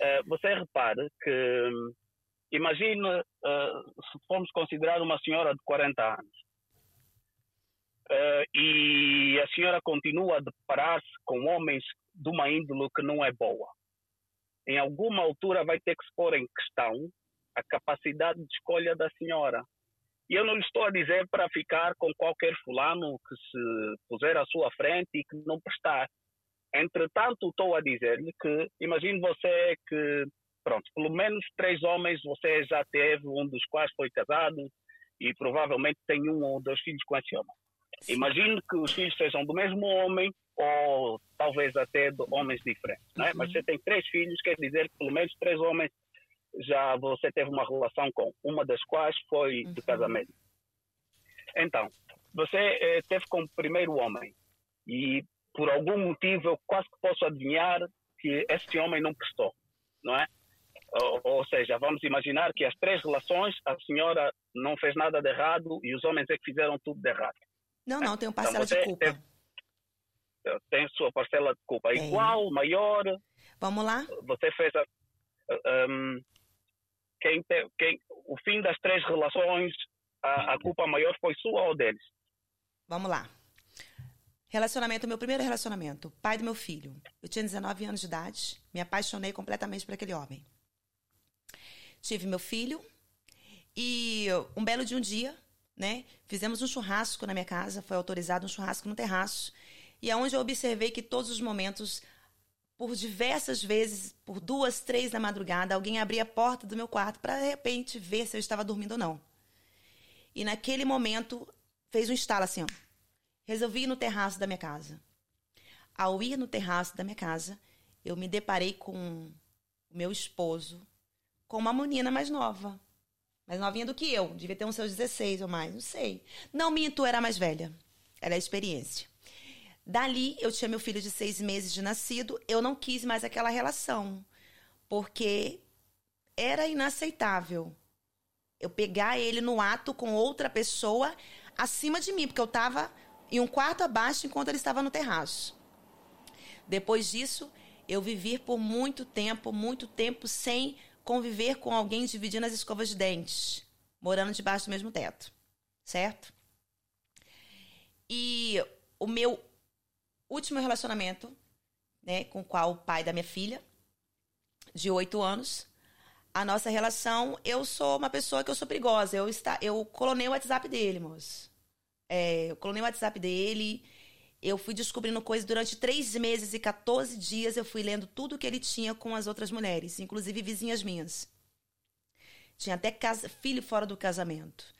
uh, você repare que, imagine uh, se formos considerar uma senhora de 40 anos uh, e a senhora continua a deparar-se com homens de uma índole que não é boa. Em alguma altura vai ter que se pôr em questão a capacidade de escolha da senhora. E eu não lhe estou a dizer para ficar com qualquer fulano que se puser à sua frente e que não prestar. Entretanto, estou a dizer-lhe que, imagine você que, pronto, pelo menos três homens você já teve, um dos quais foi casado e provavelmente tem um ou dois filhos com esse homem. Imagine que os filhos sejam do mesmo homem ou talvez até de homens diferentes, né? Mas você tem três filhos, quer dizer que pelo menos três homens já você teve uma relação com, uma das quais foi de uhum. casamento. Então, você eh, teve como primeiro homem e por algum motivo eu quase que posso adivinhar que este homem não prestou, não é? Ou, ou, seja, vamos imaginar que as três relações a senhora não fez nada de errado e os homens é que fizeram tudo de errado. Não, não, tem uma parcela então, de culpa. Tem, tem sua parcela de culpa. Tem. Igual, maior. Vamos lá? Você fez a, um, quem, quem, o fim das três relações, a, a culpa maior foi sua ou deles? Vamos lá. Relacionamento, meu primeiro relacionamento, pai do meu filho. Eu tinha 19 anos de idade, me apaixonei completamente por aquele homem. Tive meu filho e um belo de um dia, né, fizemos um churrasco na minha casa, foi autorizado um churrasco no terraço, e é eu observei que todos os momentos, por diversas vezes, por duas, três da madrugada, alguém abria a porta do meu quarto para de repente ver se eu estava dormindo ou não. E naquele momento fez um estalo assim, ó resolvi ir no terraço da minha casa. Ao ir no terraço da minha casa, eu me deparei com o meu esposo, com uma menina mais nova. Mais novinha do que eu, devia ter uns seus 16 ou mais, não sei. Não minto, era mais velha. Era a experiência. Dali, eu tinha meu filho de seis meses de nascido, eu não quis mais aquela relação, porque era inaceitável eu pegar ele no ato com outra pessoa acima de mim, porque eu estava e um quarto abaixo enquanto ele estava no terraço. Depois disso, eu vivi por muito tempo, muito tempo sem conviver com alguém dividindo as escovas de dentes, morando debaixo do mesmo teto, certo? E o meu último relacionamento, né, com qual o pai da minha filha, de oito anos, a nossa relação, eu sou uma pessoa que eu sou perigosa. Eu, está, eu colonei o WhatsApp dele, moço. É, eu clonei o WhatsApp dele. Eu fui descobrindo coisas durante três meses e 14 dias. Eu fui lendo tudo que ele tinha com as outras mulheres, inclusive vizinhas minhas. Tinha até casa, filho fora do casamento.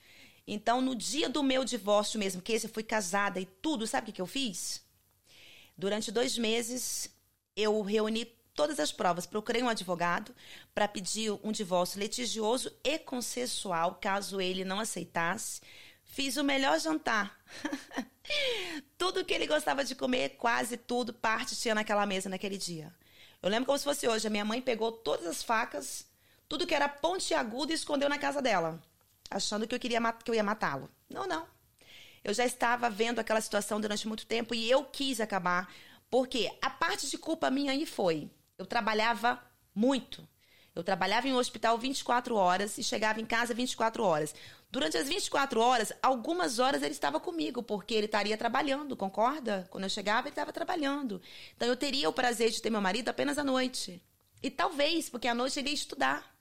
Então, no dia do meu divórcio mesmo, que esse eu fui casada e tudo, sabe o que, que eu fiz? Durante dois meses, eu reuni todas as provas, procurei um advogado para pedir um divórcio litigioso e consensual, caso ele não aceitasse. Fiz o melhor jantar. (laughs) tudo que ele gostava de comer, quase tudo, parte tinha naquela mesa naquele dia. Eu lembro como se fosse hoje. A minha mãe pegou todas as facas, tudo que era pontiagudo e escondeu na casa dela, achando que eu queria que eu ia matá-lo. Não, não. Eu já estava vendo aquela situação durante muito tempo e eu quis acabar, porque a parte de culpa minha aí foi. Eu trabalhava muito. Eu trabalhava em um hospital 24 horas e chegava em casa 24 horas. Durante as 24 horas, algumas horas ele estava comigo, porque ele estaria trabalhando, concorda? Quando eu chegava, ele estava trabalhando. Então eu teria o prazer de ter meu marido apenas à noite. E talvez, porque à noite ele ia estudar.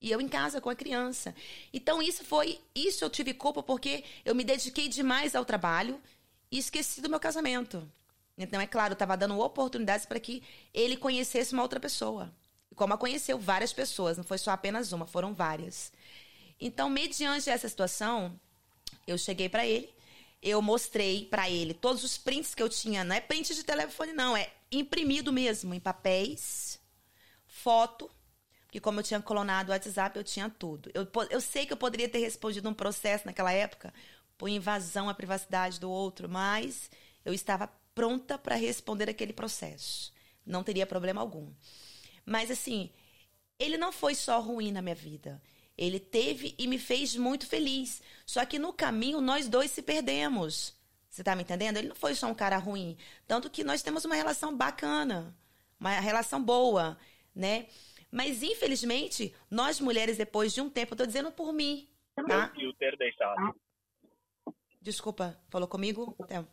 E eu em casa com a criança. Então isso foi, isso eu tive culpa porque eu me dediquei demais ao trabalho e esqueci do meu casamento. Então é claro, eu estava dando oportunidades para que ele conhecesse uma outra pessoa como a conheceu várias pessoas, não foi só apenas uma, foram várias. Então, mediante essa situação, eu cheguei para ele, eu mostrei para ele todos os prints que eu tinha, não é print de telefone não, é imprimido mesmo em papéis, foto, porque como eu tinha clonado o WhatsApp, eu tinha tudo. Eu, eu sei que eu poderia ter respondido um processo naquela época por invasão à privacidade do outro, mas eu estava pronta para responder aquele processo. Não teria problema algum. Mas assim, ele não foi só ruim na minha vida. Ele teve e me fez muito feliz. Só que no caminho nós dois se perdemos. Você tá me entendendo? Ele não foi só um cara ruim. Tanto que nós temos uma relação bacana, uma relação boa, né? Mas infelizmente, nós mulheres, depois de um tempo, eu tô dizendo por mim, tá? E o ter deixado. Desculpa, falou comigo? Então.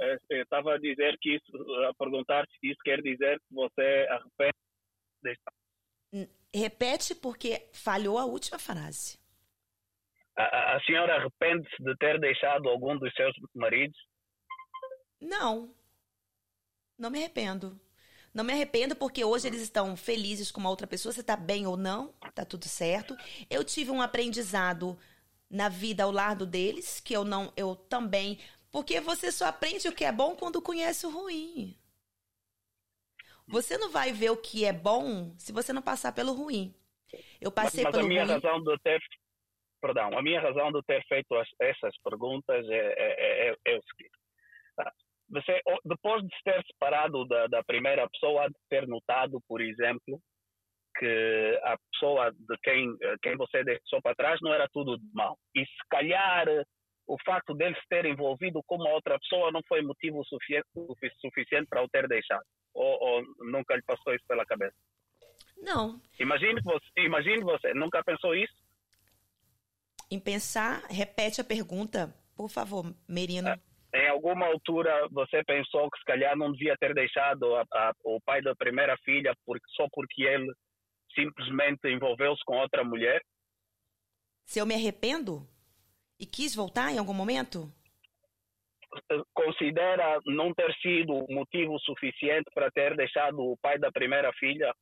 É, eu estava a dizer que isso, a perguntar se isso quer dizer que você arrepende de Repete porque falhou a última frase. A, a senhora arrepende-se de ter deixado algum dos seus maridos? Não. Não me arrependo. Não me arrependo porque hoje eles estão felizes com uma outra pessoa, você está bem ou não, tá tudo certo. Eu tive um aprendizado na vida ao lado deles, que eu não, eu também porque você só aprende o que é bom quando conhece o ruim. Você não vai ver o que é bom se você não passar pelo ruim. Eu passei mas, mas pelo ruim. a minha razão de ter, perdão, a minha razão de ter feito as, essas perguntas é, é, é, é o seguinte. Tá? Você, depois de se ter separado da, da primeira pessoa, de ter notado, por exemplo, que a pessoa de quem, quem você deixou para trás não era tudo de mal. E se calhar o facto dele se ter envolvido com uma outra pessoa não foi motivo suficiente, suficiente para o ter deixado? Ou, ou, nunca lhe passou isso pela cabeça? Não. Imagine você, imagine você, nunca pensou isso? Em pensar, repete a pergunta, por favor, Merino. É, em alguma altura você pensou que se calhar não devia ter deixado a, a, o pai da primeira filha porque, só porque ele simplesmente envolveu-se com outra mulher? Se eu me arrependo? E quis voltar em algum momento? Considera não ter sido motivo suficiente para ter deixado o pai da primeira filha?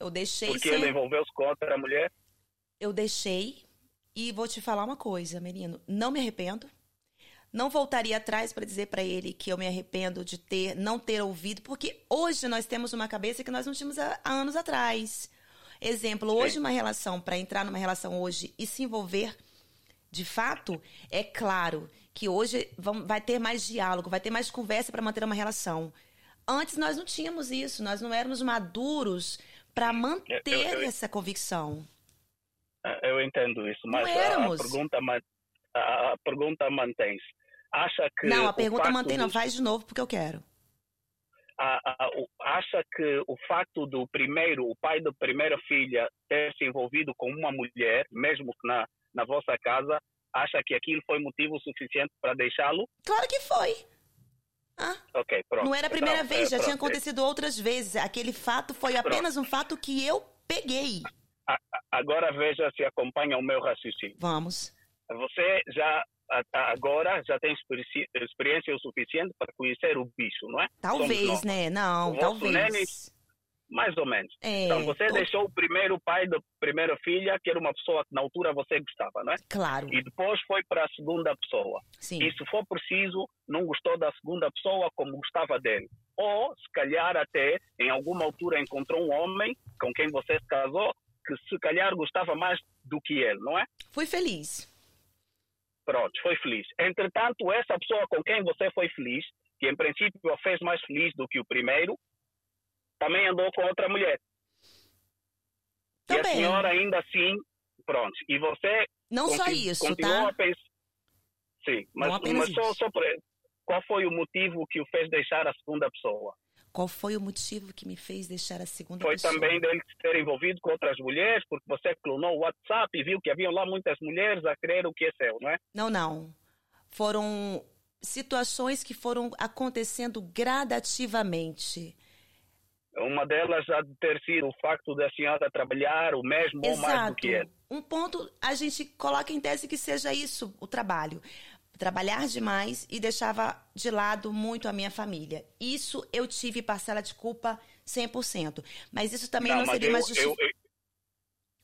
Eu deixei. Porque ser... ele envolveu-se com outra mulher? Eu deixei. E vou te falar uma coisa, menino. Não me arrependo. Não voltaria atrás para dizer para ele que eu me arrependo de ter não ter ouvido, porque hoje nós temos uma cabeça que nós não tínhamos há, há anos atrás. Exemplo, hoje Sim. uma relação para entrar numa relação hoje e se envolver de fato, é claro que hoje vão, vai ter mais diálogo, vai ter mais conversa para manter uma relação. Antes nós não tínhamos isso, nós não éramos maduros para manter eu, eu, essa convicção. Eu entendo isso, mas a, a, pergunta, a, a pergunta mantém-se. Acha que. Não, a pergunta mantém, não, faz de novo porque eu quero. acha que o facto do primeiro, o pai da primeira filha ter se envolvido com uma mulher, mesmo que na na vossa casa, acha que aquilo foi motivo suficiente para deixá-lo? Claro que foi. Ah, ok, pronto. Não era a primeira então, vez, já pronto. tinha acontecido outras vezes. Aquele fato foi pronto. apenas um fato que eu peguei. Agora veja se acompanha o meu raciocínio. Vamos. Você já agora já tem experiência o suficiente para conhecer o bicho, não é? Talvez, né? Não, talvez. Mais ou menos. É, então, você tô... deixou o primeiro pai da primeira filha, que era uma pessoa que na altura você gostava, não é? Claro. E depois foi para a segunda pessoa. Sim. E se for preciso, não gostou da segunda pessoa como gostava dele. Ou, se calhar, até em alguma altura encontrou um homem com quem você se casou que se calhar gostava mais do que ele, não é? Fui feliz. Pronto, foi feliz. Entretanto, essa pessoa com quem você foi feliz, que em princípio a fez mais feliz do que o primeiro, também andou com outra mulher. Também. E a senhora ainda assim, pronto. E você. Não só isso, tá? A sim, mas, mas só, só por, qual foi o motivo que o fez deixar a segunda pessoa? Qual foi o motivo que me fez deixar a segunda foi pessoa? Foi também dele ter envolvido com outras mulheres, porque você clonou o WhatsApp e viu que haviam lá muitas mulheres a querer o que é seu, não é? Não, não. Foram situações que foram acontecendo gradativamente. Uma delas já de ter sido o facto da senhora trabalhar o mesmo Exato. ou mais do que ele. Um ponto a gente coloca em tese que seja isso o trabalho. Trabalhar demais e deixava de lado muito a minha família. Isso eu tive parcela de culpa 100%. Mas isso também não, não seria eu, mais justificado.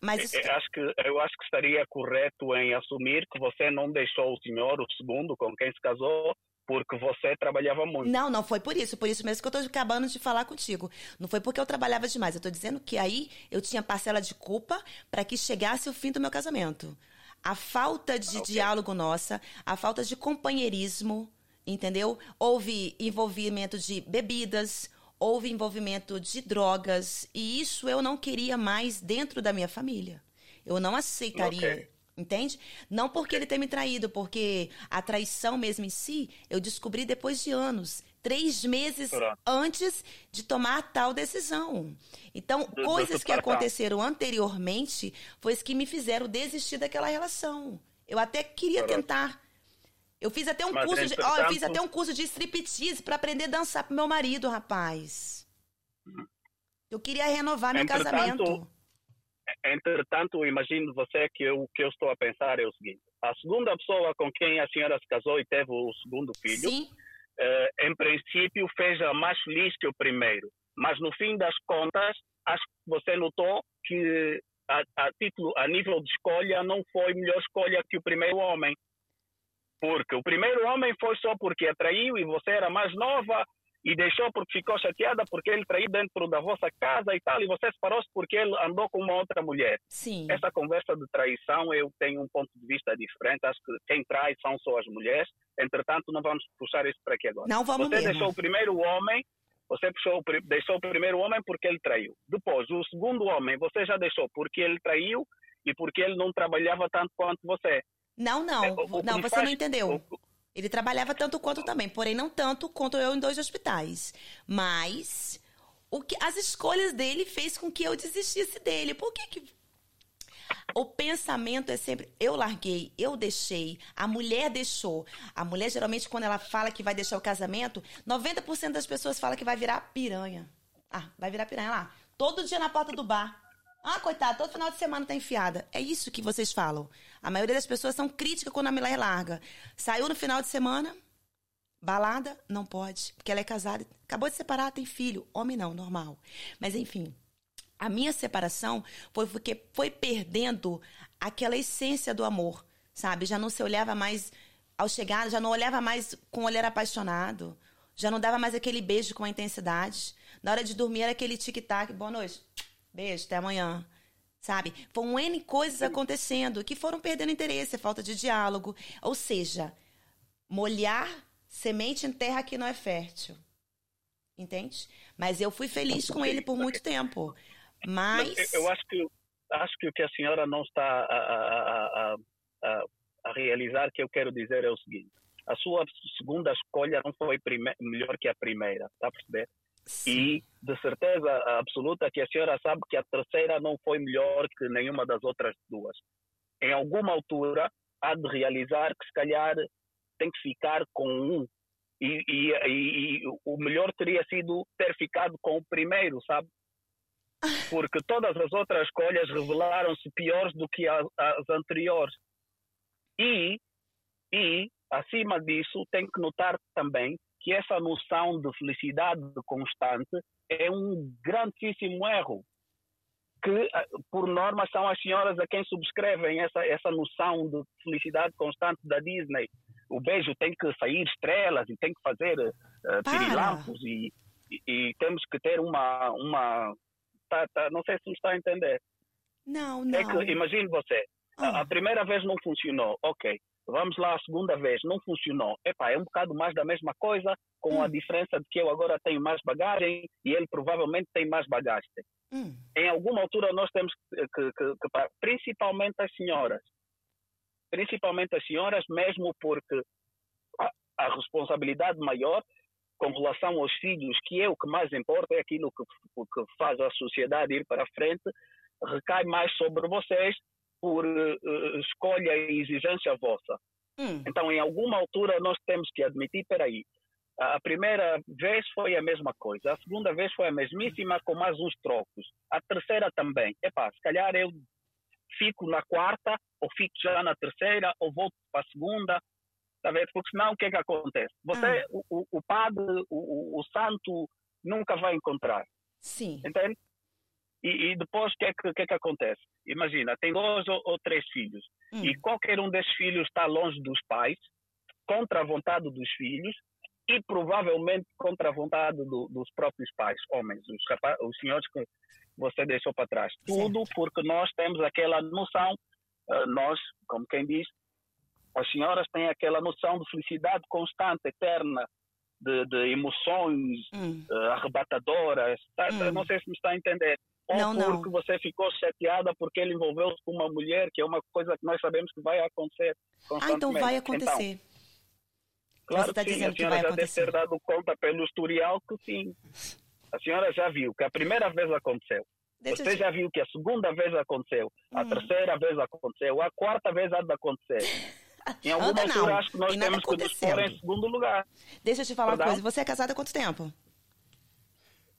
Mas isso... eu, acho que, eu acho que estaria correto em assumir que você não deixou o senhor, o segundo, com quem se casou, porque você trabalhava muito. Não, não foi por isso. Por isso mesmo que eu estou acabando de falar contigo. Não foi porque eu trabalhava demais. Eu estou dizendo que aí eu tinha parcela de culpa para que chegasse o fim do meu casamento. A falta de okay. diálogo nossa, a falta de companheirismo, entendeu? Houve envolvimento de bebidas, houve envolvimento de drogas. E isso eu não queria mais dentro da minha família. Eu não aceitaria. Okay. Entende? Não porque ele tenha me traído, porque a traição mesmo em si, eu descobri depois de anos, três meses Pronto. antes de tomar tal decisão. Então, do, coisas do que aconteceram anteriormente foi que me fizeram desistir daquela relação. Eu até queria Pronto. tentar. Eu fiz até um Mas, curso de, ó, eu fiz até um curso de striptease para aprender a dançar pro meu marido, rapaz. Eu queria renovar meu casamento. Entretanto, imagino você que o que eu estou a pensar é o seguinte: a segunda pessoa com quem a senhora se casou e teve o segundo filho, eh, em princípio, fez a mais feliz que o primeiro. Mas no fim das contas, acho que você notou que a, a, título, a nível de escolha não foi melhor escolha que o primeiro homem. Porque o primeiro homem foi só porque atraiu e você era mais nova e deixou porque ficou chateada porque ele traiu dentro da vossa casa e tal, e você separou-se porque ele andou com uma outra mulher. Sim. Essa conversa de traição, eu tenho um ponto de vista diferente. Acho que quem trai são só as mulheres. Entretanto, não vamos puxar isso para aqui agora. Não vamos Você mesmo. deixou o primeiro homem, você puxou, deixou o primeiro homem porque ele traiu. Depois, o segundo homem, você já deixou porque ele traiu e porque ele não trabalhava tanto quanto você. Não, não. É, o, não, você faz, não entendeu. O, ele trabalhava tanto quanto também, porém não tanto quanto eu em dois hospitais. Mas o que as escolhas dele fez com que eu desistisse dele. Por que que o pensamento é sempre eu larguei, eu deixei, a mulher deixou. A mulher geralmente quando ela fala que vai deixar o casamento, 90% das pessoas fala que vai virar piranha. Ah, vai virar piranha lá. Todo dia na porta do bar. Ah, coitado, todo final de semana tá enfiada. É isso que vocês falam. A maioria das pessoas são críticas quando a mulher larga. Saiu no final de semana, balada, não pode, porque ela é casada, acabou de separar, tem filho. Homem não, normal. Mas enfim, a minha separação foi porque foi perdendo aquela essência do amor, sabe? Já não se olhava mais ao chegar, já não olhava mais com o olhar apaixonado, já não dava mais aquele beijo com a intensidade. Na hora de dormir era aquele tic-tac, boa noite. Beijo, até amanhã. Sabe? Foram N coisas acontecendo que foram perdendo interesse, falta de diálogo. Ou seja, molhar semente em terra que não é fértil. Entende? Mas eu fui feliz com ele por muito tempo. Mas. Eu acho que, acho que o que a senhora não está a, a, a, a realizar, que eu quero dizer é o seguinte: a sua segunda escolha não foi melhor que a primeira, está a perceber? E de certeza absoluta que a senhora sabe que a terceira não foi melhor que nenhuma das outras duas. Em alguma altura há de realizar que se calhar tem que ficar com um. E, e, e, e o melhor teria sido ter ficado com o primeiro, sabe? (laughs) Porque todas as outras escolhas revelaram-se piores do que as, as anteriores. E, e, acima disso, tem que notar também que essa noção de felicidade constante é um grandíssimo erro. Que, ah, por norma, são as senhoras a quem subscrevem essa, essa noção de felicidade constante da Disney. O beijo tem que sair estrelas e tem que fazer uh, pirilampos e, e, e, temos que ter uma. uma tá, tá, não sei se me está a entender. Não, não. É que, imagine você, ah. a, a primeira vez não funcionou, ok. Vamos lá a segunda vez, não funcionou. Epá, é um bocado mais da mesma coisa, com hum. a diferença de que eu agora tenho mais bagagem e ele provavelmente tem mais bagagem. Hum. Em alguma altura nós temos que, que, que, que, principalmente as senhoras, principalmente as senhoras, mesmo porque a, a, responsabilidade maior com relação aos filhos, que é o que mais importa, é aquilo que, que faz a sociedade ir para a frente, recai mais sobre vocês por uh, escolha e exigência vossa. Hum. Então, em alguma altura, nós temos que admitir: peraí, a primeira vez foi a mesma coisa, a segunda vez foi a mesmíssima, com mais uns trocos, a terceira também. Epá, se calhar eu fico na quarta, ou fico já na terceira, ou volto para a segunda, tá vendo? porque senão o que é que acontece? Você, ah. o, o, padre, o, o, santo, nunca vai encontrar. Sim. Entende? E, e depois o que, é que, que, é que acontece? Imagina, tem dois ou, ou três filhos hum. e qualquer um desses filhos está longe dos pais, contra a vontade dos filhos e provavelmente contra a vontade do, dos próprios pais, homens, os, rapaz, os senhores que você deixou para trás. Tudo porque nós temos aquela noção, uh, nós, como quem diz, as senhoras têm aquela noção de felicidade constante, eterna, de, de emoções hum. uh, arrebatadoras. Tá, hum. Não sei se me está a entender. Ou não, porque não. você ficou chateada porque ele envolveu-se com uma mulher, que é uma coisa que nós sabemos que vai acontecer. Ah, então vai acontecer. Então, claro tá que sim, a senhora já deve ter dado conta pelo historial que sim. A senhora já viu que a primeira vez aconteceu. Deixa Você te... já viu que a segunda vez aconteceu, a hum. terceira vez aconteceu, a quarta vez há de acontecer. (laughs) Em alguma Anda, altura não. acho que nós temos que nos pôr em segundo lugar. Deixa eu te falar Perdão? uma coisa. Você é casada há quanto tempo?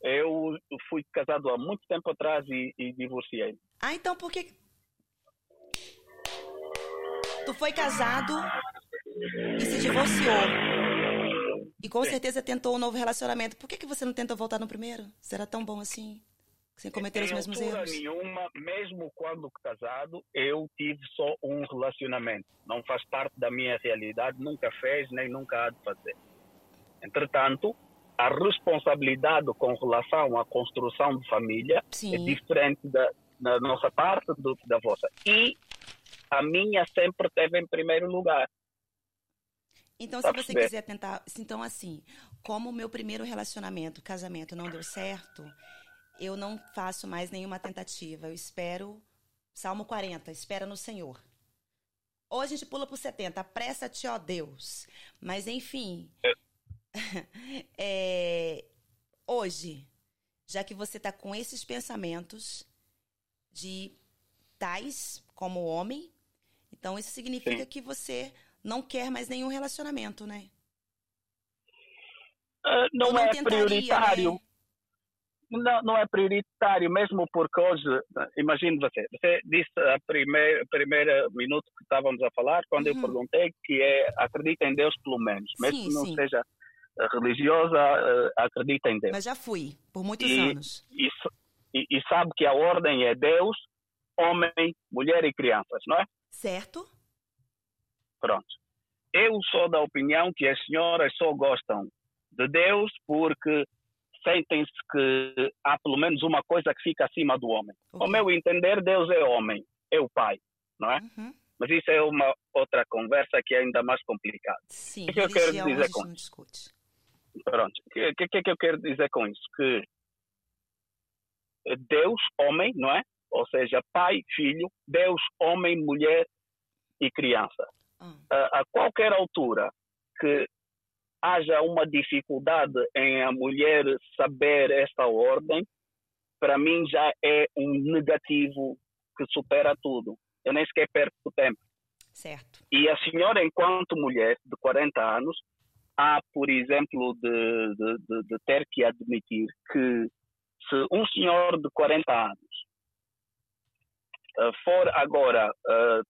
Eu fui casado há muito tempo atrás e, e divorciei. Ah, então por que... Tu foi casado e se divorciou. E com certeza tentou um novo relacionamento. Por que, que você não tentou voltar no primeiro? Será tão bom assim? Sem cometer os mesmos erros? nenhuma, mesmo quando casado, eu tive só um relacionamento. Não faz parte da minha realidade, nunca fez, nem nunca há de fazer. Entretanto, a responsabilidade com relação à construção de família Sim. é diferente da, da nossa parte do, da vossa. E a minha sempre esteve em primeiro lugar. Então, se você quiser tentar. Então, assim, como o meu primeiro relacionamento, casamento, não deu certo, eu não faço mais nenhuma tentativa. Eu espero. Salmo 40, espera no Senhor. Hoje a gente pula para o 70, apressa-te, ó Deus. Mas, enfim. é, (laughs) hoje, já que você está com esses pensamentos de tais como homem, então isso significa Sim. que você não quer mais nenhum relacionamento, né? Uh, não, não, é prioritário. Né? não, não é prioritário, mesmo porque hoje, imagine você, você disse a primeira, primeira minuto que estávamos a falar, quando uhum. eu perguntei que é acredita em Deus pelo menos, mesmo sim, que não sim. seja religiosa, eh, acredita em Deus. Mas já fui, por muitos e, anos. E, e, e sabe que a ordem é Deus, homem, mulher e crianças, não é? Certo. Pronto. Eu sou da opinião que as senhoras só gostam de Deus porque sentem-se que há pelo menos uma coisa que fica acima do homem. Okay. Ao meu entender, Deus é homem, é o pai, não é? Uhum. Mas isso é uma outra conversa que é ainda mais complicada. Sim, o que, que eu quero dizer com isso? Pronto, o que, que, é que eu quero dizer com isso? Que Deus, homem, não é? Ou seja, pai, filho, Deus, homem, mulher e criança. A, a qualquer altura que haja uma dificuldade em a mulher saber esta ordem, para mim já é um negativo que supera tudo. Eu nem sequer perco tempo. Certo. E a senhora, enquanto mulher de 40 anos, há, por exemplo, de, de, de, de ter que admitir que se um senhor de 40 anos uh, for agora uh,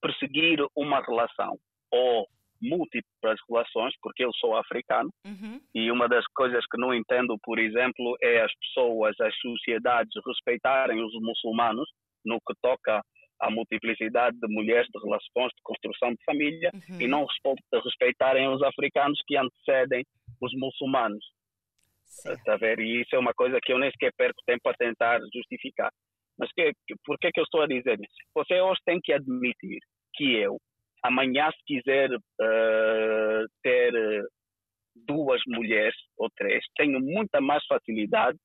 perseguir uma relação ou múltiplas relações, porque eu sou africano, uhum. e uma das coisas que não entendo, por exemplo, é as pessoas, as sociedades respeitarem os muçulmanos no que toca à multiplicidade de mulheres, de relações, de construção de família, uhum. e não respeitarem os africanos que antecedem os muçulmanos. A ver? E isso é uma coisa que eu nem sequer perco tempo a tentar justificar. Mas que, por que, que eu estou a dizer isso? Você hoje tem que admitir que eu, amanhã, se quiser uh, ter duas mulheres ou três, tenho muita mais facilidade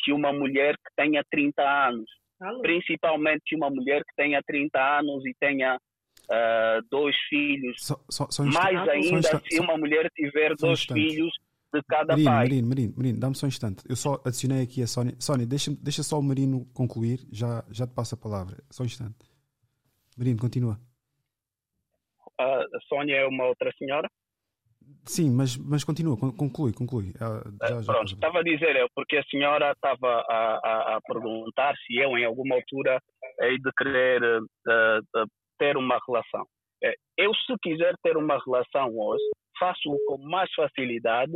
que uma mulher que tenha 30 anos. Alô. Principalmente uma mulher que tenha 30 anos e tenha uh, dois filhos. So, so, so mais ainda se uma mulher tiver dois filhos de cada Marino, pai. Marino, Marino, Marino, dá-me só um instante. Eu só adicionei aqui a Sónia. Sónia, deixa, deixa só o Marino concluir, já, já te passo a palavra. Só um instante. Marino, continua a Sónia é uma outra senhora. Sim, mas, mas continua, conclui, conclui. Ah, já, já Pronto, estava a dizer eu, porque a senhora estava a, a, a, perguntar se eu, em alguma altura, hei de querer uh, ter uma relação. Eh, eu, se quiser ter uma relação hoje, faço com mais facilidade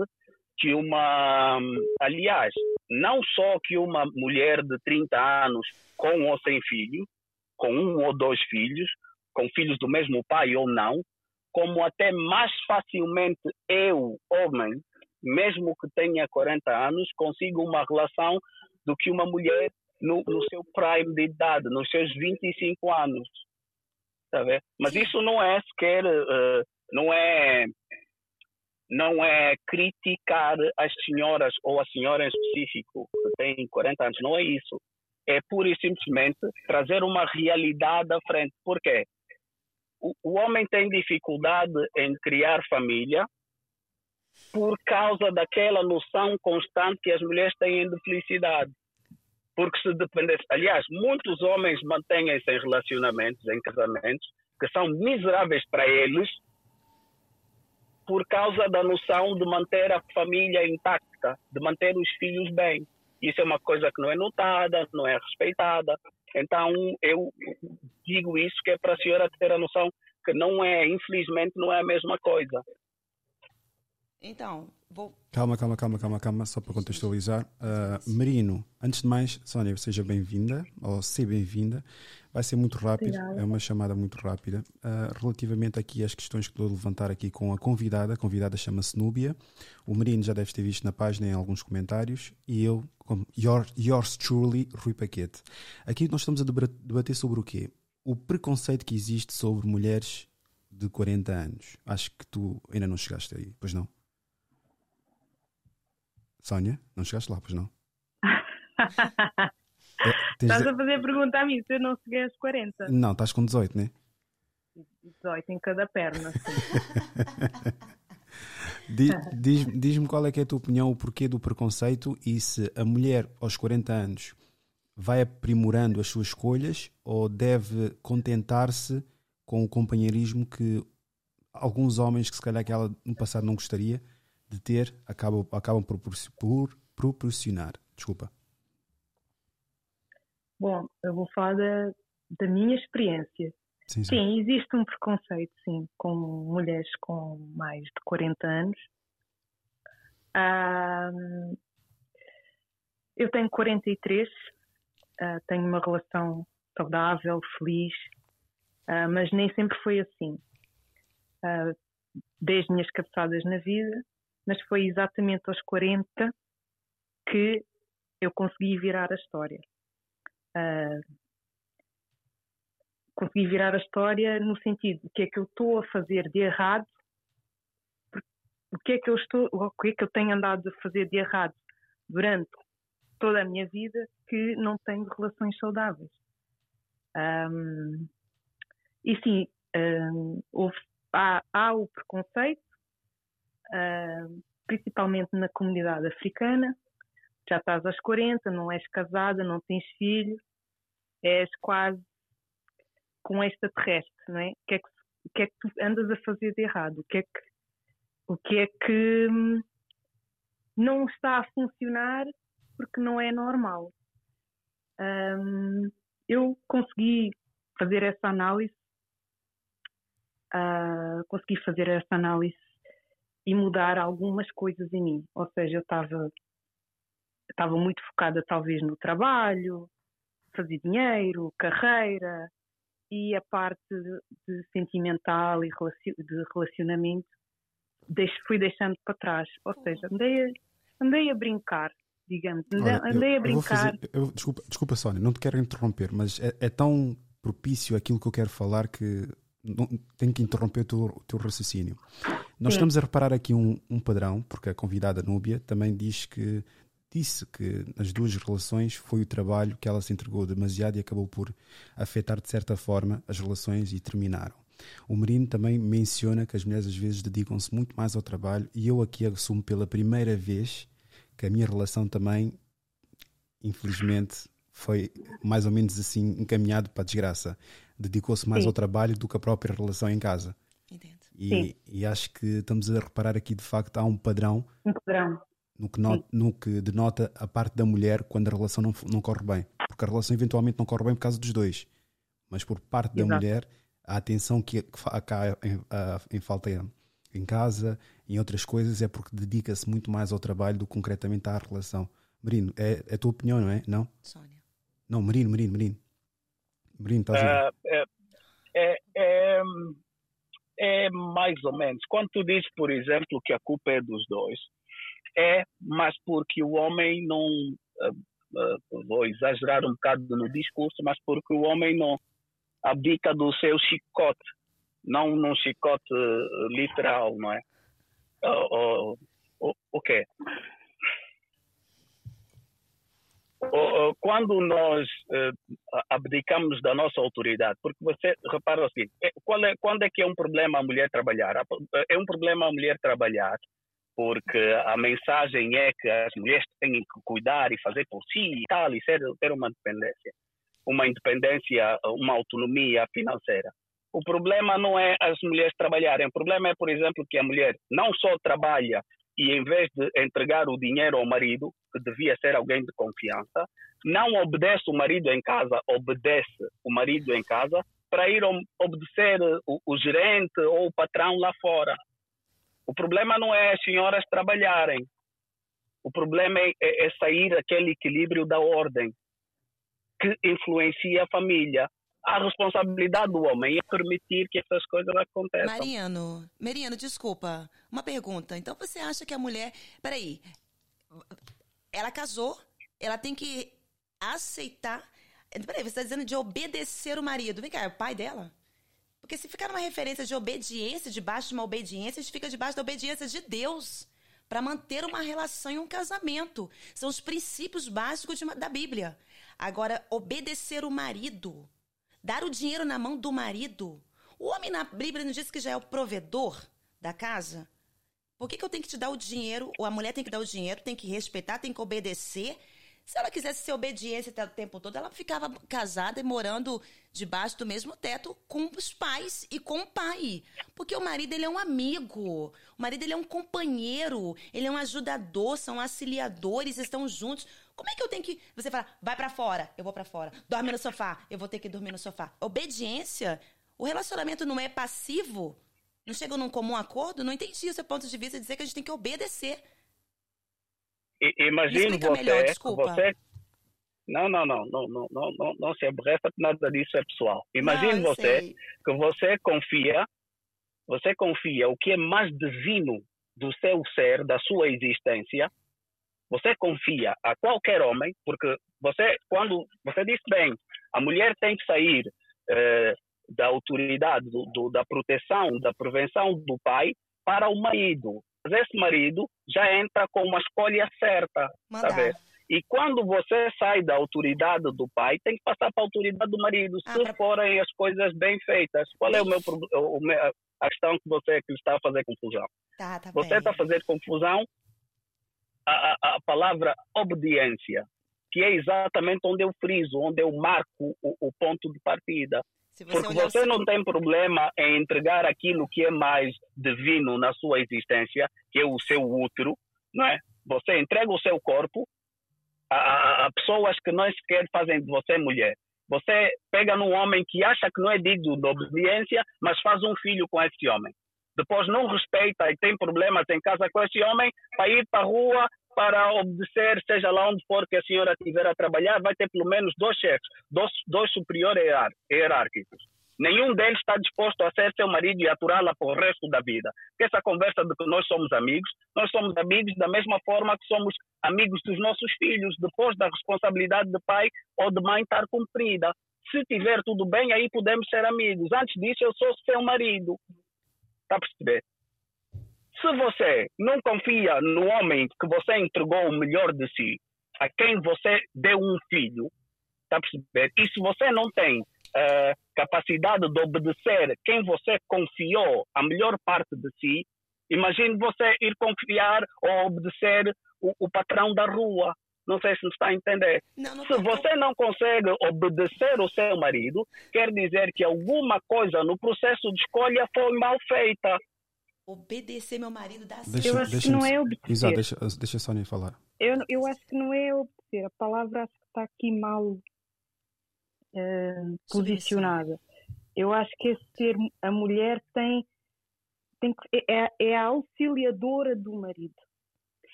que uma. Aliás, não só que uma mulher de 30 anos com ou sem filho, com um ou dois filhos, com filhos do mesmo pai ou não, como até mais facilmente eu, homem, mesmo que tenha 40 anos, consigo uma relação do que uma mulher no, no seu prime de idade, nos seus 25 anos. Tá Mas isso não é sequer, uh, não é não é criticar as senhoras ou a senhora em específico que tem 40 anos, não é isso. É pura e simplesmente trazer uma realidade à frente. Por quê? O, homem tem dificuldade em criar família por causa daquela noção constante que as mulheres têm de felicidade. Porque se dependesse, aliás, muitos homens mantêm-se em relacionamentos, em casamentos, que são miseráveis para eles, por causa da noção de manter a família intacta, de manter os filhos bem. Isso é uma coisa que não é notada, não é respeitada. Então, eu digo isso que é para a senhora ter a noção que não é, infelizmente, não é a mesma coisa. Então, vou. Calma, calma, calma, calma, calma, só para contextualizar. Uh, Marino, antes de mais, Sónia, seja bem-vinda, ou seja bem-vinda. Vai ser muito rápido, Obrigada. é uma chamada muito rápida. Uh, relativamente aqui às questões que estou a levantar aqui com a convidada, a convidada chama-se Núbia. O Marino já deve ter visto na página em alguns comentários. E eu, como your, yours truly, Rui Paquete. Aqui nós estamos a debater sobre o quê? O preconceito que existe sobre mulheres de 40 anos. Acho que tu ainda não chegaste aí, pois não? Sónia, não chegaste lá, pois não? (laughs) é, estás a fazer pergunta a mim se eu não cheguei aos 40. Não, estás com 18, não é? 18 em cada perna. (laughs) Diz-me diz qual é que é a tua opinião, o porquê do preconceito e se a mulher aos 40 anos vai aprimorando as suas escolhas ou deve contentar-se com o companheirismo que alguns homens que se calhar que ela no passado não gostaria de ter acabam, acabam por, por proporcionar. Desculpa. Bom, eu vou falar da, da minha experiência. Sim, sim. sim, existe um preconceito, sim, com mulheres com mais de 40 anos. eu tenho 43, uh, ah, tenho uma relação saudável, feliz, uh, mas nem sempre foi assim. Uh, desde minhas cabeçadas na vida, mas foi exatamente aos 40 que eu consegui virar a história. Uh, consegui virar a história no sentido de que é que eu estou a fazer de errado, o que é que eu estou, o que é que eu tenho andado a fazer de errado durante toda a minha vida que não tenho relações saudáveis. Um, e sim, um, houve, há, há o preconceito, uh, principalmente na comunidade africana. Já estás aos 40, não és casada, não tens filho, és quase com extraterrestre, não é? O que é que, o que, é que tu andas a fazer de errado? O que é que, o que, é que hum, não está a funcionar porque não é normal? Um, eu consegui fazer essa análise, uh, consegui fazer essa análise e mudar algumas coisas em mim. Ou seja, eu estava estava muito focada talvez no trabalho, fazer dinheiro, carreira e a parte de, de sentimental e de relacionamento fui deixando para trás. Ou seja, andei a, andei a brincar, digamos, andei, Olha, andei eu, a brincar. Eu, desculpa, desculpa, Sónia, não te quero interromper, mas é, é tão propício aquilo que eu quero falar que não, tenho que interromper o teu, o teu raciocínio. Nós Sim. estamos a reparar aqui um, um, padrão, porque a convidada Núbia também diz que disse que nas duas relações foi o trabalho que ela se entregou demasiado e acabou por afetar de certa forma as relações e terminaram. O Merino também menciona que as mulheres às vezes dedicam-se muito mais ao trabalho e eu aqui assumo pela primeira vez que a minha relação também, infelizmente, foi mais ou menos assim encaminhado para a desgraça. Dedicou-se mais Sim. ao trabalho do que a própria relação em casa. E, e, acho que estamos a reparar aqui de facto há um padrão, um padrão. No, que no, no que denota a parte da mulher quando a relação não, não corre bem. Porque a relação eventualmente não corre bem por causa dos dois. Mas por parte da mulher, a atenção que, há em, em falta em casa, em outras coisas, é porque dedica-se muito mais ao trabalho do que concretamente à relação. Marino, é, é a tua opinião, não é? Não? Sónia. Não, Marino, Marino, Marino. Marino, estás uh, é, é, é, é mais ou menos. Quando tu dizes, por exemplo, que a culpa é dos dois, é mas porque o homem não. Uh, uh, vou exagerar um bocado no discurso, mas porque o homem não abdica do seu chicote, não num chicote literal, não é? Uh, uh, quê? Quando nós abdicamos da nossa autoridade, porque você repara o seguinte, é, é, quando é que é um problema a mulher trabalhar? É um problema a mulher trabalhar porque a mensagem é que as mulheres têm que cuidar e fazer por si e tal, e ser, ter uma independência, uma independência, uma autonomia financeira. O problema não é as mulheres trabalharem, o problema é, por exemplo, que a mulher não só trabalha e em vez de entregar o dinheiro ao marido, que devia ser alguém de confiança, não obedece o marido em casa, obedece o marido em casa para ir obedecer o, o gerente ou o patrão lá fora. O problema não é as senhoras trabalharem. O problema é, é, é sair aquele equilíbrio da ordem que influencia a família. A responsabilidade do homem é permitir que essas coisas aconteçam. Mariano, Mariano, desculpa. Uma pergunta. Então você acha que a mulher. Peraí. Ela casou, ela tem que aceitar. Peraí, você está dizendo de obedecer o marido. Vem cá, é o pai dela? Porque se ficar numa referência de obediência, debaixo de uma obediência, a gente fica debaixo da obediência de Deus para manter uma relação e um casamento. São os princípios básicos de, da Bíblia. Agora, obedecer o marido, dar o dinheiro na mão do marido. O homem na Bíblia não diz que já é o provedor da casa? Por que, que eu tenho que te dar o dinheiro, ou a mulher tem que dar o dinheiro, tem que respeitar, tem que obedecer se ela quisesse ser obediência o tempo todo, ela ficava casada e morando debaixo do mesmo teto com os pais e com o pai. Porque o marido, ele é um amigo. O marido, ele é um companheiro. Ele é um ajudador, são auxiliadores, estão juntos. Como é que eu tenho que... Você fala, vai para fora, eu vou para fora. Dorme no sofá, eu vou ter que dormir no sofá. Obediência, o relacionamento não é passivo? Não chegam num comum acordo? Não entendi o seu ponto de vista dizer que a gente tem que obedecer imagine você, melhor, você. Não, não, não, não, não, não, não, não se aborreça, nada disso é pessoal. Imagine não, você sei. que você confia, você confia o que é mais divino do seu ser, da sua existência, você confia a qualquer homem, porque você, quando você disse bem, a mulher tem que sair eh, da autoridade, do, do, da proteção, da prevenção do pai para o marido. Mas esse marido já entra com uma escolha certa, sabe? E quando você sai da autoridade do pai, tem que passar para a autoridade do marido, ah, se forem as coisas bem feitas. Qual é o meu, o meu, a questão que você que está a fazer confusão? Tá, tá você está a fazer confusão a, a, a, palavra obediência, que é exatamente onde eu friso, onde eu marco o, o ponto de partida. Você Porque você não tem problema em entregar aquilo que é mais divino na sua existência, que é o seu útero, não é? Você entrega o seu corpo a, a, a pessoas que não sequer fazem de você mulher. Você pega num homem que acha que não é digno de obediência, mas faz um filho com esse homem. Depois não respeita e tem problemas em casa com esse homem, para ir para a rua para obedecer, seja lá onde for que a senhora estiver a trabalhar, vai ter pelo menos dois chefes, dois, dois superiores hierárquicos. Nenhum deles está disposto a ser seu marido e aturá-la para o resto da vida. Porque essa conversa de que nós somos amigos, nós somos amigos da mesma forma que somos amigos dos nossos filhos, depois da responsabilidade de pai ou de mãe estar cumprida. Se tiver tudo bem, aí podemos ser amigos. Antes disso, eu sou seu marido. Está a perceber? Se você não confia no homem que você entregou o melhor de si, a quem você deu um filho, está a perceber? E se você não tem uh, capacidade de obedecer quem você confiou a melhor parte de si, imagine você ir confiar ou obedecer o, o patrão da rua. Não sei se me está a entender. Não, não se você não consegue obedecer o seu marido, quer dizer que alguma coisa no processo de escolha foi mal feita obedecer meu marido dá certo. Eu acho que não é obedecer. Exato, deixa, deixa a Sónia falar. Eu, eu acho que não é obedecer. A palavra acho que está aqui mal uh, posicionada. Eu acho que esse termo, a mulher tem, tem é, é a auxiliadora do marido.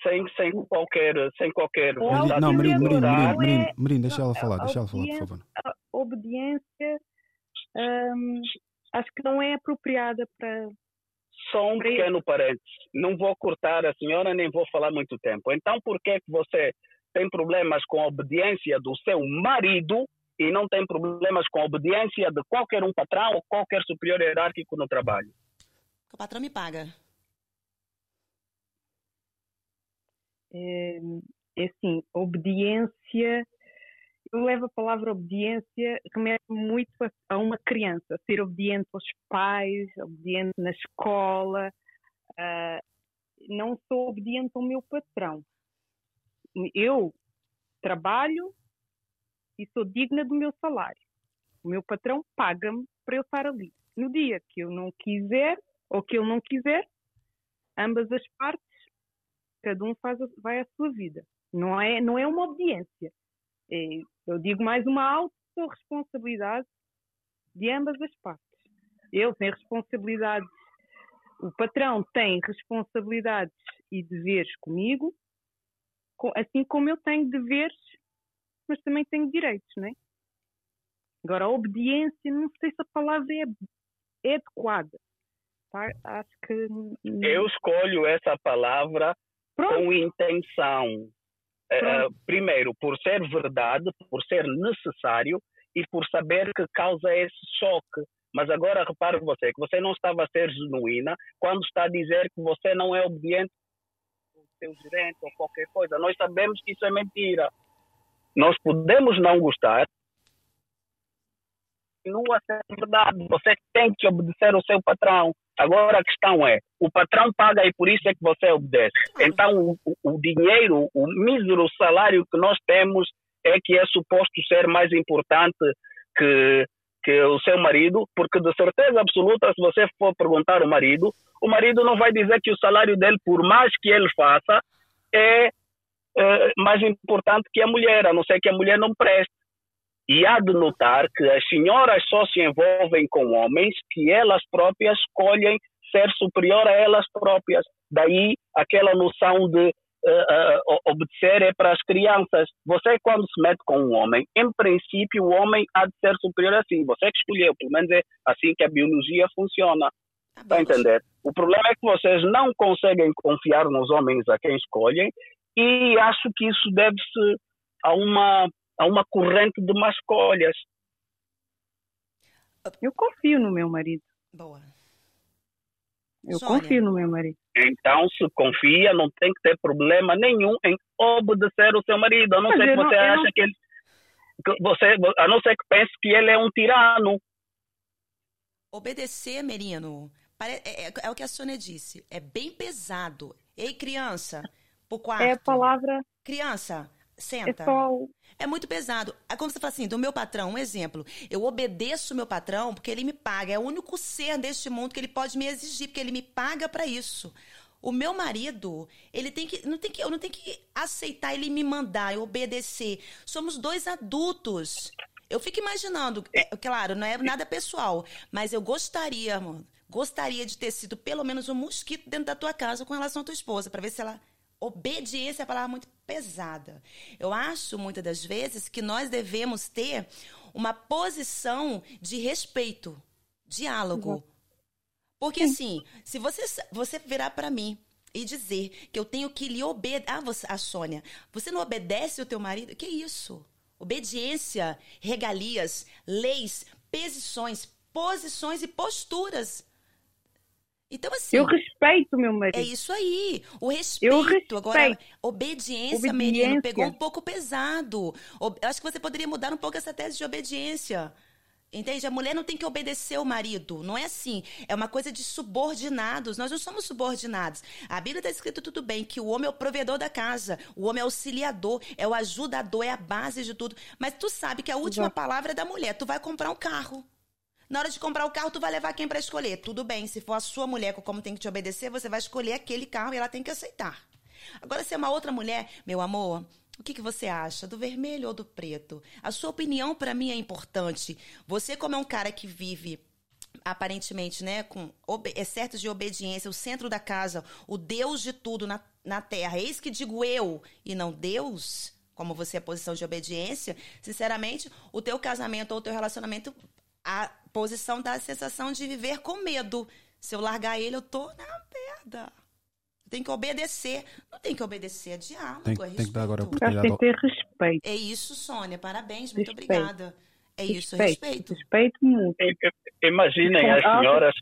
Sem, sem qualquer. Sem qualquer não, Marino, Marino, Marino, deixa ela falar, deixa ela falar, por favor. A obediência. Um, acho que não é apropriada para. Só um pequeno parênteses. Não vou cortar a senhora, nem vou falar muito tempo. Então, por que, que você tem problemas com a obediência do seu marido e não tem problemas com a obediência de qualquer um patrão ou qualquer superior hierárquico no trabalho? O patrão me paga. É, é assim, obediência eu levo a palavra obediência, remete muito a, a, uma criança, ser obediente aos pais, obediente na escola. Uh, não sou obediente ao meu patrão. Eu trabalho e sou digna do meu salário. O meu patrão paga-me para eu estar ali. No dia que eu não quiser ou que ele não quiser, ambas as partes, cada um faz, vai à sua vida. Não é, não é uma obediência. É, eu digo mais uma autorresponsabilidade de ambas as partes. Ele tem responsabilidades, o patrão tem responsabilidades e deveres comigo, assim como eu tenho deveres, mas também tenho direitos, não é? Agora, a obediência, não sei se a palavra é, é adequada. Tá? Acho que. Eu escolho essa palavra Pronto. com intenção. Uh, primeiro, por ser verdade, por ser necessário e por saber que causa esse choque. Mas agora repare você que você não estava a ser genuína quando está a dizer que você não é obediente ao seu gerente ou qualquer coisa. Nós sabemos que isso é mentira. Nós podemos não gostar, continua a ser verdade. Você tem que obedecer ao seu patrão. Agora a questão é, o patrão paga e por isso é que você obedece. Então o, o dinheiro, o mísero salário que nós temos é que é suposto ser mais importante que, que o seu marido, porque de certeza absoluta, se você for perguntar ao marido, o marido não vai dizer que o salário dele, por mais que ele faça, é, é mais importante que a mulher, a não ser que a mulher não preste. E há de notar que as senhoras só se envolvem com homens que elas próprias escolhem ser superior a elas próprias. Daí aquela noção de uh, uh, obedecer é para as crianças. Você, quando se mete com um homem, em princípio, o homem há de ser superior a si. Você que escolheu, pelo menos é assim que a biologia funciona. Está a entender? O problema é que vocês não conseguem confiar nos homens a quem escolhem e acho que isso deve-se a uma a uma corrente de más escolhas. Eu confio no meu marido. Boa. Eu Sônia. confio no meu marido. Então, se confia, não tem que ter problema nenhum em obedecer o seu marido, a não Mas ser que você não, acha não... que ele. Que você, a não ser que pense que ele é um tirano. Obedecer, Merino, é, é, é o que a Sônia disse. É bem pesado. Ei, criança, pro quarto. É a palavra. Criança, Senta. É, só... é muito pesado. É como você fala assim, do meu patrão, um exemplo. Eu obedeço o meu patrão porque ele me paga. É o único ser deste mundo que ele pode me exigir, porque ele me paga para isso. O meu marido, ele tem que, não tem que, eu não tenho que aceitar ele me mandar, eu obedecer. Somos dois adultos. Eu fico imaginando, é, claro, não é nada pessoal, mas eu gostaria, mano, gostaria de ter sido pelo menos um mosquito dentro da tua casa com relação à tua esposa, para ver se ela obediência é uma palavra muito pesada. Eu acho, muitas das vezes, que nós devemos ter uma posição de respeito, diálogo. Porque, assim, se você, você virar para mim e dizer que eu tenho que lhe obedecer. Ah, você, a Sônia, você não obedece o teu marido? Que isso? Obediência, regalias, leis, posições, posições e posturas então, assim. Eu respeito meu marido. É isso aí. O respeito. Eu respeito. Agora, obediência, obediência. menino, pegou um pouco pesado. Eu acho que você poderia mudar um pouco essa tese de obediência. Entende? A mulher não tem que obedecer o marido. Não é assim. É uma coisa de subordinados. Nós não somos subordinados. A Bíblia está escrito tudo bem que o homem é o provedor da casa, o homem é o auxiliador, é o ajudador, é a base de tudo. Mas tu sabe que a última Exato. palavra é da mulher. Tu vai comprar um carro. Na hora de comprar o carro, tu vai levar quem para escolher? Tudo bem, se for a sua mulher, como tem que te obedecer, você vai escolher aquele carro e ela tem que aceitar. Agora, se é uma outra mulher, meu amor, o que, que você acha? Do vermelho ou do preto? A sua opinião para mim é importante. Você, como é um cara que vive aparentemente, né, com excetos de obediência, o centro da casa, o Deus de tudo na, na terra. Eis que digo eu e não Deus, como você é posição de obediência, sinceramente, o teu casamento ou o teu relacionamento a posição da sensação de viver com medo. Se eu largar ele, eu tô na perda. Tem que obedecer. Não tem que obedecer, é diálogo, tem, é tem que dar agora a oportunidade. Tem que ter respeito. É isso, Sônia. Parabéns, muito respeito. obrigada. É isso, respeito. Respeito muito. Imaginem as senhoras,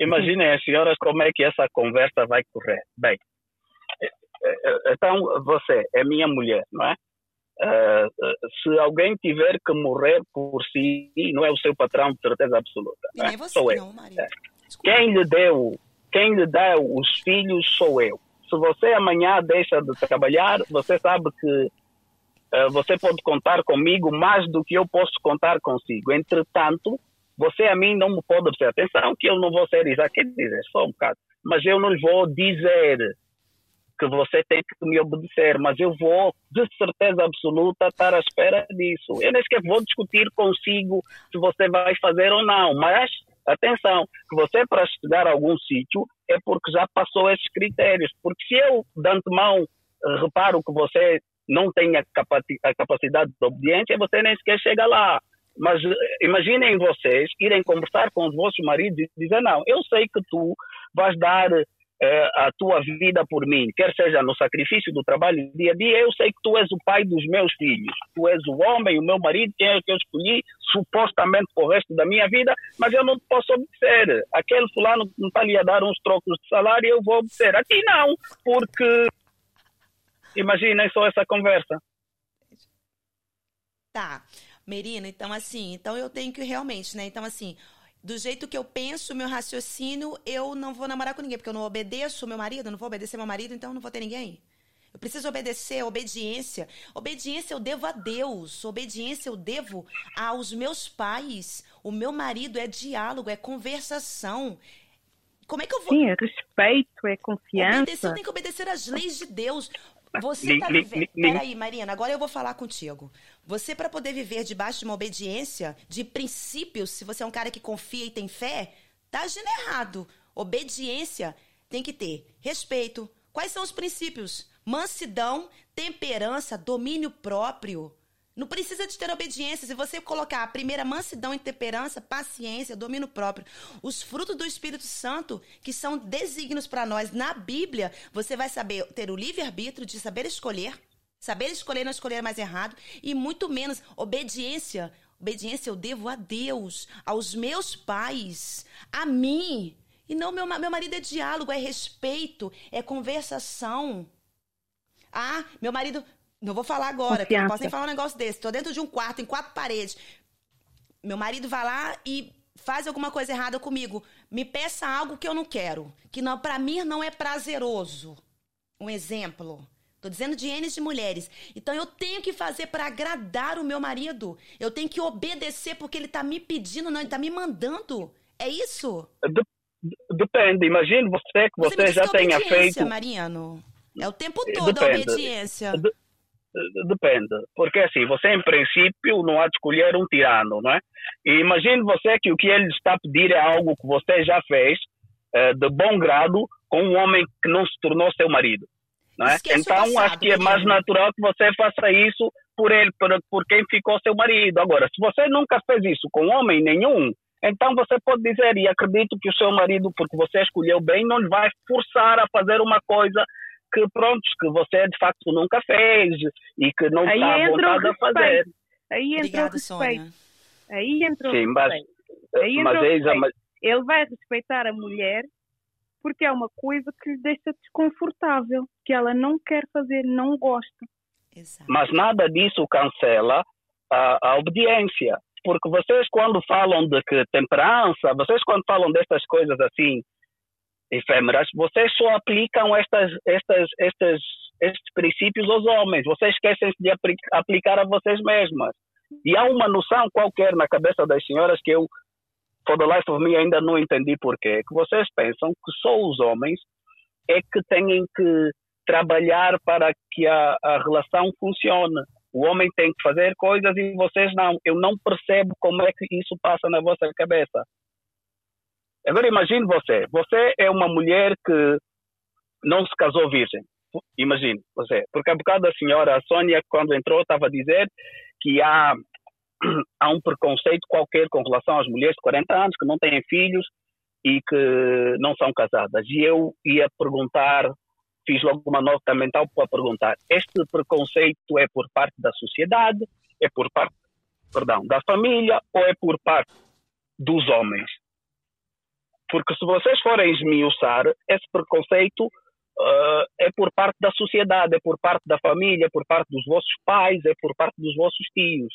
imaginem as senhoras como é que essa conversa vai correr. Bem, é, é, então você é minha mulher, não é? Uh, se alguém tiver que morrer por si, não é o seu patrão de certeza absoluta. Nem é? você, sou eu. Não, Maria. Quem lhe deu, quem lhe dá os filhos sou eu. Se você amanhã deixa de trabalhar, você sabe que uh, você pode contar comigo mais do que eu posso contar consigo. Entretanto, você a mim não me pode obedecer. Atenção que eu não vou ser exato, quer dizer, só um bocado. Mas eu não lhe vou dizer que você tem que me obedecer, mas eu vou, de certeza absoluta, estar à espera disso. Eu nem sequer vou discutir consigo se você vai fazer ou não, mas atenção, que você para chegar a algum sítio é porque já passou esses critérios. Porque se eu, de antemão, reparo que você não tem a, capacidade de obediência, você nem sequer chega lá. Mas imaginem vocês irem conversar com os vossos maridos e dizer: Não, eu sei que tu vais dar a tua vida por mim, quer seja no sacrifício do trabalho dia a dia, eu sei que tu és o pai dos meus filhos, tu és o homem, o meu marido, quem é que eu escolhi supostamente para o resto da minha vida, mas eu não posso obedecer. Aquele fulano que está ali a dar uns trocos de salário, eu vou obedecer. Aqui não, porque imaginem só essa conversa. Tá. Merina, então assim, então eu tenho que realmente, né? Então assim, do jeito que eu penso, meu raciocínio, eu não vou namorar com ninguém, porque eu não obedeço meu marido, não vou obedecer meu marido, então eu não vou ter ninguém. Eu preciso obedecer, obediência. Obediência eu devo a Deus, obediência eu devo aos meus pais. O meu marido é diálogo, é conversação. Como é que eu vou. Sim, é respeito, é confiança. Obedecer, eu tenho que obedecer às leis de Deus. Você está vivendo. Peraí, Marina, agora eu vou falar contigo. Você, para poder viver debaixo de uma obediência, de princípios, se você é um cara que confia e tem fé, tá agindo errado. Obediência tem que ter respeito. Quais são os princípios? Mansidão, temperança, domínio próprio. Não precisa de ter obediência. Se você colocar a primeira mansidão e temperança, paciência, domínio próprio, os frutos do Espírito Santo, que são desígnios para nós na Bíblia, você vai saber ter o livre-arbítrio de saber escolher, saber escolher, não escolher mais errado, e muito menos obediência. Obediência eu devo a Deus, aos meus pais, a mim. E não, meu, meu marido é diálogo, é respeito, é conversação. Ah, meu marido não vou falar agora, porque eu não posso nem falar um negócio desse. Estou dentro de um quarto, em quatro paredes. Meu marido vai lá e faz alguma coisa errada comigo. Me peça algo que eu não quero. Que não para mim não é prazeroso. Um exemplo. Tô dizendo de N de mulheres. Então eu tenho que fazer para agradar o meu marido. Eu tenho que obedecer porque ele tá me pedindo, não, ele tá me mandando. É isso? Depende. Imagine você que você, você já tenha feito. Mariano. É o tempo todo Depende. a obediência. Depende, porque assim, você em princípio não há de escolher um tirano, não é? E imagine você que o que ele está a pedir é algo que você já fez de bom grado com um homem que não se tornou seu marido, não é? Então passado, acho que é mais natural que você faça isso por ele, por, por quem ficou seu marido. Agora, se você nunca fez isso com homem nenhum, então você pode dizer, e acredito que o seu marido, porque você escolheu bem, não lhe vai forçar a fazer uma coisa que pronto, que você de facto nunca fez e que não Aí está à vontade a fazer. Aí entra o respeito. Aí entra Sim, mas, Aí entra mas, é, mas, Ele vai respeitar a mulher porque é uma coisa que lhe deixa desconfortável, que ela não quer fazer, não gosta. Exato. Mas nada disso cancela a, a obediência. Porque vocês, quando falam de que temperança, vocês, quando falam destas coisas assim, efêmeras, vocês só aplicam estas, estas, estas, estes princípios aos homens. Vocês esquecem-se de aplicar a vocês mesmas. E há uma noção qualquer na cabeça das senhoras que eu, for the life of me, ainda não entendi porquê. Que vocês pensam que só os homens é que têm que trabalhar para que a, a relação funcione. O homem tem que fazer coisas e vocês não. Eu não percebo como é que isso passa na vossa cabeça. Agora imagine você, você é uma mulher que não se casou virgem. Imagine você, porque a bocado a senhora Sônia, quando entrou, estava a dizer que há há um preconceito qualquer com relação às mulheres de 40 anos que não têm filhos e que não são casadas. E eu ia perguntar, fiz logo uma nota mental para perguntar: este preconceito é por parte da sociedade, é por parte, perdão, da família ou é por parte dos homens? Porque se vocês forem esmiuçar, esse preconceito uh, é por parte da sociedade, é por parte da família, é por parte dos vossos pais, é por parte dos vossos tios.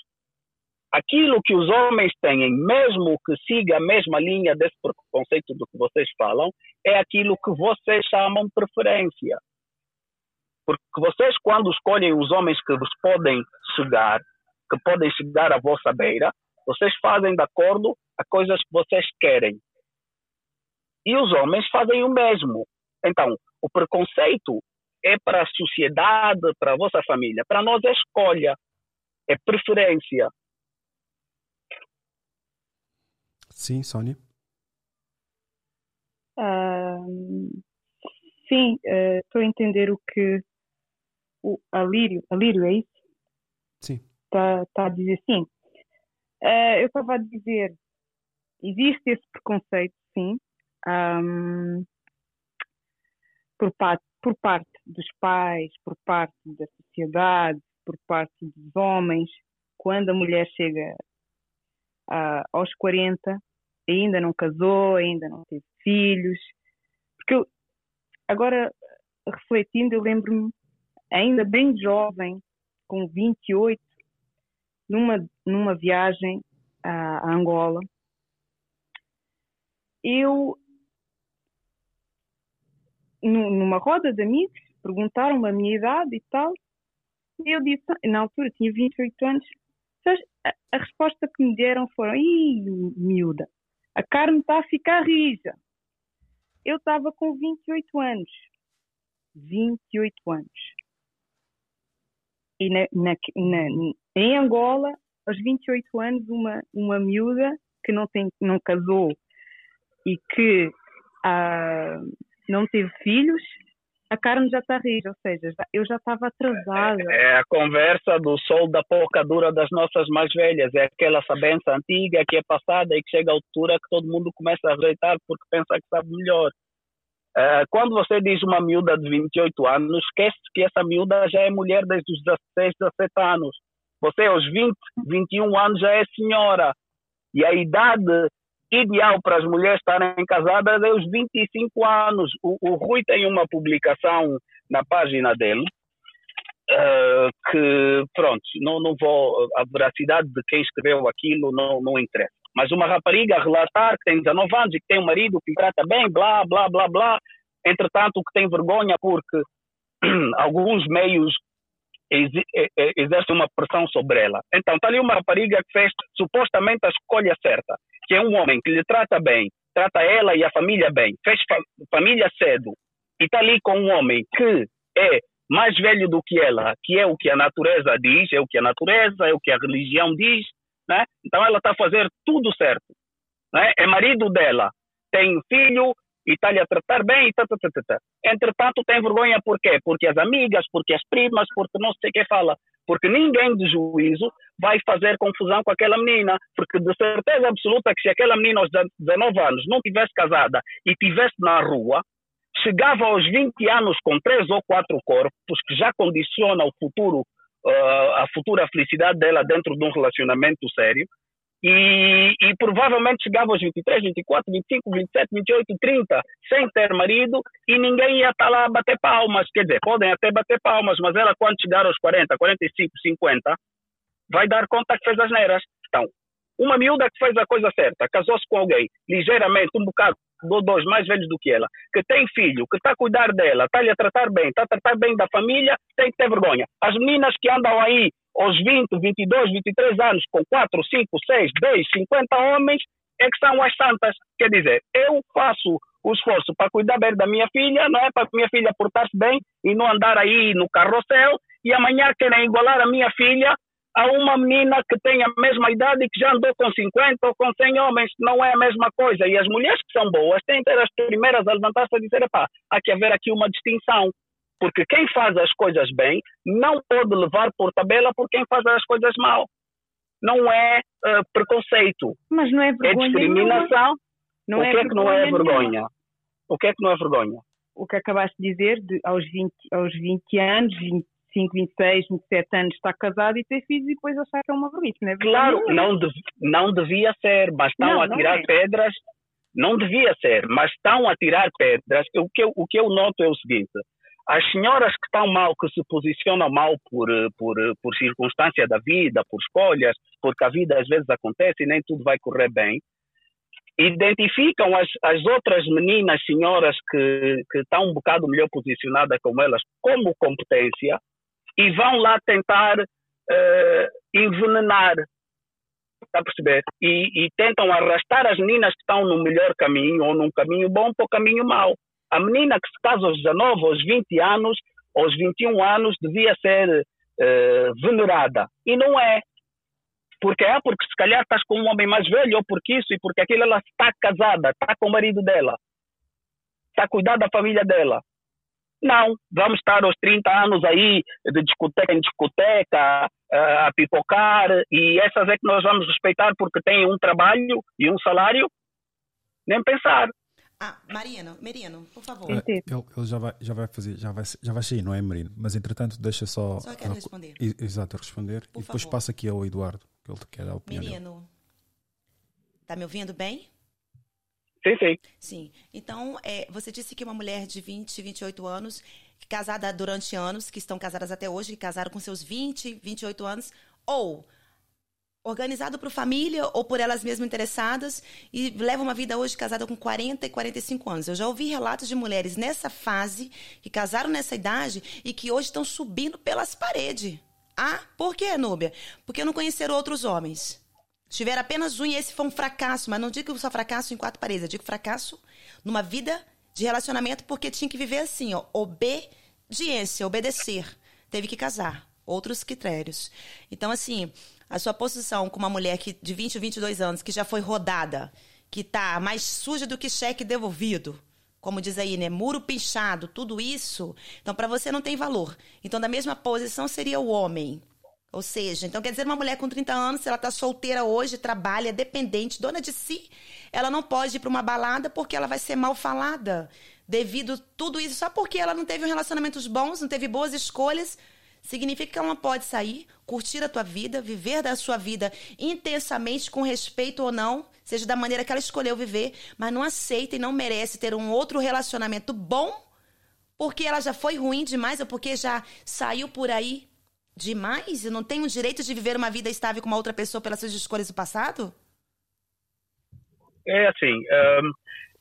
Aquilo que os homens têm, mesmo que siga a mesma linha desse preconceito do que vocês falam, é aquilo que vocês chamam preferência. Porque vocês, quando escolhem os homens que vos podem chegar, que podem chegar à vossa beira, vocês fazem de acordo a coisas que vocês querem. E os homens fazem o mesmo. Então, o preconceito é para a sociedade, para a vossa família. Para nós é escolha, é preferência. Sim, Sônia? Uh, sim, estou uh, a entender o que o Alírio, Alírio é isso? Sim. Está tá a dizer sim. Uh, eu estava a dizer, existe esse preconceito, sim, um, por, parte, por parte dos pais, por parte da sociedade, por parte dos homens, quando a mulher chega uh, aos 40, ainda não casou, ainda não teve filhos. Porque eu, agora, refletindo, eu lembro-me, ainda bem jovem, com 28, numa, numa viagem a Angola, eu numa roda de amigos, perguntaram-me a minha idade e tal, e eu disse, na altura tinha 28 anos, a, a resposta que me deram foram, ih, miúda, a carne está a ficar rija. Eu estava com 28 anos. 28 anos. E na, na, na, em Angola, aos 28 anos, uma, uma miúda que não, tem, não casou e que ah, não teve filhos, a carne já está rija, ou seja, eu já estava atrasada. É, é, a conversa do sol da pouca dura das nossas mais velhas, é aquela sabença antiga que é passada e que chega à altura que todo mundo começa a rejeitar porque pensa que sabe melhor. Uh, quando você diz uma miúda de 28 anos, esquece que essa miúda já é mulher desde os 16, 17 anos. Você aos 20, 21 anos já é senhora. E a idade ideal para as mulheres estarem casadas é os 25 anos. O, o Rui tem uma publicação na página dele uh, que, pronto, não, não vou. A veracidade de quem escreveu aquilo não, não interessa. Mas uma rapariga relatar que tem 19 anos e que tem um marido que trata bem, blá, blá, blá, blá. Entretanto, que tem vergonha porque (clears throat) alguns meios exercem uma pressão sobre ela. Então, está ali uma rapariga que fez supostamente a escolha certa que é um homem que lhe trata bem, trata ela e a família bem, fez fa família cedo e está ali com um homem que é mais velho do que ela, que é o que a natureza diz, é o que a natureza, é o que a religião diz, né? Então ela está a fazer tudo certo, né? É marido dela, tem filho, e está-lhe a tratar bem e tá, tá, tá, tá, tá. Entretanto, tem vergonha por quê? Porque as amigas, porque as primas, porque não sei o que fala. Porque ninguém de juízo vai fazer confusão com aquela menina. Porque de certeza absoluta que se aquela menina aos 19 anos não tivesse casada e tivesse na rua, chegava aos 20 anos com três ou quatro corpos, que já condiciona o futuro, uh, a futura felicidade dela dentro de um relacionamento sério, e, e, provavelmente chegava aos 23, 24, 25, 27, 28, 30 sem ter marido e ninguém ia estar lá a bater palmas. Quer dizer, podem até bater palmas, mas ela quando chegar aos 40, 45, 50 vai dar conta que fez as neiras. Então, uma miúda que fez a coisa certa, casou-se com alguém ligeiramente, um bocado, dois mais velhos do que ela, que tem filho, que está a cuidar dela, está-lhe a tratar bem, está a tratar bem da família, tem que ter vergonha. As meninas que andam aí aos 20, 22, 23 anos, com 4, 5, 6, 10, 50 homens, é que são as santas. Quer dizer, eu faço o esforço para cuidar bem da minha filha, não é para minha filha portar-se bem e não andar aí no carrossel, e amanhã querem igualar a minha filha a uma menina que tem a mesma idade e que já andou com 50 ou com 100 homens. Não é a mesma coisa. E as mulheres que são boas têm que ser as primeiras a levantar-se e dizer: pá, há que haver aqui uma distinção. Porque quem faz as coisas bem não pode levar por tabela por quem faz as coisas mal. não é uh, preconceito. Mas não é vergonha. É discriminação. Não o é que é que não é vergonha? nenhuma. O que é que não é vergonha? O que acabaste de dizer, de, aos, 20, aos 20 anos, 25, 26, 27 anos, está casado e ter filhos e depois achar que é uma vergonha. Não é Claro, não, dev- não devia ser, mas estão Não, a não tirar é. pedras. Não devia ser, mas estão a tirar pedras. O que, eu, o que eu noto é o seguinte: as senhoras que estão mal, que se posicionam mal por, eh, por, eh, por circunstância da vida, por escolhas, porque a vida às vezes acontece e nem tudo vai correr bem, identificam as, as outras meninas, senhoras que, que estão um bocado melhor posicionadas como elas, como competência, e vão lá tentar eh, envenenar. Está a perceber? E, e tentam arrastar as meninas que estão no melhor caminho ou num caminho bom para o caminho mau. A menina que se casa aos 19, aos 20 anos, aos 21 anos, devia ser eh, venerada. E não é. Porque é porque se calhar estás com um homem mais velho, ou porque isso, e porque aquilo ela está casada, está com o marido dela, está a cuidar da família dela. Não, vamos estar aos 30 anos aí de discoteca em discoteca, eh, a pipocar, e essas é que nós vamos respeitar porque têm um trabalho e um salário? Nem pensar. Ah, Marino, Merino, por favor. Eh, Ele, ele já, vai, já vai fazer, já vai, já vai sair, não é, Marino? Mas entretanto, deixa só. Só quero responder. Exato, responder. Por e depois favor. passa aqui ao Eduardo, que ele quer dar a opinião dele. Menino, tá me ouvindo bem? Sim, sim. Sim. Então, é, você disse que uma mulher de 20, 28 anos, casada durante anos, que estão casadas até hoje, que casaram com seus 20, 28 anos, ou organizado por família ou por elas mesmas interessadas e leva uma vida hoje casada com 40 e 45 anos. Eu já ouvi relatos de mulheres nessa fase que casaram nessa idade e que hoje estão subindo pelas paredes. Ah, por quê, Núbia? Porque não conheceram outros homens. Tiveram apenas um e esse foi um fracasso, mas não digo só fracasso em quatro paredes, eu digo fracasso numa vida de relacionamento porque tinha que viver assim, ó, obediência, obedecer. Teve que casar. Outros critérios. Então, assim, a sua posição com uma mulher que, de 20 ou 22 anos, que já foi rodada, que tá mais suja do que cheque devolvido, como diz aí, né? Muro pichado, tudo isso. Então, para você não tem valor. Então, da mesma posição seria o homem. Ou seja, então quer dizer, uma mulher com 30 anos, se ela está solteira hoje, trabalha, dependente, dona de si, ela não pode ir para uma balada porque ela vai ser mal falada. Devido tudo isso, só porque ela não teve relacionamentos bons, não teve boas escolhas, significa que ela não pode sair, curtir a tua vida, viver da sua vida intensamente, com respeito ou não, seja da maneira que ela escolheu viver, mas não aceita e não merece ter um outro relacionamento bom porque ela já foi ruim demais ou porque já saiu por aí demais e não tem o direito de viver uma vida estável com uma outra pessoa pelas suas escolhas do passado? É assim,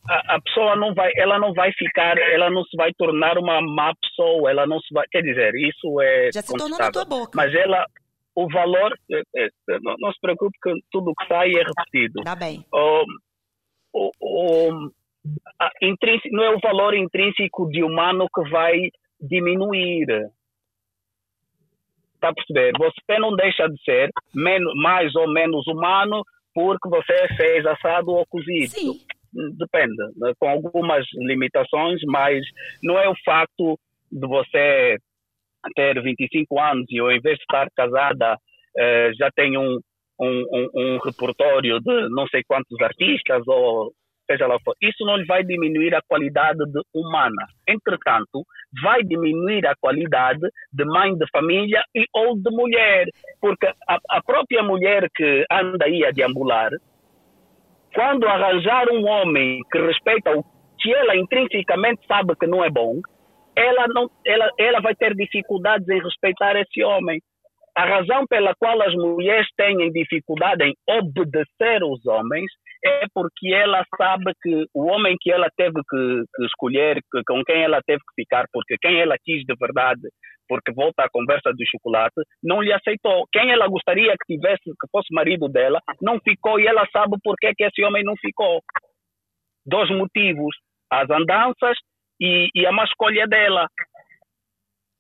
a, a pessoa não vai, ela não vai ficar, ela não se vai tornar uma má pessoa, ela não se vai, quer dizer, isso é Já se tornou na tua boca. mas ela, o valor, é, é, não, não se preocupe que tudo que sai é repetido. Tá bem. o, o, o- a não é o valor intrínseco de humano que vai diminuir. Está a perceber? Você não deixa de ser menos, mais ou menos humano porque você fez assado ou cozido. Sim. Depende, né? com algumas limitações, mas não é o facto de você ter 25 anos e ao invés de estar casada eh, já tem um, um, um, um repertório de não sei quantos artistas ou seja lá for. Isso não vai diminuir a qualidade de humana. Entretanto, vai diminuir a qualidade de mãe de família e ou de mulher. Porque a, a própria mulher que anda aí a deambular, quando arranjar um homem que respeita o que ela intrinsecamente sabe que não é bom, ela, não, ela, ela vai ter dificuldades em respeitar esse homem. A razão pela qual as mulheres têm dificuldade em obedecer os homens é porque ela sabe que o homem que ela teve que, que escolher, que, com quem ela teve que ficar, porque quem ela quis de verdade, porque volta à conversa do chocolate, não lhe aceitou. Quem ela gostaria que tivesse, que fosse marido dela, não ficou e ela sabe por que esse homem não ficou. Dois motivos: as andanças e, e a má escolha dela.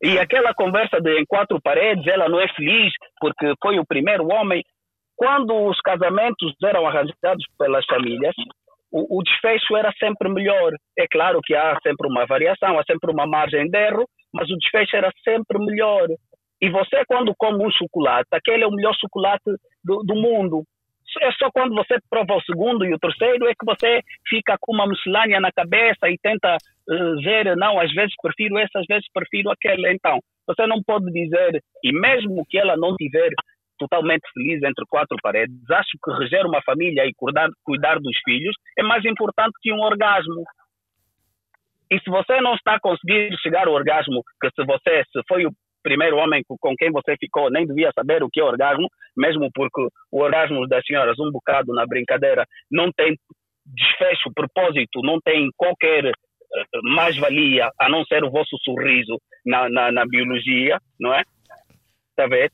E aquela conversa de em quatro paredes, ela não é feliz porque foi o primeiro homem. Quando os casamentos eram arranjados pelas famílias, o, o desfecho era sempre melhor. É claro que há sempre uma variação, há sempre uma margem de erro, mas o desfecho era sempre melhor. E você, quando come um chocolate, aquele é o melhor chocolate do, do mundo. É só quando você prova o segundo e o terceiro é que você fica com uma miscelânea na cabeça e tenta uh, ver, não, às vezes prefiro essa, às vezes prefiro aquela. Então, você não pode dizer, e mesmo que ela não tiver totalmente feliz entre quatro paredes, acho que reger uma família e cuidar, cuidar dos filhos é mais importante que um orgasmo. E se você não está conseguindo chegar ao orgasmo, que se você se foi o primeiro homem com quem você ficou nem devia saber o que é orgasmo, mesmo porque o orgasmo das senhoras, um bocado na brincadeira, não tem desfecho, propósito, não tem qualquer uh, mais-valia a não ser o vosso sorriso na, na, na biologia, não é? Está a ver?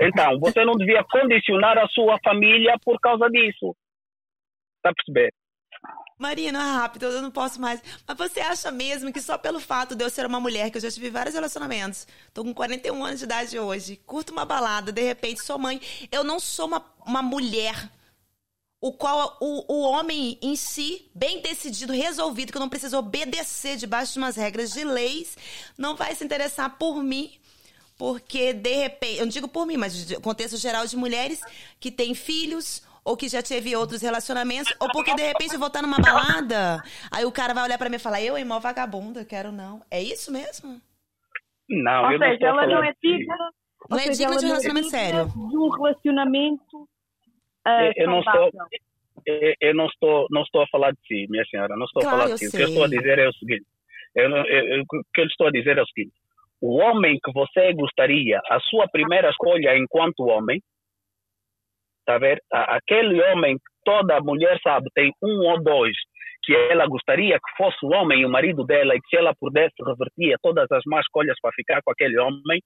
Então, você não devia condicionar a sua família por causa disso. Está a perceber? Marina, rápido, eu não posso mais. Mas você acha mesmo que só pelo fato de eu ser uma mulher, que eu já tive vários relacionamentos, tô com 41 anos de idade hoje, curto uma balada, de repente sou mãe, eu não sou uma, uma mulher o qual o, o homem em si, bem decidido, resolvido, que não preciso obedecer debaixo de umas regras de leis, não vai se interessar por mim, porque de repente, eu não digo por mim, mas no contexto geral de mulheres que têm filhos ou que já teve outros relacionamentos, ou porque de repente eu vou estar numa balada, aí o cara vai olhar para mim e falar, eu, irmão vagabunda, quero não. É isso mesmo? Não, Ou eu seja, não ela não é digna. digna. Não ou é digna de um não é relacionamento digna sério. De um relacionamento ah, Eu não estou- Eu- não estou, não estou a falar de si, minha senhora, não estou Claro, a falar de si. O que eu estou a dizer é o seguinte: eu não- eu- eu- o que eu estou a dizer é o seguinte: o homem que você gostaria, a sua primeira escolha enquanto homem, a ver? Aquele homem que toda mulher sabe, tem um ou dois que ela gostaria que fosse o homem o marido dela e que se ela pudesse revertia todas as más escolhas para ficar com aquele homem,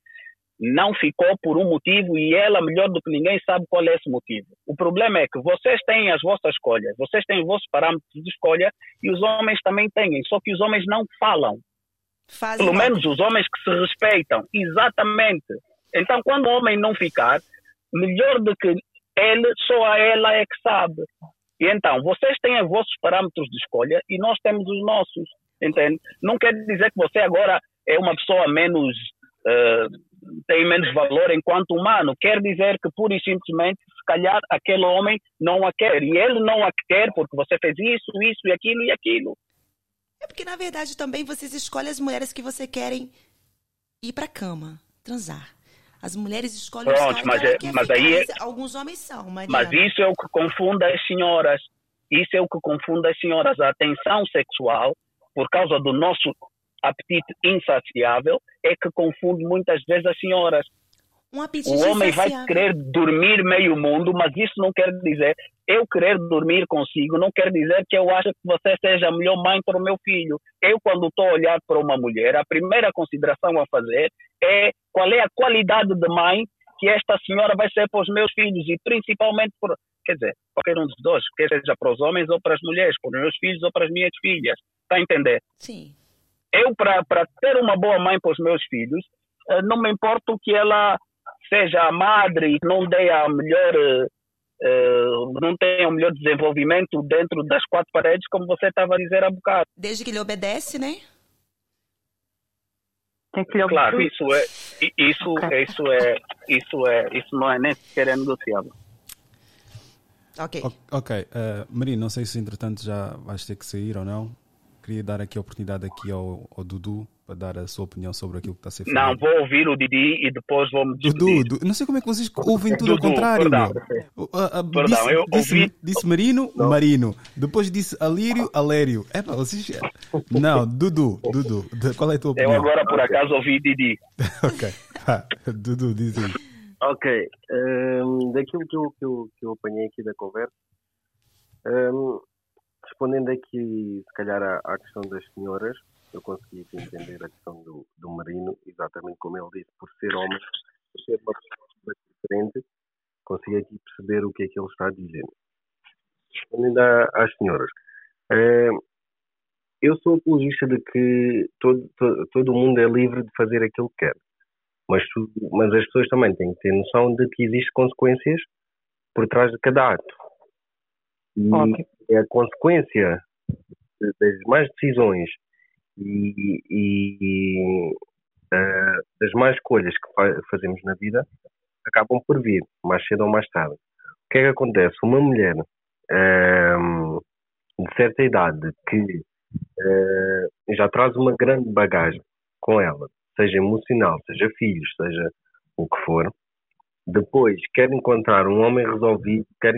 não ficou por um motivo e ela, melhor do que ninguém, sabe qual é esse motivo. O problema é que vocês têm as vossas escolhas, vocês têm os vossos parâmetros de escolha e os homens também têm, só que os homens não falam. Fazem Pelo menos os homens que se respeitam. Exatamente. Então, quando o homem não ficar, melhor do que ele, só a ela é que sabe. E então, vocês têm os vossos parâmetros de escolha e nós temos os nossos. Entende? Não quer dizer que você agora é uma pessoa menos. eh, tem menos valor enquanto humano. Quer dizer que, pura e simplesmente, se calhar aquele homem não a quer. E ele não a quer porque você fez isso, isso e aquilo e aquilo. É porque, na verdade, também vocês escolhem as mulheres que você querem ir pra cama, transar. As mulheres escolhem os Pronto, caras mas é- quer mas ficar. aí é- Alguns homens são, Mariana. Mas isso é o que confunde as senhoras. Isso é o que confunde as senhoras. A atenção sexual, por causa do nosso apetite insaciável, é que confunde muitas vezes as senhoras. Um O homem vai querer dormir meio mundo, mas isso não quer dizer eu querer dormir consigo, não quer dizer que eu acho que você seja a melhor mãe para o meu filho. Eu, quando estou a olhar para uma mulher, a primeira consideração a fazer é qual é a qualidade de mãe que esta senhora vai ser para os meus filhos e principalmente por, quer dizer, qualquer um dos dois, quer seja para os homens ou para as mulheres, para os meus filhos ou para as minhas filhas. Está a entender? Sim. eu, para ter uma boa mãe para os meus filhos, eh, não me importa que ela seja a madre e não dê a melhor, eh, eh, não tenha o melhor desenvolvimento dentro das quatro paredes, como você estava a dizer há bocado. Desde que ele obedece, né? Tem que lhe Claro, obedecer. isso é, isso, Ok. isso é, isso é, isso não é nem sequer é negociável. Ok. O- Ok, uh, Marina, não sei se entretanto já vais ter que sair ou não. Queria dar aqui a oportunidade aqui ao, ao Dudu para dar a sua opinião sobre aquilo que está a ser Não, falado. vou ouvir o Didi e depois vou me Dudu, não sei como é que vocês ouvem tudo ao Dudu, contrário, perdão. a- a- Perdão, disse, eu disse- ouvi- disse Marino, Marino. Depois disse Alírio, Alério. É pá, vocês. Não, Dudu, Dudu, qual é a tua Eu opinião? agora, por acaso, ouvi Didi. (laughs) Ok, Dudu, diz aí. Ok, hum, daquilo que eu, que, eu, que eu apanhei aqui da conversa, hum, respondendo aqui, se calhar, à, à questão das senhoras, eu consegui entender a questão do, do Marino, exatamente como ele disse, por ser homem, por ser uma pessoa diferente, consegui aqui perceber o que é que ele está dizer. Respondendo às senhoras, hum, eu sou apologista de que todo, todo, todo mundo é livre de fazer aquilo que quer. Mas, mas as pessoas também têm que ter noção de que existem consequências por trás de cada ato. E Óbvio. é a consequência das más decisões e, e, ah, das más escolhas que fa- fazemos na vida acabam por vir, mais cedo ou mais tarde. que é que acontece? Uma mulher um, de certa idade que uh, já traz uma grande bagagem com ela, seja emocional, seja filhos, seja o que for, depois quer encontrar um homem resolvido, quer,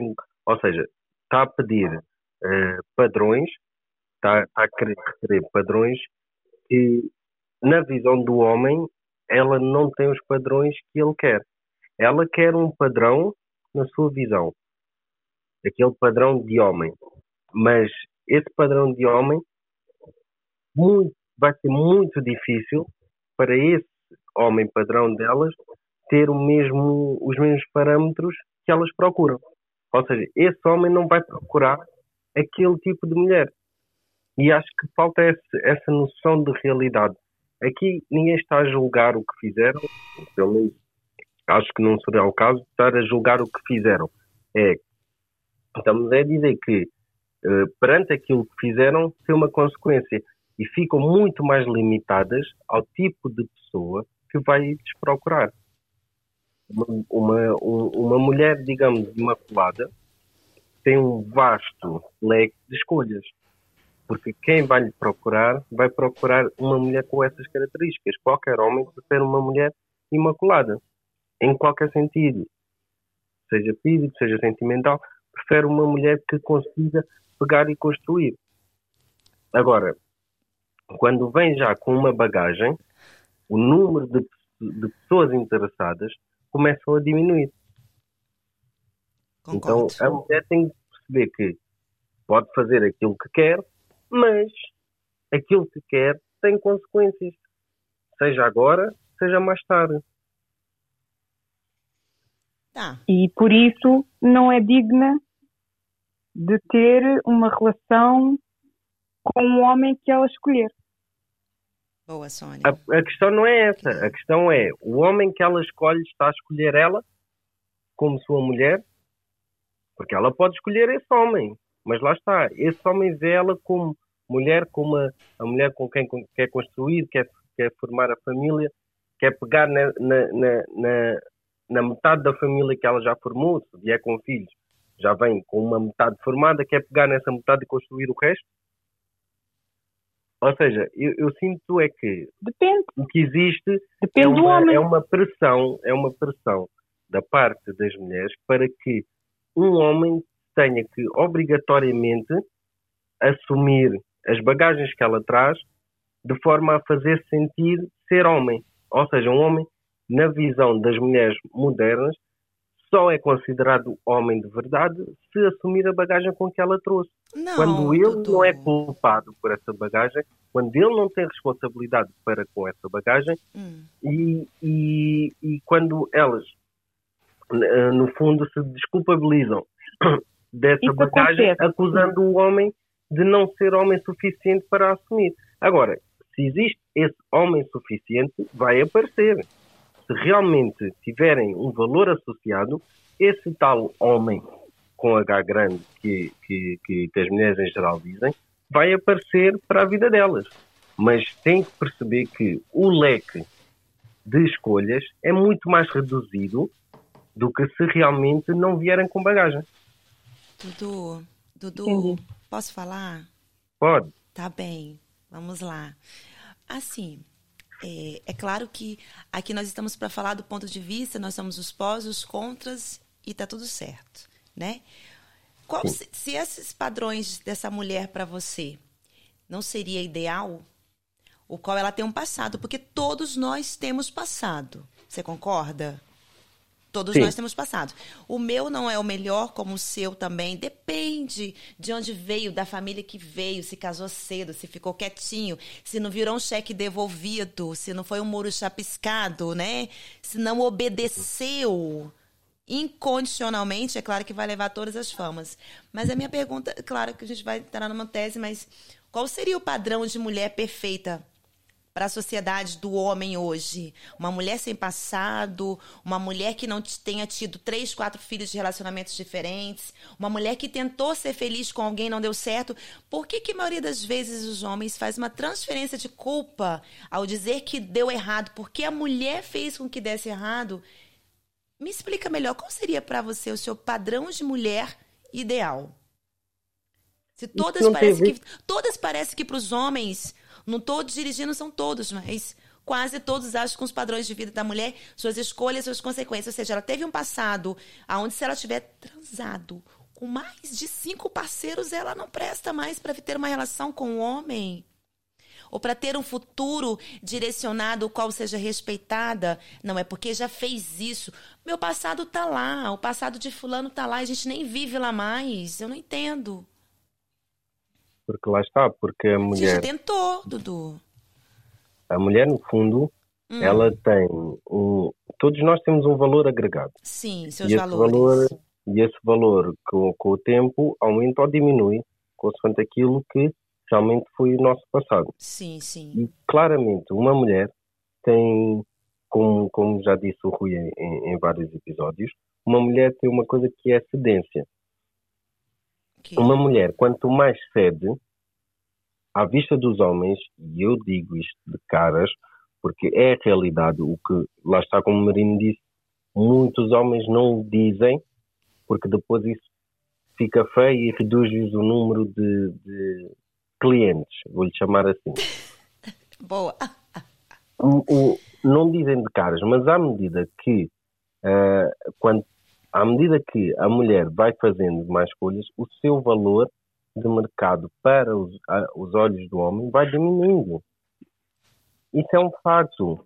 ou seja, está a pedir uh, padrões, está, está a querer, querer padrões que, na visão do homem, ela não tem os padrões que ele quer. Ela quer um padrão na sua visão, aquele padrão de homem. Mas esse padrão de homem muito, vai ser muito difícil para esse homem padrão delas ter o mesmo, os mesmos parâmetros que elas procuram. Ou seja, esse homem não vai procurar aquele tipo de mulher. E acho que falta esse, essa noção de realidade. Aqui ninguém está a julgar o que fizeram, pelo menos acho que não será o caso de estar a julgar o que fizeram. É, estamos a dizer que uh, perante aquilo que fizeram tem uma consequência e ficam muito mais limitadas ao tipo de pessoa que vai desprocurar. Uma, uma, uma mulher, digamos, imaculada tem um vasto leque de escolhas. Porque quem vai lhe procurar, vai procurar uma mulher com essas características. Qualquer homem prefere uma mulher imaculada, em qualquer sentido. Seja físico, seja sentimental, prefere uma mulher que consiga pegar e construir. Agora, quando vem já com uma bagagem, o número de, de pessoas interessadas começam a diminuir. Concordo. Então a mulher tem que perceber que pode fazer aquilo que quer, mas aquilo que quer tem consequências. Seja agora, seja mais tarde. Tá. E por isso não é digna de ter uma relação com um homem que ela escolher. Boa, Sônia. A, a, questão não é essa. A questão é o homem que ela escolhe está a escolher ela como sua mulher, porque ela pode escolher esse homem, mas lá está. Esse homem vê ela como mulher, como a, a mulher com quem quer construir, quer, quer formar a família, quer pegar na, na, na, na metade da família que ela já formou, se vier com filhos, já vem com uma metade formada, quer pegar nessa metade e construir o resto ou seja, eu, eu, sinto é que Depende. o que existe Depende é, uma, do homem. é uma pressão, é uma pressão da parte das mulheres para que um homem tenha que obrigatoriamente assumir as bagagens que ela traz de forma a fazer sentir ser homem. Ou seja, um homem, na visão das mulheres modernas, só é considerado homem de verdade se assumir a bagagem com que ela trouxe. Não, quando ele Dudu. não é culpado por essa bagagem, quando ele não tem responsabilidade para com essa bagagem hum. e, e, e quando elas, no fundo, se desculpabilizam dessa Isso bagagem, acontece. acusando o homem de não ser homem suficiente para assumir. Agora, se existe esse homem suficiente, vai aparecer se realmente tiverem um valor associado, esse tal homem com H grande que, que, que, que as mulheres em geral dizem, vai aparecer para a vida delas. Mas tem que perceber que o leque de escolhas é muito mais reduzido do que se realmente não vierem com bagagem. Dudu, Dudu, Entendi. posso falar? Pode. Tá bem, vamos lá. Assim, é, é claro que aqui nós estamos para falar do ponto de vista, nós somos os pós, os contras e tá tudo certo, né? Qual, se, se esses padrões dessa mulher para você não seria ideal, o qual ela tem um passado, porque todos nós temos passado. Você concorda? Todos Sim. nós temos passado. O meu não é o melhor, como o seu também. Depende de onde veio, da família que veio, se casou cedo, se ficou quietinho, se não virou um cheque devolvido, se não foi um muro chapiscado, né? Se não obedeceu incondicionalmente, é claro que vai levar todas as famas. Mas a minha pergunta, claro que a gente vai entrar numa tese, mas qual seria o padrão de mulher perfeita para a sociedade do homem hoje? Uma mulher sem passado, uma mulher que não tenha tido três, quatro filhos de relacionamentos diferentes, uma mulher que tentou ser feliz com alguém e não deu certo. Por que, que a maioria das vezes os homens faz uma transferência de culpa ao dizer que deu errado? Porque a mulher fez com que desse errado? Me explica melhor, qual seria para você o seu padrão de mulher ideal? Se todas parecem que todas parecem que para os homens, não estou dirigindo são todos, mas quase todos acham que os padrões de vida da mulher, suas escolhas, suas consequências, ou seja, ela teve um passado aonde se ela tiver transado com mais de cinco parceiros, ela não presta mais para ter uma relação com o um homem ou para ter um futuro direcionado, o qual seja respeitada. Não é porque já fez isso. Meu passado tá lá, o passado de fulano tá lá, a gente nem vive lá mais. Eu não entendo. Porque lá está, porque a mulher. Você já tentou, Dudu. A mulher, no fundo, hum. ela tem um. Todos nós temos um valor agregado. Sim, seus e valores. Valor, e esse valor, com, com o tempo, aumenta ou diminui, consoante aquilo que realmente foi o nosso passado. Sim, sim. E claramente, uma mulher tem, como, como já disse o Rui em, em vários episódios, uma mulher tem uma coisa que é cedência. Que... Uma mulher, quanto mais cede, à vista dos homens, e eu digo isto de caras, porque é a realidade, o que lá está como o Marino disse, muitos homens não o dizem, porque depois isso fica feio e reduz-lhes o número de, de, clientes, vou-lhe chamar assim. (laughs) Boa. O, o, não dizem de caras, mas à medida que uh, quando, à medida que a mulher vai fazendo mais escolhas, o seu valor de mercado para os, uh, os olhos do homem vai diminuindo. Isso é um facto.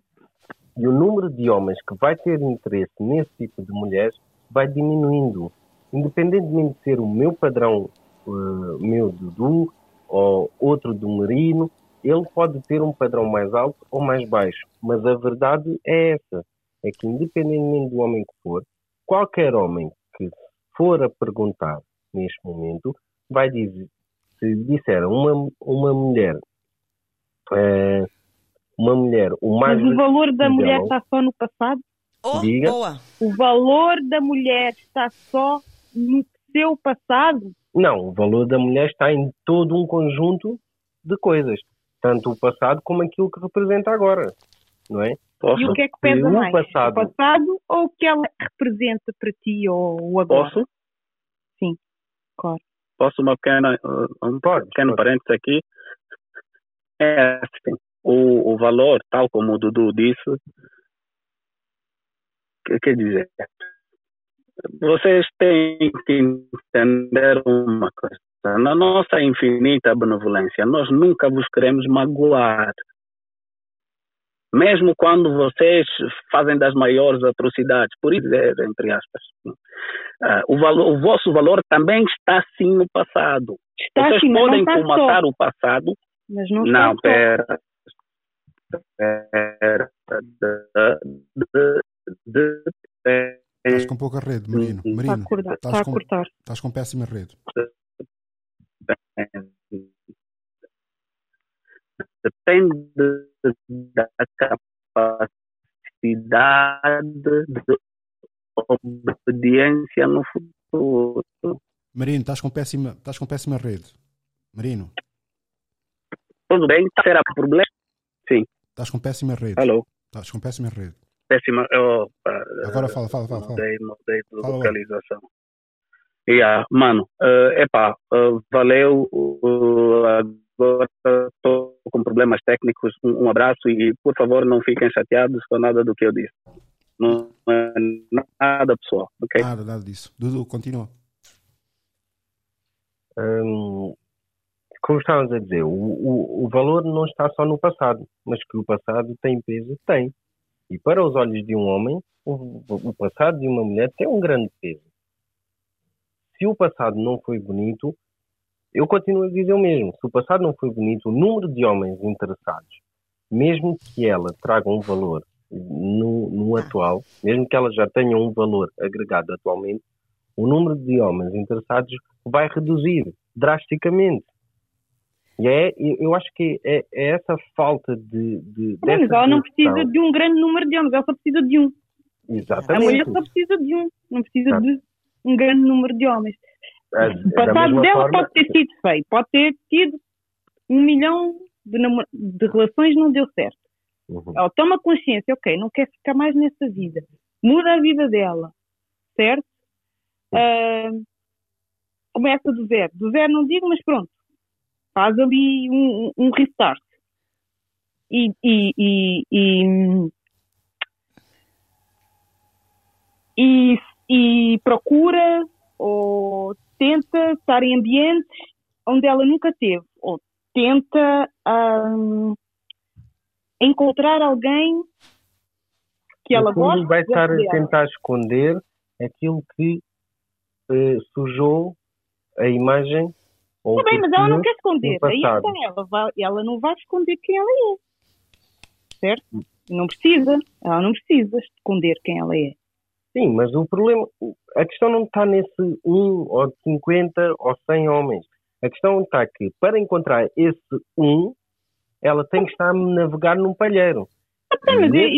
E o número de homens que vai ter interesse nesse tipo de mulheres vai diminuindo. Independentemente de ser o meu padrão, uh, meu Dudu, ou outro do merino, ele pode ter um padrão mais alto ou mais baixo. Mas a verdade é essa: é que, independentemente do homem que for, qualquer homem que for a perguntar neste momento, vai dizer, se disser uma, uma mulher, é, uma mulher, o mais. Mas o valor da mulher está só no passado? Oh, Diga. Boa. O valor da mulher está só no seu passado? Não, o valor da mulher está em todo um conjunto de coisas, tanto o passado como aquilo que representa agora, não é? Posso? E o que é que pesa mais? Passado... O passado ou o que ela representa para ti ou o agora? Posso? Sim, claro. Posso uma pequena, uh, um pode, pequeno parênteses aqui? É assim, o, o valor, tal como o Dudu disse, quer dizer, vocês têm que entender uma coisa. Na nossa infinita benevolência, nós nunca vos queremos magoar. Mesmo quando vocês fazem das maiores atrocidades, por isso, entre aspas, uh, o, valor, o vosso valor também está sim no passado. Está vocês sim, podem comatar o passado. Mas não, não pera. Pera. Estás com pouca rede, Marino. Marino está a cortar. Estás, com, cortar. estás com péssima rede. Depende da capacidade de obediência no futuro. Marino, estás com péssima, estás com péssima rede. Marino. Tudo bem, será problema? Sim. Estás com péssima rede. Alô. Estás com péssima rede péssima. Eu, Agora fala, fala, fala. Mudei, mudei de fala localização. Yeah, mano, uh, epá, uh, valeu. Uh, agora estou com problemas técnicos. Um, um, abraço e, por favor, não fiquem chateados com nada do que eu disse. Não é nada pessoal, ok? Nada, nada disso. Dudu, continua. Um, como estávamos a dizer, o, o, o valor não está só no passado, mas que o passado tem peso, tem. E para os olhos de um homem, o, o passado de uma mulher tem um grande peso. Se o passado não foi bonito, eu continuo a dizer o mesmo. Se o passado não foi bonito, o número de homens interessados, mesmo que ela traga um valor no, no atual, mesmo que ela já tenha um valor agregado atualmente, o número de homens interessados vai reduzir drasticamente. E é, eu acho que é, é essa falta de. de mas ela não precisa de um grande número de homens, ela só precisa de um. Exatamente. A mulher só precisa de um, não precisa de um grande número de homens. É, o passado dela forma... pode ter sido feio, pode ter tido um milhão de, de relações não deu certo. Uhum. Ela toma consciência, ok, não quer ficar mais nessa vida. muda a vida dela, certo? Uh, começa do zero. Do zero não digo, mas pronto. Faz ali um, um restart. E, e, e, e, e, e procura ou tenta estar em ambientes onde ela nunca teve, ou tenta um, encontrar alguém que ela gosta. vai estar a tentar esconder aquilo que uh, sujou a imagem. Está bem, mas ela não quer esconder. Aí está, ela, vai, ela não vai esconder quem ela é. Certo? Não precisa. Ela não precisa esconder quem ela é. Sim, mas o problema, a questão não está nesse 1 ou 50 ou 100 homens. A questão está que para encontrar esse 1, ela tem que estar a navegar num palheiro. Ah, mas e, esse,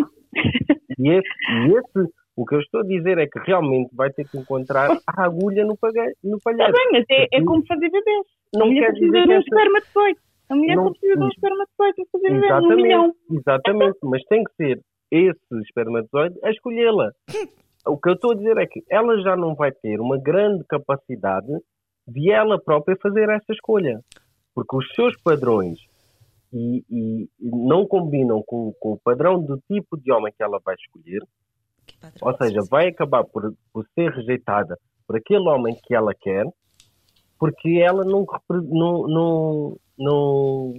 e, esse, e esse, o que eu estou a dizer é que realmente vai ter que encontrar a agulha no, palheiro. No palheiro. Está bem, mas é, é como fazer bebês. Não a mulher precisa de um espermatozoide. A mulher não, precisa de um espermatozoide para fazer bebês. Exatamente, exatamente, mas tem que ser esse espermatozoide a escolhê-la. (laughs) O que eu estou a dizer é que ela já não vai ter uma grande capacidade de ela própria fazer essa escolha. Porque os seus padrões e, e, não combinam com, com, o padrão do tipo de homem que ela vai escolher. Ou seja, vai acabar por, por ser rejeitada por aquele homem que ela quer, porque ela não, não, não, não,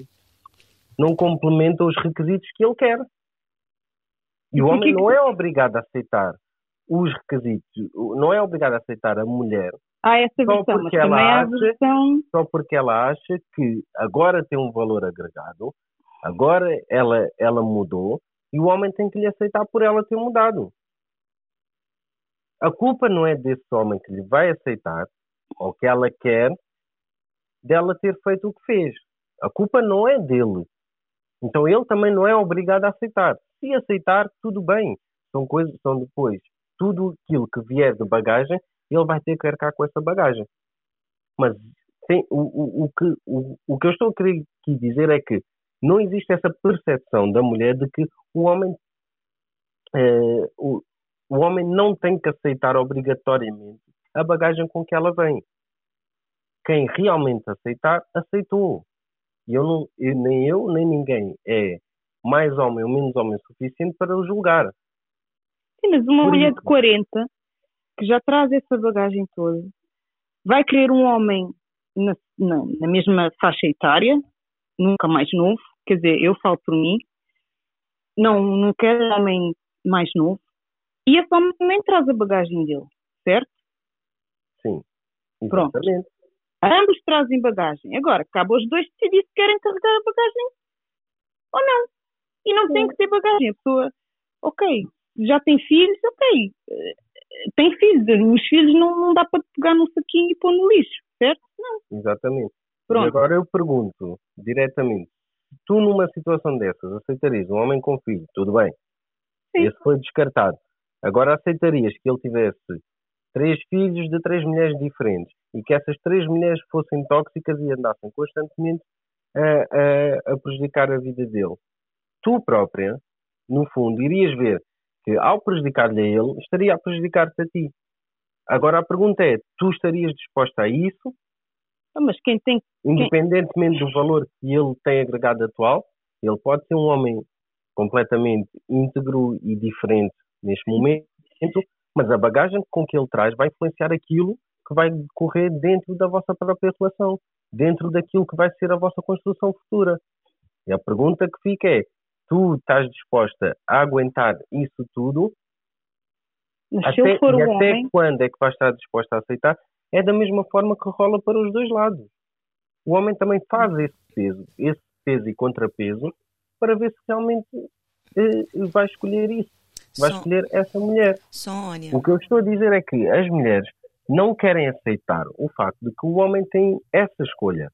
não complementa os requisitos que ele quer. E o homem não é obrigado a aceitar os requisitos, não é obrigado a aceitar a mulher há essa versão, só porque ela acha, versão... Só porque ela acha que agora tem um valor agregado, agora ela, ela mudou e o homem tem que lhe aceitar por ela ter mudado. A culpa não é desse homem que lhe vai aceitar ou que ela quer dela ter feito o que fez. A culpa não é dele. Então ele também não é obrigado a aceitar. Se aceitar, tudo bem. São coisas, são depois tudo aquilo que vier de bagagem ele vai ter que arcar com essa bagagem. Mas tem, o, o, o, que, o, o que eu estou a querer aqui dizer é que não existe essa percepção da mulher de que o homem, eh, o, o homem não tem que aceitar obrigatoriamente a bagagem com que ela vem. Quem realmente aceitar, aceitou. E eu não, eu, nem eu, nem ninguém é mais homem ou menos homem suficiente para o julgar. Sim, mas uma Por mulher de 40 que já traz essa bagagem toda, vai querer um homem na, na, na mesma faixa etária, nunca mais novo, quer dizer, eu falo por mim, não, não quero um homem mais novo, e esse homem também traz a bagagem dele, certo? Sim. Pronto. Ambos trazem bagagem. Agora, cabe aos dois decidir se querem carregar a bagagem ou não. E não Sim. tem que ter bagagem. A pessoa, ok, já tem filhos, ok tem filhos. Os filhos não, não dá para pegar num saquinho e pôr no lixo, certo? Não. Exatamente. Pronto. E agora eu pergunto diretamente: tu numa situação dessas aceitarias um homem com filho? Tudo bem. Sim. Esse foi descartado. Agora aceitarias que ele tivesse três filhos de três mulheres diferentes e que essas três mulheres fossem tóxicas e andassem constantemente a, a, a prejudicar a vida dele? Tu própria, no fundo, irias ver que ao prejudicar-lhe a ele, estaria a prejudicar-te a ti. Agora a pergunta é, tu estarias disposta a isso? Ah, mas quem tem... Independentemente quem... do valor que ele tem agregado atual, ele pode ser um homem completamente íntegro e diferente neste momento, mas a bagagem com que ele traz vai influenciar aquilo que vai decorrer dentro da vossa própria relação, dentro daquilo que vai ser a vossa construção futura. E a pergunta que fica é: tu estás disposta a aguentar isso tudo, Mas até, se eu for e um até homem... quando é que vais estar disposta a aceitar, é da mesma forma que rola para os dois lados. O homem também faz esse peso, esse peso e contrapeso, para ver se realmente eh, vai escolher isso. Vai Só... escolher essa mulher. Sônia. O que eu estou a dizer é que as mulheres não querem aceitar o facto de que o homem tem essa escolha.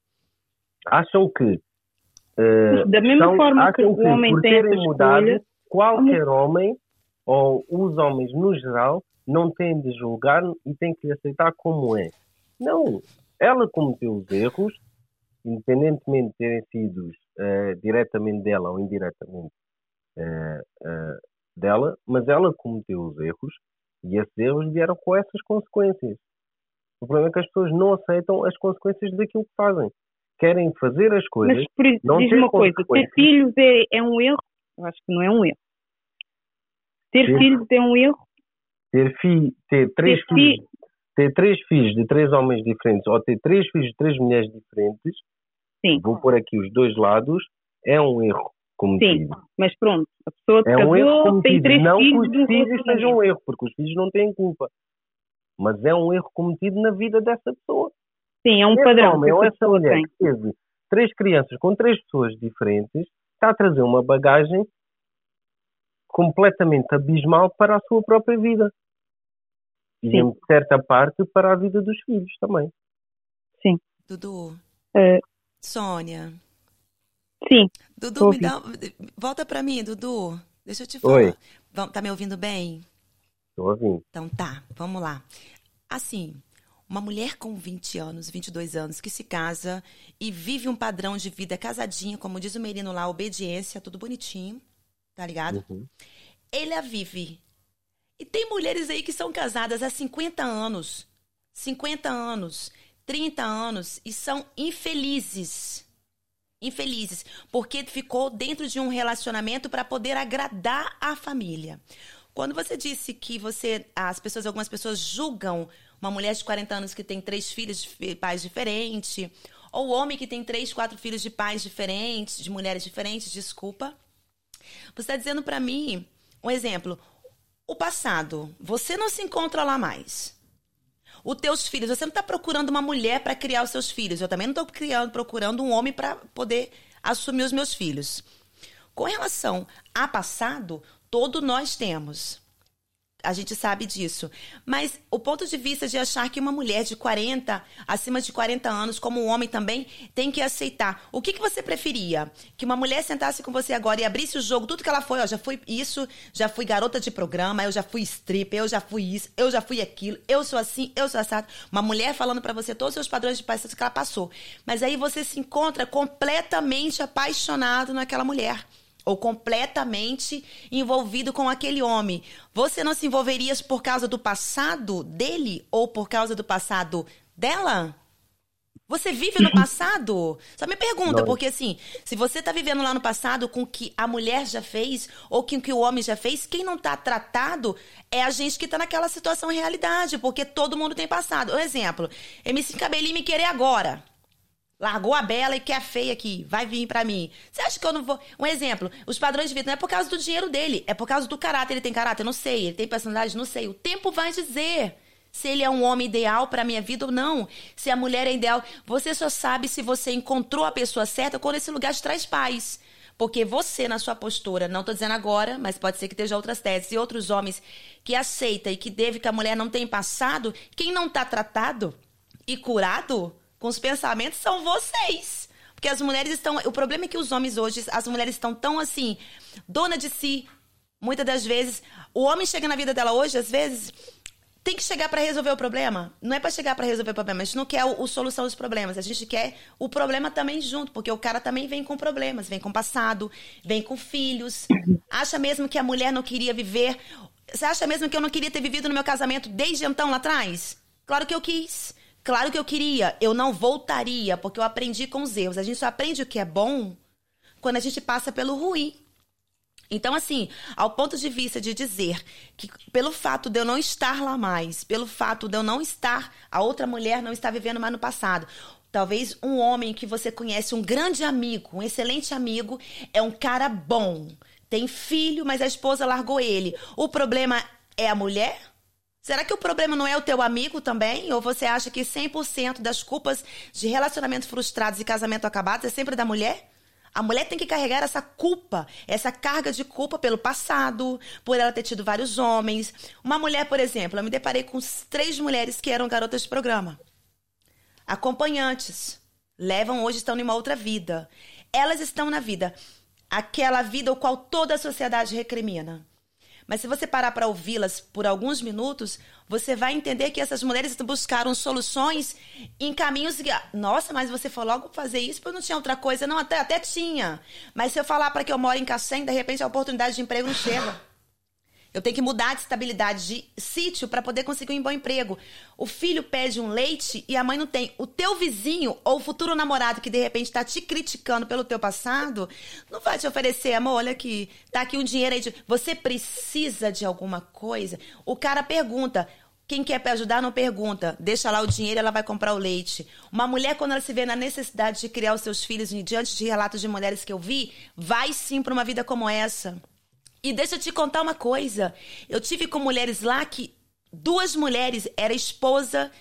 Acham que Uh, da mesma forma que o homem tem essa mudado, escolha, qualquer homem ou os homens no geral não têm de julgar e têm que aceitar como é. Não, ela cometeu os erros, independentemente de terem sido uh, diretamente dela ou indiretamente uh, dela, mas ela cometeu os erros e esses erros vieram com essas consequências. O problema é que as pessoas não aceitam as consequências daquilo que fazem. Querem fazer as coisas. Mas por isso, diz uma coisa: ter filhos é, é um erro? Eu acho que não é um erro. Ter Sim. filhos é um erro? Ter, fi, ter três ter filhos. Fi... Ter três filhos de três homens diferentes ou ter três filhos de três mulheres diferentes, Sim. vou pôr aqui os dois lados, é um erro cometido. Sim, mas pronto, a pessoa é um erro cometido. tem três não filhos. que os filhos sejam um erro, porque os filhos não têm culpa. Mas é um erro cometido na vida dessa pessoa. Sim, é um Esse padrão. Homem, ou essa mulher tem. que teve três crianças com três pessoas diferentes está a trazer uma bagagem completamente abismal para a sua própria vida. E, Sim. em certa parte, para a vida dos filhos também. Sim. Dudu. Uh, Sônia. Sim. Dudu, me dá. Volta para mim, Dudu. Deixa eu te falar. Oi. Tá me ouvindo bem? Estou ouvindo. Então tá, vamos lá. Assim, uma mulher com 20 anos, 22 anos, que se casa e vive um padrão de vida casadinha, como diz o menino lá, obediência, tudo bonitinho, tá ligado? Uhum. Ele a vive. E tem mulheres aí que são casadas há 50 anos, 50 anos, 30 anos e são infelizes. Infelizes, porque ficou dentro de um relacionamento para poder agradar a família. Quando você disse que você, as pessoas, algumas pessoas julgam uma mulher de 40 anos que tem três filhos de pais diferentes, ou homem que tem três, quatro filhos de pais diferentes, de mulheres diferentes, desculpa. Você está dizendo para mim, um exemplo, o passado, você não se encontra lá mais. Os teus filhos, você não está procurando uma mulher para criar os seus filhos. Eu também não estou procurando um homem para poder assumir os meus filhos. Com relação a passado, todo nós temos. A gente sabe disso. Mas o ponto de vista de achar que uma mulher de 40, acima de 40 anos, como um homem também, tem que aceitar. O que, que você preferia? Que uma mulher sentasse com você agora e abrisse o jogo, tudo que ela foi, ó, já fui isso, já fui garota de programa, eu já fui stripper, eu já fui isso, eu já fui aquilo, eu sou assim, eu sou assado. Uma mulher falando para você todos os seus padrões de paixão que ela passou. Mas aí você se encontra completamente apaixonado naquela mulher ou completamente envolvido com aquele homem, você não se envolveria por causa do passado dele ou por causa do passado dela? Você vive no passado? Só me pergunta, porque assim, se você tá vivendo lá no passado com o que a mulher já fez ou com o que o homem já fez, quem não tá tratado é a gente que tá naquela situação realidade, porque todo mundo tem passado. Um exemplo, MC Cabelinho me querer agora. Largou a bela e quer a feia aqui. Vai vir para mim. Você acha que eu não vou. Um exemplo: os padrões de vida não é por causa do dinheiro dele, é por causa do caráter. Ele tem caráter? Não sei. Ele tem personalidade? Não sei. O tempo vai dizer se ele é um homem ideal para minha vida ou não. Se a mulher é ideal. Você só sabe se você encontrou a pessoa certa quando esse lugar te traz paz. Porque você, na sua postura, não estou dizendo agora, mas pode ser que esteja outras teses, e outros homens que aceita e que deve que a mulher não tem passado, quem não está tratado e curado com os pensamentos são vocês. Porque as mulheres estão. O problema é que os homens hoje, as mulheres estão tão assim, dona de si. Muitas das vezes, o homem chega na vida dela hoje, às vezes, tem que chegar para resolver o problema. Não é para chegar para resolver o problema. A gente não quer o, o, solução dos problemas. A gente quer o problema também junto, porque o cara também vem com problemas, vem com passado, vem com filhos. Acha mesmo que a mulher não queria viver? Você acha mesmo que eu não queria ter vivido no meu casamento desde então lá atrás? Claro que eu quis. Claro que eu queria, eu não voltaria, porque eu aprendi com os erros. A gente só aprende o que é bom quando a gente passa pelo ruim. Então, assim, ao ponto de vista de dizer que pelo fato de eu não estar lá mais, pelo fato de eu não estar, a outra mulher não está vivendo mais no passado. Talvez um homem que você conhece, um grande amigo, um excelente amigo, é um cara bom. Tem filho, mas a esposa largou ele. O problema é a mulher Será que o problema não é o teu amigo também? Ou você acha que 100% das culpas de relacionamentos frustrados e casamento acabados é sempre da mulher? A mulher tem que carregar essa culpa, essa carga de culpa pelo passado, por ela ter tido vários homens. Uma mulher, por exemplo, eu me deparei com três mulheres que eram garotas de programa. Acompanhantes. Levam hoje, estão em uma outra vida. Elas estão na vida. Aquela vida o qual toda a sociedade recrimina. Mas se você parar para ouvi-las por alguns minutos, você vai entender que essas mulheres buscaram soluções em caminhos que, nossa, mas você foi logo fazer isso porque não tinha outra coisa. Não, até, até tinha. Mas se eu falar para que eu moro em Cacém, de repente a oportunidade de emprego não chega. Eu tenho que mudar de estabilidade de sítio para poder conseguir um bom emprego. O filho pede um leite e a mãe não tem. O teu vizinho ou o futuro namorado que de repente está te criticando pelo teu passado, não vai te oferecer, amor, olha aqui, tá aqui um dinheiro aí. De... Você precisa de alguma coisa? O cara pergunta, quem quer ajudar não pergunta. Deixa lá o dinheiro, ela vai comprar o leite. Uma mulher, quando ela se vê na necessidade de criar os seus filhos, diante de relatos de mulheres que eu vi, vai sim para uma vida como essa. E deixa eu te contar uma coisa. Eu tive com mulheres lá que duas mulheres era esposa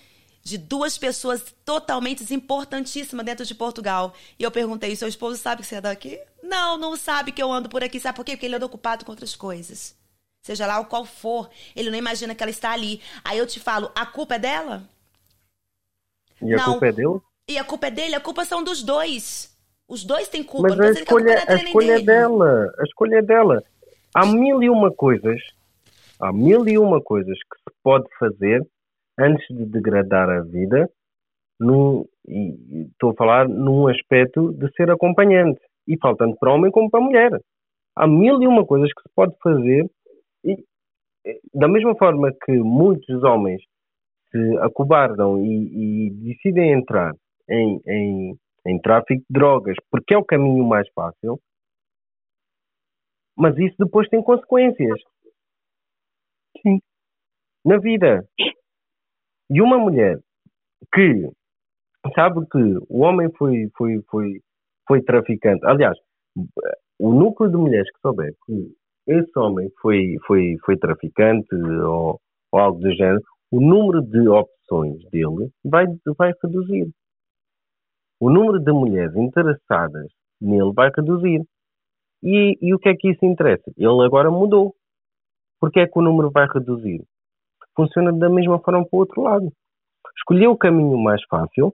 de duas pessoas totalmente importantíssimas dentro de Portugal. E eu perguntei: seu esposo sabe que você é daqui? Não, não sabe que eu ando por aqui. Sabe por quê? Porque ele anda ocupado com outras coisas seja lá o qual for, ele não imagina que ela está ali. Aí eu te falo, a culpa é dela? E a culpa é dele? E a culpa é dele? A culpa são dos dois. Os dois têm culpa. Mas a escolha, a, a escolha é dela. A escolha é dela. Há mil e uma coisas, há mil e uma coisas que se pode fazer antes de degradar a vida, num, e estou a falar num aspecto de ser acompanhante, e faltando para homem como para mulher. Há mil e uma coisas que se pode fazer e, da mesma forma que muitos homens se acobardam e, e decidem entrar em, em, em tráfico de drogas porque é o caminho mais fácil, mas isso depois tem consequências. Sim. Na vida. E uma mulher que sabe que o homem foi, foi, foi, foi traficante. Aliás, o núcleo de mulheres que souber que esse homem foi, foi, foi traficante ou, ou algo do género, o número de opções dele vai, vai reduzir. O número de mulheres interessadas nele vai reduzir. E, e o que é que isso interessa? Ele agora mudou. Porquê é que o número vai reduzir? Funciona da mesma forma para o outro lado. Escolher o caminho mais fácil,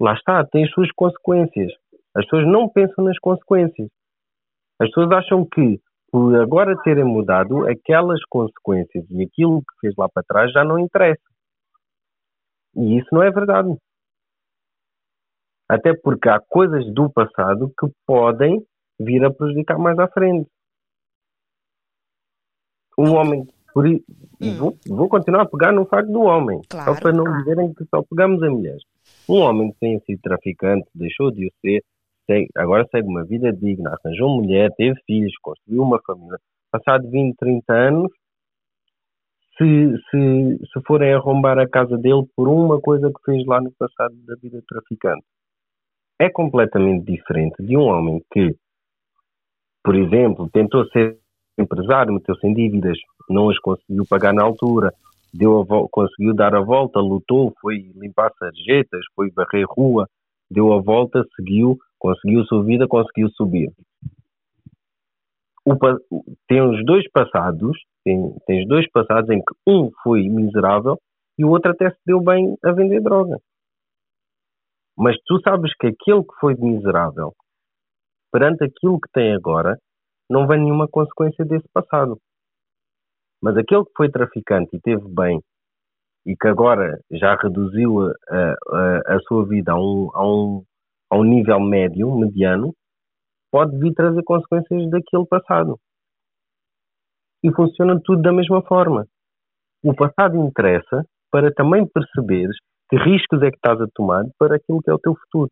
lá está, tem as suas consequências. As pessoas não pensam nas consequências. As pessoas acham que por agora terem mudado, aquelas consequências e aquilo que fez lá para trás já não interessa. E isso não é verdade. Até porque há coisas do passado que podem vir a prejudicar mais à frente. Um homem. Por, hum. vou, vou, continuar a pegar no facto do homem. Claro. Só para não dizerem que só pegamos a mulheres. Um homem que tenha sido traficante, deixou de o ser, agora segue uma vida digna, arranjou mulher, teve filhos, construiu uma família. Passado 20, 30 anos, se, se, se forem arrombar a casa dele por uma coisa que fez lá no passado da vida traficante, é completamente diferente de um homem que, por exemplo, tentou ser empresário, meteu-se em dívidas, não as conseguiu pagar na altura, deu conseguiu dar a volta, lutou, foi limpar sarjetas, foi varrer rua, deu a volta, seguiu, conseguiu sua vida, conseguiu subir. O, tem os dois passados, tem, tem os dois passados em que um foi miserável e o outro até se deu bem a vender droga. Mas tu sabes que aquele que foi miserável, perante aquilo que tem agora, não vem nenhuma consequência desse passado. Mas aquele que foi traficante e teve bem e que agora já reduziu a, a, a sua vida a um, a um a um nível médio, mediano, pode vir trazer consequências daquele passado. E funciona tudo da mesma forma. O passado interessa para também perceberes que riscos é que estás a tomar para aquilo que é o teu futuro.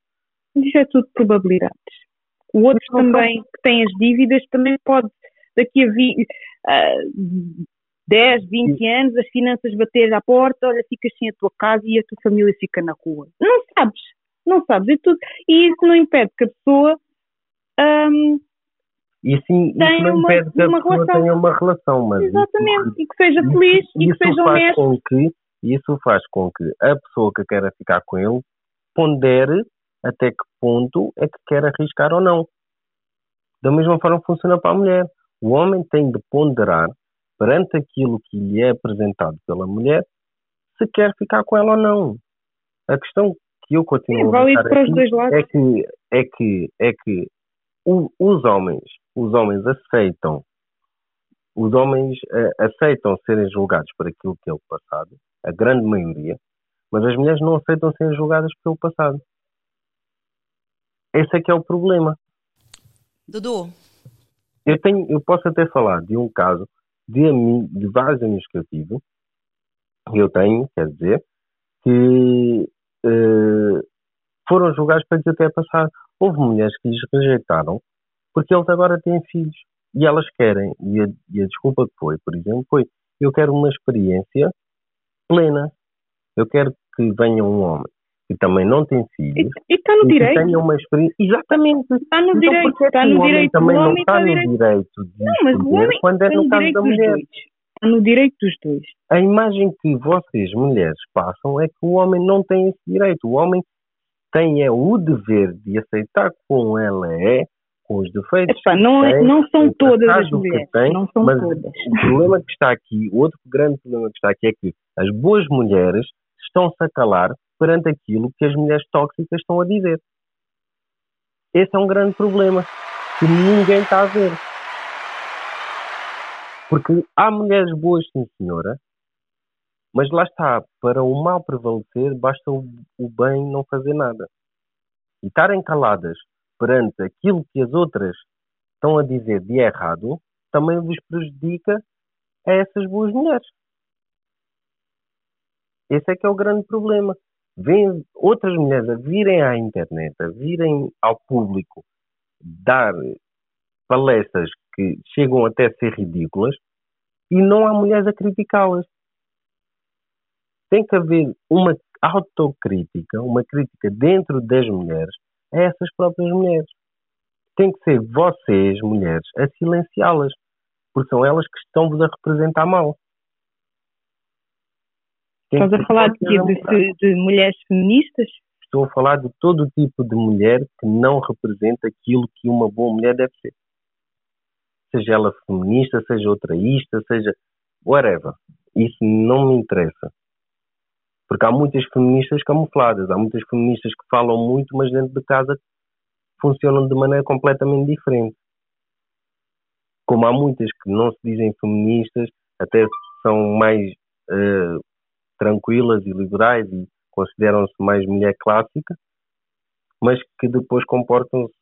Isso é tudo probabilidades. O outro também, que tem as dívidas, também pode, daqui a vi, uh, 10, 20 anos, as finanças bater à porta, olha, ficas sem a tua casa e a tua família fica na rua. Não sabes não sabes e tudo. E isso não impede que a pessoa um, e sim, isso não uma, impede que a pessoa relação. tenha uma relação, mas Exatamente, isso, e que seja feliz isso, e que seja honesto. Com que, isso faz com que a pessoa que quer ficar com ele pondere até que ponto é que quer arriscar ou não. Da mesma forma funciona para a mulher. O homem tem de ponderar perante aquilo que lhe é apresentado pela mulher se quer ficar com ela ou não. A questão que eu continuo é, a dois lados. é que é que é que o, os homens os homens aceitam os homens uh, aceitam serem julgados por aquilo que é o passado a grande maioria mas as mulheres não aceitam serem julgadas pelo passado esse é que é o problema Dudu eu tenho eu posso até falar de um caso de, de vários amigos que eu tive, eu tenho, quer dizer, que uh, foram julgados para até passar. Houve mulheres que lhes rejeitaram porque eles agora têm filhos e elas querem, e a, e a desculpa que foi, por exemplo, foi eu quero uma experiência plena. Eu quero que venha um homem que também não tem filhos. E está no direito. tenha uma experiência. Exatamente. Está no então, direito. Está no direito. Também não está, no direito de não, mas o homem quando é no caso da mulher. Dois. Está no direito dos dois. A imagem que vocês, mulheres, passam é que o homem não tem esse direito. O homem tem é o dever de aceitar como ela é, com os defeitos. Epá, não, é, não são todas as mulheres. Tem, não são mas todas. O problema que está aqui, o outro grande problema que está aqui é que as boas mulheres estão-se a calar perante aquilo que as mulheres tóxicas estão a dizer. Esse é um grande problema que ninguém está a ver. Porque há mulheres boas, sim senhora, mas lá está, para o mal prevalecer, basta o, o bem não fazer nada. E estarem caladas perante aquilo que as outras estão a dizer de errado, também vos prejudica a essas boas mulheres. Esse é que é o grande problema. Vêm outras mulheres a virem à internet, a virem ao público dar palestras que chegam até a ser ridículas e não há mulheres a criticá-las. Tem que haver uma autocrítica, uma crítica dentro das mulheres a essas próprias mulheres. Tem que ser vocês, mulheres, a silenciá-las, porque são elas que estão-vos a representar mal. Estás a falar de, de, de mulheres feministas? Estou a falar de todo o tipo de mulher que não representa aquilo que uma boa mulher deve ser. Seja ela feminista, seja outraísta, seja whatever. Isso não me interessa. Porque há muitas feministas camufladas, há muitas feministas que falam muito, mas dentro de casa funcionam de maneira completamente diferente. Como há muitas que não se dizem feministas, até são mais uh, tranquilas e liberais e consideram-se mais mulher clássica, mas que depois comportam-se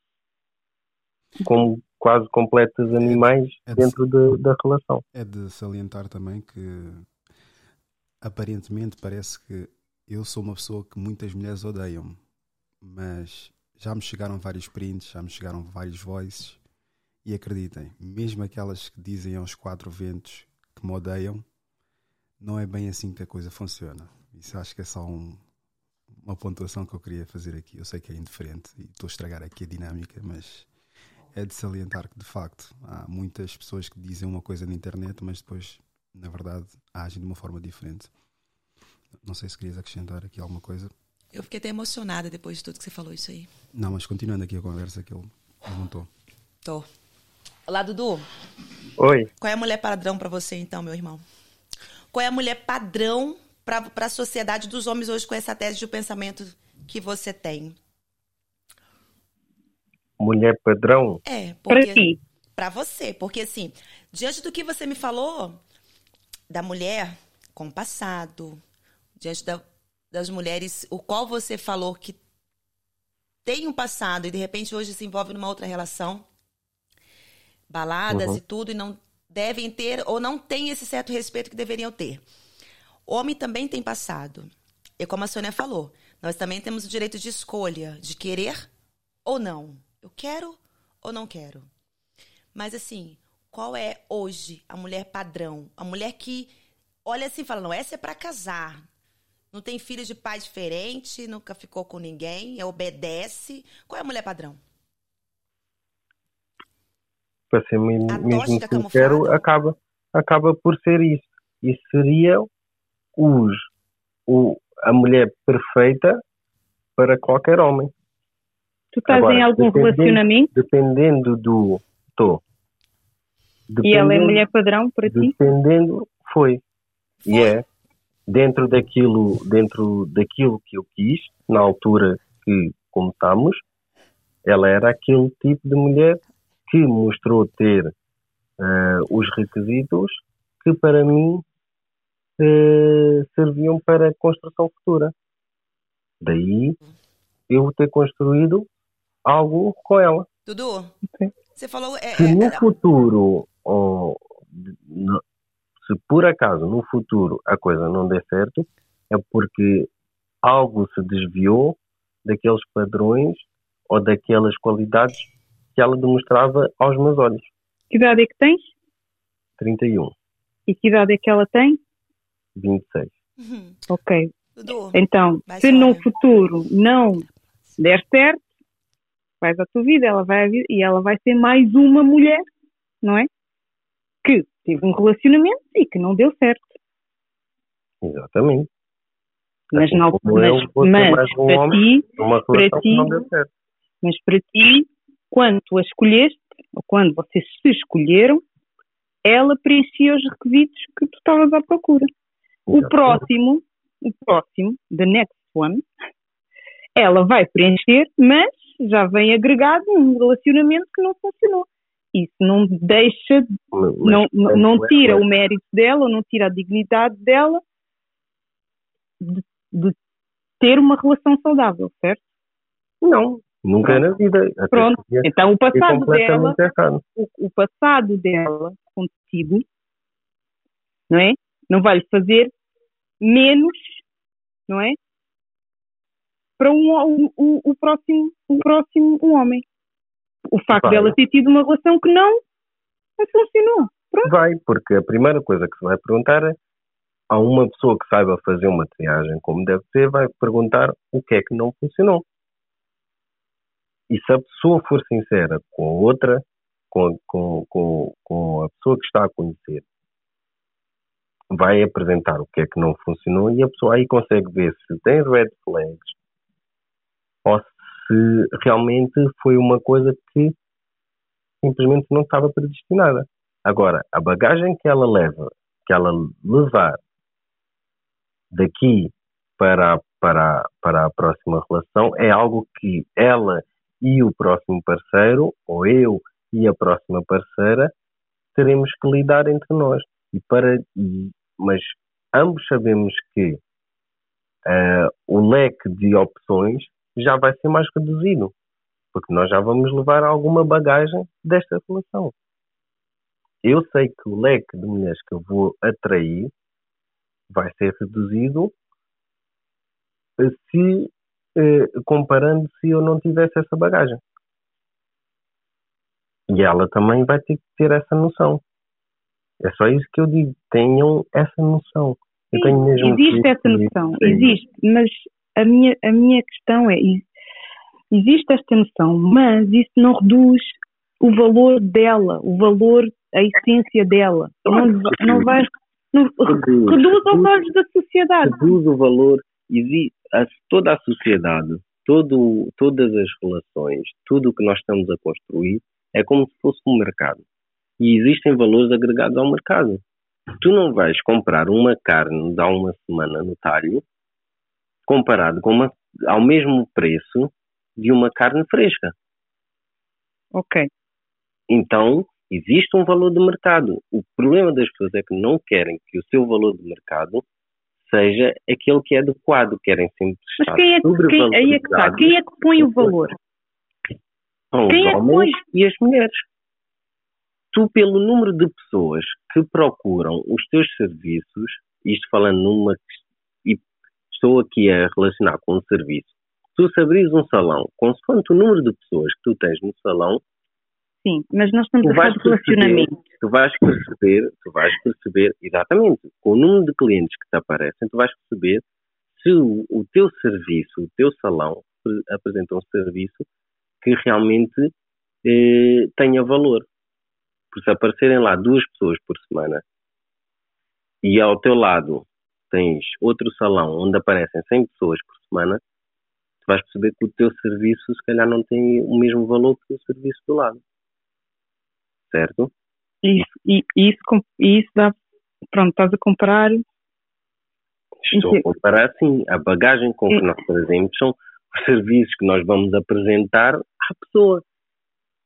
como quase completos animais é de, dentro de, da relação. É de salientar também que aparentemente parece que eu sou uma pessoa que muitas mulheres odeiam, mas já me chegaram vários prints, já me chegaram vários voices e acreditem, mesmo aquelas que dizem aos quatro ventos que me odeiam, não é bem assim que a coisa funciona. Isso acho que é só um, uma pontuação que eu queria fazer aqui. Eu sei que é indiferente e estou a estragar aqui a dinâmica, mas é de salientar que de facto há muitas pessoas que dizem uma coisa na internet, mas depois na verdade, agem de uma forma diferente. Não sei se querias acrescentar aqui alguma coisa. Eu fiquei até emocionada depois de tudo que você falou isso aí. Não, mas continuando aqui a conversa que ele montou. Tô. Olá, Dudu. Oi. Qual é a mulher padrão para você, então, meu irmão? Qual é a mulher padrão para a sociedade dos homens hoje com essa tese de pensamento que você tem? Mulher padrão? É, porque... Para você, porque assim, diante do que você me falou, da mulher com passado, diante da, das mulheres, o qual você falou que tem um passado e de repente hoje se envolve numa outra relação, baladas uhum. e tudo, e não devem ter ou não têm esse certo respeito que deveriam ter. Homem também tem passado. E como a Sônia falou, nós também temos o direito de escolha, de querer ou não. Eu quero ou não quero. Mas assim, qual é hoje a mulher padrão? A mulher que olha assim e fala: não, essa é para casar. Não tem filho de pai diferente, nunca ficou com ninguém, obedece. Qual é a mulher padrão? Para ser mesmo, mesmo sincero, acaba, acaba por ser isso. Isso seria os, o, a mulher perfeita para qualquer homem. Tu estás Agora, em algum dependendo, relacionamento? Dependendo do. Estou. E ela é mulher padrão para ti? Dependendo, foi. E é dentro daquilo, dentro daquilo que eu quis, na altura que começámos, ela era aquele tipo de mulher que mostrou ter uh, os requisitos que para mim uh, serviam para a construção futura. Daí eu ter construído algo com ela. Dudu, você falou. É, Se no é, futuro oh, se por acaso no futuro a coisa não der certo, é porque algo se desviou daqueles padrões ou daquelas qualidades que ela demonstrava aos meus olhos. Que idade é que tens? 31. E que idade é que ela tem? 26. Uhum. Ok. Então, se no futuro não der certo, vais à tua vida, ela vai e ela vai ser mais uma mulher, não é? Que teve um relacionamento e que não deu certo. Exatamente. Mas, assim não, mas, mas um para ti, para ti, mas para ti, quando tu a escolheste, ou quando vocês se escolheram, ela preenchia os requisitos que tu estavas à procura. O próximo, o próximo, the next one, ela vai preencher, mas já vem agregado um relacionamento que não funcionou. Isso não deixa, mas, não, não, não tira o mérito dela, não tira a dignidade dela de, de ter uma relação saudável, certo? Não, nunca Pronto. na vida. Até Pronto, então o passado dela, o, o, passado dela contigo, não é? Não vai lhe fazer menos, não é? Para um, o, o, próximo, o próximo um homem. O facto vai. dela ter tido uma relação que não, não funcionou. Pronto. Vai, porque a primeira coisa que se vai perguntar é a uma pessoa que saiba fazer uma triagem como deve ser, vai perguntar o que é que não funcionou. E se a pessoa for sincera com outra, com, com, com, com a pessoa que está a conhecer, vai apresentar o que é que não funcionou e a pessoa aí consegue ver se tem red flags ou se realmente foi uma coisa que simplesmente não estava predestinada. Agora, a bagagem que ela leva, que ela levar daqui para, para, para a próxima relação é algo que ela e o próximo parceiro, ou eu e a próxima parceira, teremos que lidar entre nós. E para, mas ambos sabemos que uh, o leque de opções já vai ser mais reduzido, porque nós já vamos levar alguma bagagem desta relação. Eu sei que o leque de mulheres que eu vou atrair vai ser reduzido se comparando se eu não tivesse essa bagagem. E ela também vai ter que ter essa noção. É só isso que eu digo. Tenham essa noção. Sim, existe essa noção, existe, mas a minha, a minha questão é: existe esta noção, mas isso não reduz o valor dela, o valor, a essência dela. Não, não vai reduz, reduz aos olhos da sociedade. Reduz o valor, a, toda a sociedade, todo, todas as relações, tudo o que nós estamos a construir é como se fosse um mercado. E existem valores agregados ao mercado. Tu não vais comprar uma carne de há uma semana no talho comparado com uma, ao mesmo preço de uma carne fresca. Ok. Então, Existe um valor de mercado. O problema das pessoas é que não querem que o seu valor de mercado seja aquele que é adequado. Querem sempre estar Mas quem é, quem, aí é que está. Quem é que põe o valor? São quem os é homens e as mulheres. Tu, pelo número de pessoas que procuram os teus serviços, isto falando numa. e estou aqui a relacionar com o serviço. Tu, se abris um salão, consoante o número de pessoas que tu tens no salão, Sim, mas nós estamos a falar de relacionamento. Tu vais perceber, tu vais perceber, exatamente, com o número de clientes que te aparecem, tu vais perceber se o, o teu serviço, o teu salão apresenta um serviço que realmente eh, tenha valor. Por se aparecerem lá duas pessoas por semana e ao teu lado tens outro salão onde aparecem 100 pessoas por semana, tu vais perceber que o teu serviço se calhar não tem o mesmo valor que o serviço do lado certo? Isso, e, isso, isso dá, pronto, estás a comparar. Estou a comparar sim, a bagagem com que nós trazemos são os serviços que nós vamos apresentar à pessoa.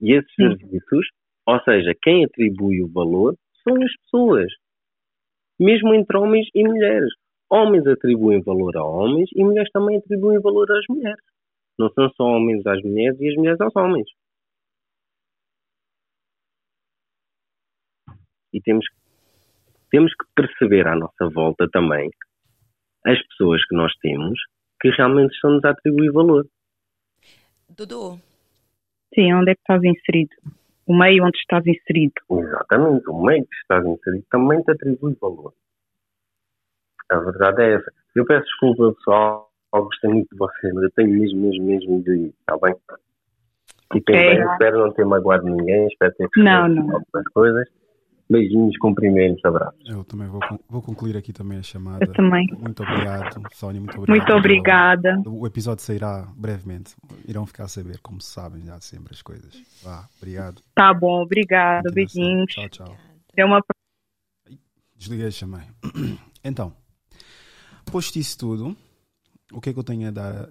E esses sim. serviços, ou seja, quem atribui o valor são as pessoas, mesmo entre homens e mulheres. Homens atribuem valor a homens e mulheres também atribuem valor às mulheres. Não são só homens às mulheres e as mulheres aos homens. E temos que temos que perceber à nossa volta também as pessoas que nós temos que realmente estão-nos a atribuir valor. Dudu. Sim, onde é que estás inserido? O meio onde estás inserido. Exatamente, o meio que estás inserido também te atribui valor. A verdade é essa. Eu peço desculpa, pessoal, eu gostei muito de você, mas eu tenho mesmo, mesmo, mesmo de ir, está bem? E também okay. espero não ter magoado ninguém, espero ter não, não. algumas coisas. Beijinhos, cumprimentos, abraços. Eu também vou, vou concluir aqui também a chamada. Eu também. Muito obrigado, Sónia, muito obrigado. Muito obrigada. O episódio sairá brevemente. Irão ficar a saber, como sabem já sempre as coisas. Vá, obrigado. Tá bom, obrigado. Beijinhos. Tchau, tchau. Deu uma... Desliguei a chamada. (clears throat) Então, posto isso tudo, o que é que eu tenho a dar,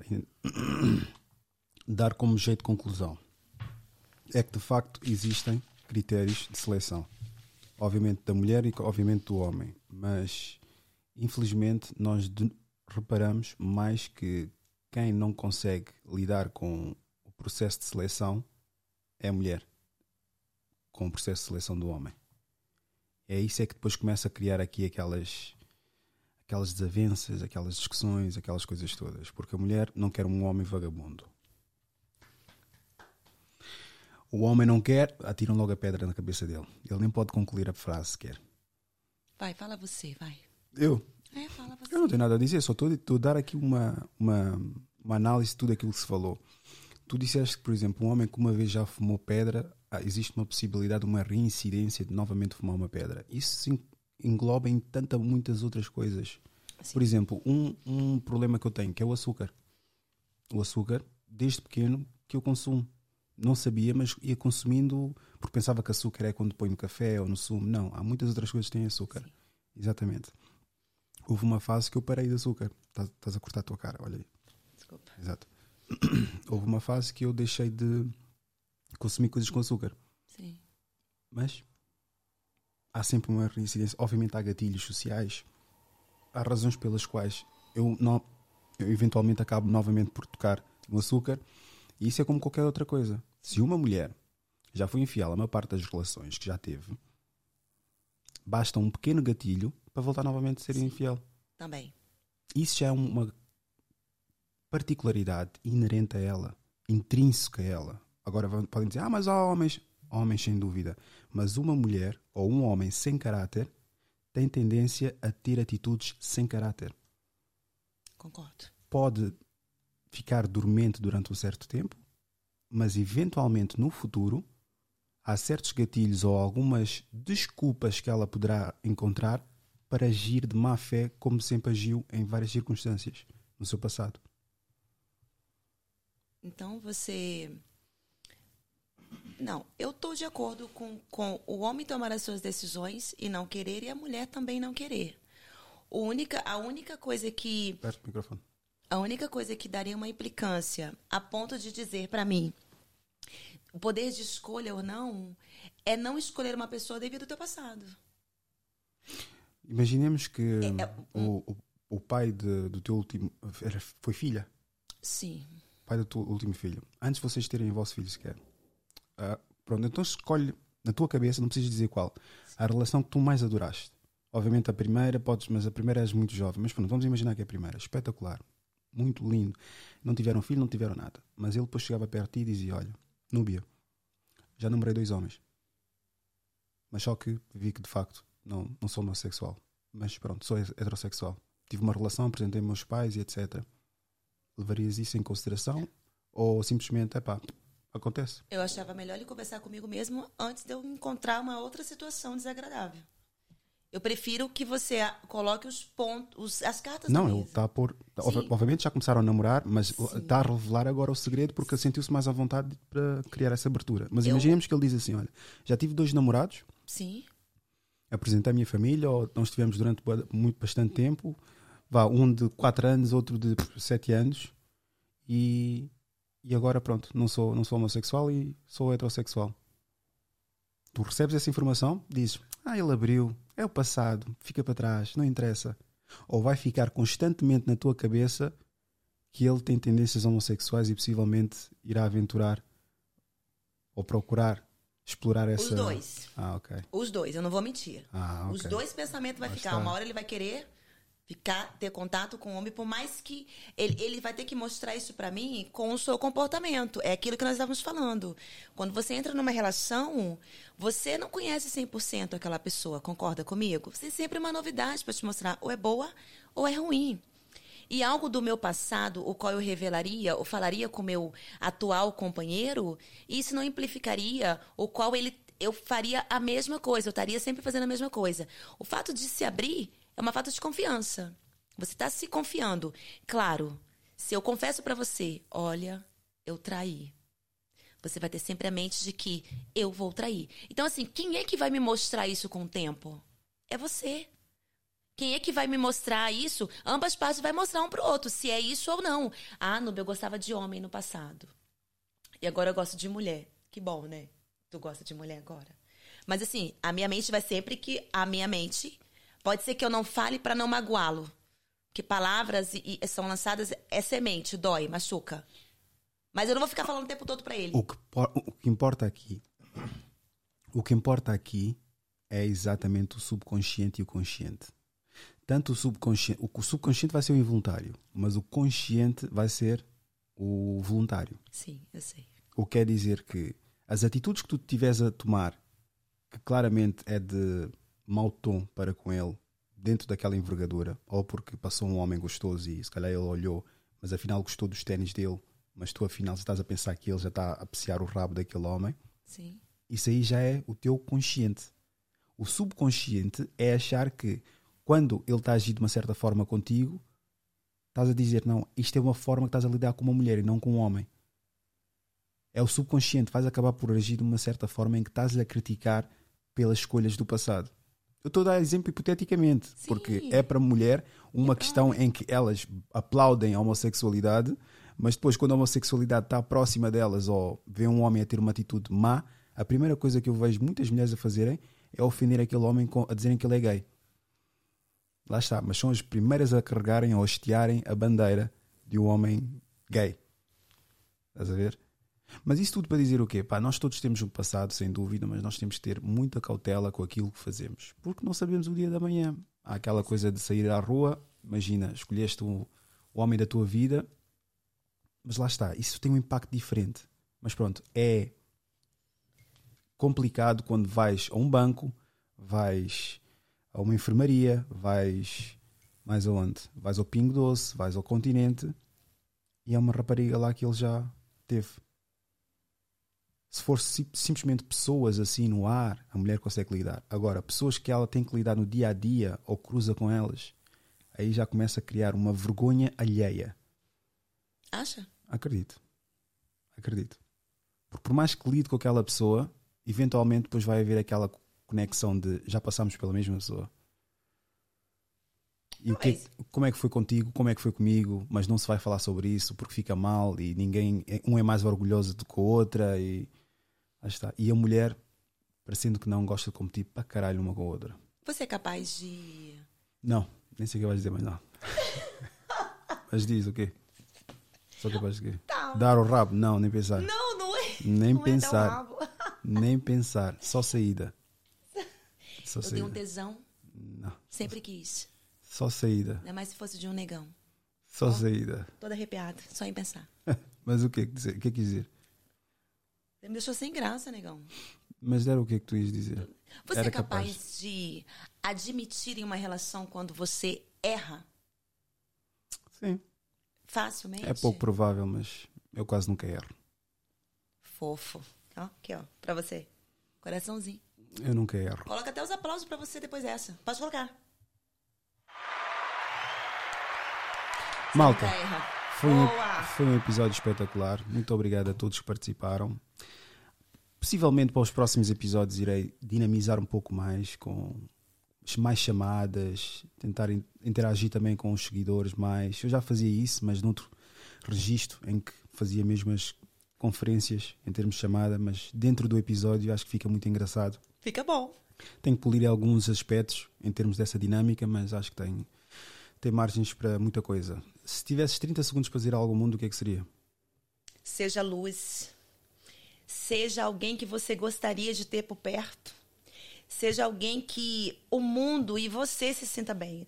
(clears throat) dar como jeito de conclusão? É que de facto existem critérios de seleção obviamente da mulher e obviamente do homem, mas infelizmente nós reparamos mais que quem não consegue lidar com o processo de seleção é a mulher, com o processo de seleção do homem. É isso é que depois começa a criar aqui aquelas aquelas desavenças, aquelas discussões, aquelas coisas todas, porque a mulher não quer um homem vagabundo. O homem não quer, atiram logo a pedra na cabeça dele. Ele nem pode concluir a frase sequer. Vai, fala você, vai. Eu? É, fala você. Eu não tenho nada a dizer, só estou a dar aqui uma, uma, uma análise de tudo aquilo que se falou. Tu disseste que, por exemplo, um homem que uma vez já fumou pedra, ah, existe uma possibilidade de uma reincidência de novamente fumar uma pedra. Isso engloba em tantas, muitas outras coisas. Sim. Por exemplo, um, um problema que eu tenho, que é o açúcar. O açúcar, desde pequeno, que eu consumo não sabia, mas ia consumindo porque pensava que açúcar é quando põe no café ou no sumo. Não, há muitas outras coisas que têm açúcar. Sim. Exatamente. Houve uma fase que eu parei de açúcar. Estás a cortar a tua cara, olha aí. Desculpa. Exato. (clears throat) Houve uma fase que eu deixei de consumir coisas com açúcar. Sim. Mas há sempre uma reincidência. Obviamente há gatilhos sociais. Há razões pelas quais eu não eu eventualmente acabo novamente por tocar no açúcar isso é como qualquer outra coisa. Se uma mulher já foi infiel a maior parte das relações que já teve, basta um pequeno gatilho para voltar novamente a ser Sim, infiel. Também. Isso já é uma particularidade inerente a ela, intrínseca a ela. Agora podem dizer, ah, mas há homens. Homens, sem dúvida. Mas uma mulher ou um homem sem caráter tem tendência a ter atitudes sem caráter. Concordo. Pode ficar dormente durante um certo tempo, mas eventualmente no futuro há certos gatilhos ou algumas desculpas que ela poderá encontrar para agir de má fé como sempre agiu em várias circunstâncias no seu passado. Então você. Não, eu estou de acordo com, com o homem tomar as suas decisões e não querer e a mulher também não querer. O única, a única coisa que. Perto do microfone. A única coisa que daria uma implicância a ponto de dizer para mim o poder de escolha ou não é não escolher uma pessoa devido ao teu passado. Imaginemos que é, é, o, o, o, pai de, do teu último era, foi filha. Sim. Pai do teu último filho. Antes de vocês terem o vosso filho sequer. Uh, pronto, então escolhe na tua cabeça, não precisas dizer qual, a relação que tu mais adoraste. Obviamente a primeira, podes, mas a primeira és muito jovem. Mas pronto, vamos imaginar que é a primeira. Espetacular muito lindo. Não tiveram filho, não tiveram nada. Mas ele depois chegava perto de ti e dizia: Olha, Núbia, já namorei dois homens. Mas só que vi que de facto não, não sou homossexual. Mas pronto, sou heterossexual. Tive uma relação, apresentei meus pais e etc. Levarias isso em consideração? Ou simplesmente, é pá, acontece? Eu achava melhor ele conversar comigo mesmo antes de eu encontrar uma outra situação desagradável. Eu prefiro que você coloque os pontos, as cartas Não, ele está a pôr. Tá, obviamente já começaram a namorar, mas está a revelar agora o segredo porque sentiu-se mais à vontade para criar essa abertura. Mas eu... imaginemos que ele diz assim: olha, já tive dois namorados. Sim. Apresentei a minha família, ou nós estivemos durante muito bastante tempo. Vá, um de 4 anos, outro de 7 anos. E, e agora pronto, não sou, não sou homossexual e sou heterossexual. Tu recebes essa informação, dizes, ah, ele abriu, é o passado, fica para trás, não interessa. Ou vai ficar constantemente na tua cabeça que ele tem tendências homossexuais e possivelmente irá aventurar ou procurar explorar essa. Os dois. Ah, ok. Os dois, eu não vou mentir. Ah, ok. Os dois pensamentos vai ficar. tá. Uma hora ele vai querer ficar, ter contato com o homem, por mais que ele, ele vai ter que mostrar isso pra mim com o seu comportamento. É aquilo que nós estávamos falando. Quando você entra numa relação, você não conhece 100% aquela pessoa, concorda comigo? Você tem sempre uma novidade pra te mostrar, ou é boa ou é ruim. E algo do meu passado, o qual eu revelaria ou falaria com meu atual companheiro, isso não implicaria o qual ele eu faria a mesma coisa, eu estaria sempre fazendo a mesma coisa. O fato de se abrir é uma falta de confiança. Você está se confiando. Claro, se eu confesso para você, olha, eu traí. Você vai ter sempre a mente de que eu vou trair. Então, assim, quem é que vai me mostrar isso com o tempo? É você. Quem é que vai me mostrar isso? Ambas partes vai mostrar um pro outro, se é isso ou não. Ah, Nubia, eu gostava de homem no passado. E agora eu gosto de mulher. Que bom, né? Tu gosta de mulher agora. Mas assim, a minha mente vai sempre que a minha mente pode ser que eu não fale para não magoá-lo. Que palavras e, e são lançadas é semente, dói, machuca. Mas eu não vou ficar falando o tempo todo para ele. O que, o que importa aqui, o que importa aqui é exatamente o subconsciente e o consciente. Tanto o subconsciente, o subconsciente vai ser o involuntário, mas o consciente vai ser o voluntário. Sim, eu sei. O que quer dizer que as atitudes que tu tiveres a tomar, que claramente é de mau tom para com ele, dentro daquela envergadura, ou porque passou um homem gostoso e se calhar ele olhou, mas afinal gostou dos ténis dele, mas tu afinal estás a pensar que ele já está a apreciar o rabo daquele homem, Sim. isso aí já é o teu consciente. O subconsciente é achar que quando ele está a agir de uma certa forma contigo, estás a dizer, não, isto é uma forma que estás a lidar com uma mulher e não com um homem. É o subconsciente, vais acabar por agir de uma certa forma em que estás a criticar pelas escolhas do passado. Eu estou a dar exemplo hipoteticamente, porque é para a mulher uma questão em que elas aplaudem a homossexualidade, mas depois, quando a homossexualidade está próxima delas ou vê um homem a ter uma atitude má, a primeira coisa que eu vejo muitas mulheres a fazerem é ofender aquele homem com- a dizerem que ele é gay. Lá está, mas são as primeiras a carregarem ou a hastearem a bandeira de um homem gay. Estás a ver? Mas isso tudo para dizer o quê? Pá, nós todos temos um passado, sem dúvida, mas nós temos que ter muita cautela com aquilo que fazemos. Porque não sabemos o dia da manhã. Há aquela coisa de sair à rua, imagina, escolheste o, o homem da tua vida, mas lá está, isso tem um impacto diferente. Mas pronto, é complicado quando vais a um banco, vais a uma enfermaria, vais mais aonde? Vais ao Pingo Doce, vais ao continente e é uma rapariga lá que ele já teve. Se for sim- simplesmente pessoas assim no ar, a mulher consegue lidar. Agora, pessoas que ela tem que lidar no dia a dia ou cruza com elas, aí já começa a criar uma vergonha alheia. Acha? Acredito. Acredito. Porque por mais que lide com aquela pessoa, eventualmente depois vai haver aquela conexão de já passamos pela mesma pessoa. E o que, como é que foi contigo, como é que foi comigo, mas não se vai falar sobre isso porque fica mal e ninguém, um é mais orgulhoso do que a outra e aí está. E a mulher, parecendo que não gosta de competir para caralho uma com a outra. Você é capaz de. Não, nem sei o que vais dizer, mas não. (laughs) mas diz o quê? Sou capaz de quê? Tá. Dar o rabo? Não, nem pensar. Não, não é. Nem não É pensar. rabo. (laughs) Nem pensar. Só saída. Só Eu tenho um saída. tesão. Não. Sempre quis. Só saída. Ainda mais se fosse de um negão. Só saída. Toda arrepiada, só em pensar. (laughs) Mas o é dizer? O que é que dizer? Você me deixou sem graça, negão. Mas era o que que tu ias dizer? Você Era é capaz, de admitir em uma relação quando você erra Sim. facilmente? É pouco provável, mas eu quase nunca erro. Fofo. Ó, aqui, ó, pra você. Coraçãozinho. Eu nunca erro. Coloca até os aplausos pra você depois dessa. Pode colocar. Malta, foi um, foi um episódio espetacular. Muito obrigado a todos que participaram. Possivelmente para os próximos episódios irei dinamizar um pouco mais com mais chamadas, tentar in- interagir também com os seguidores mais. Eu já fazia isso, mas noutro registro em que fazia mesmo as conferências em termos de chamada, mas dentro do episódio acho que fica muito engraçado. Fica bom. Tenho que polir alguns aspectos em termos dessa dinâmica, mas acho que tem, tem margens para muita coisa. Se tivesses 30 segundos para dizer algo ao mundo, o que é que seria? Seja luz. Seja alguém que você gostaria de ter por perto, seja alguém que o mundo e você se sinta bem.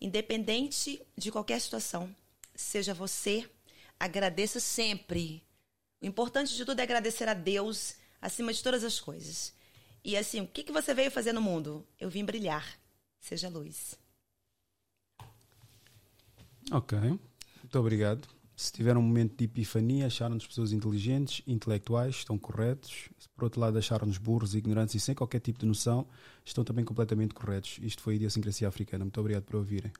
Independente de qualquer situação, seja você, agradeça sempre. O importante de tudo é agradecer a Deus acima de todas as coisas. E assim, o que, que você veio fazer no mundo? Eu vim brilhar. Seja luz. Ok. Muito obrigado. Se tiveram um momento de epifania, acharam-nos pessoas inteligentes, intelectuais, estão corretos. Se por outro lado acharam-nos burros, ignorantes e sem qualquer tipo de noção, estão também completamente corretos. Isto foi a idiosincrasia africana. Muito obrigado por ouvirem.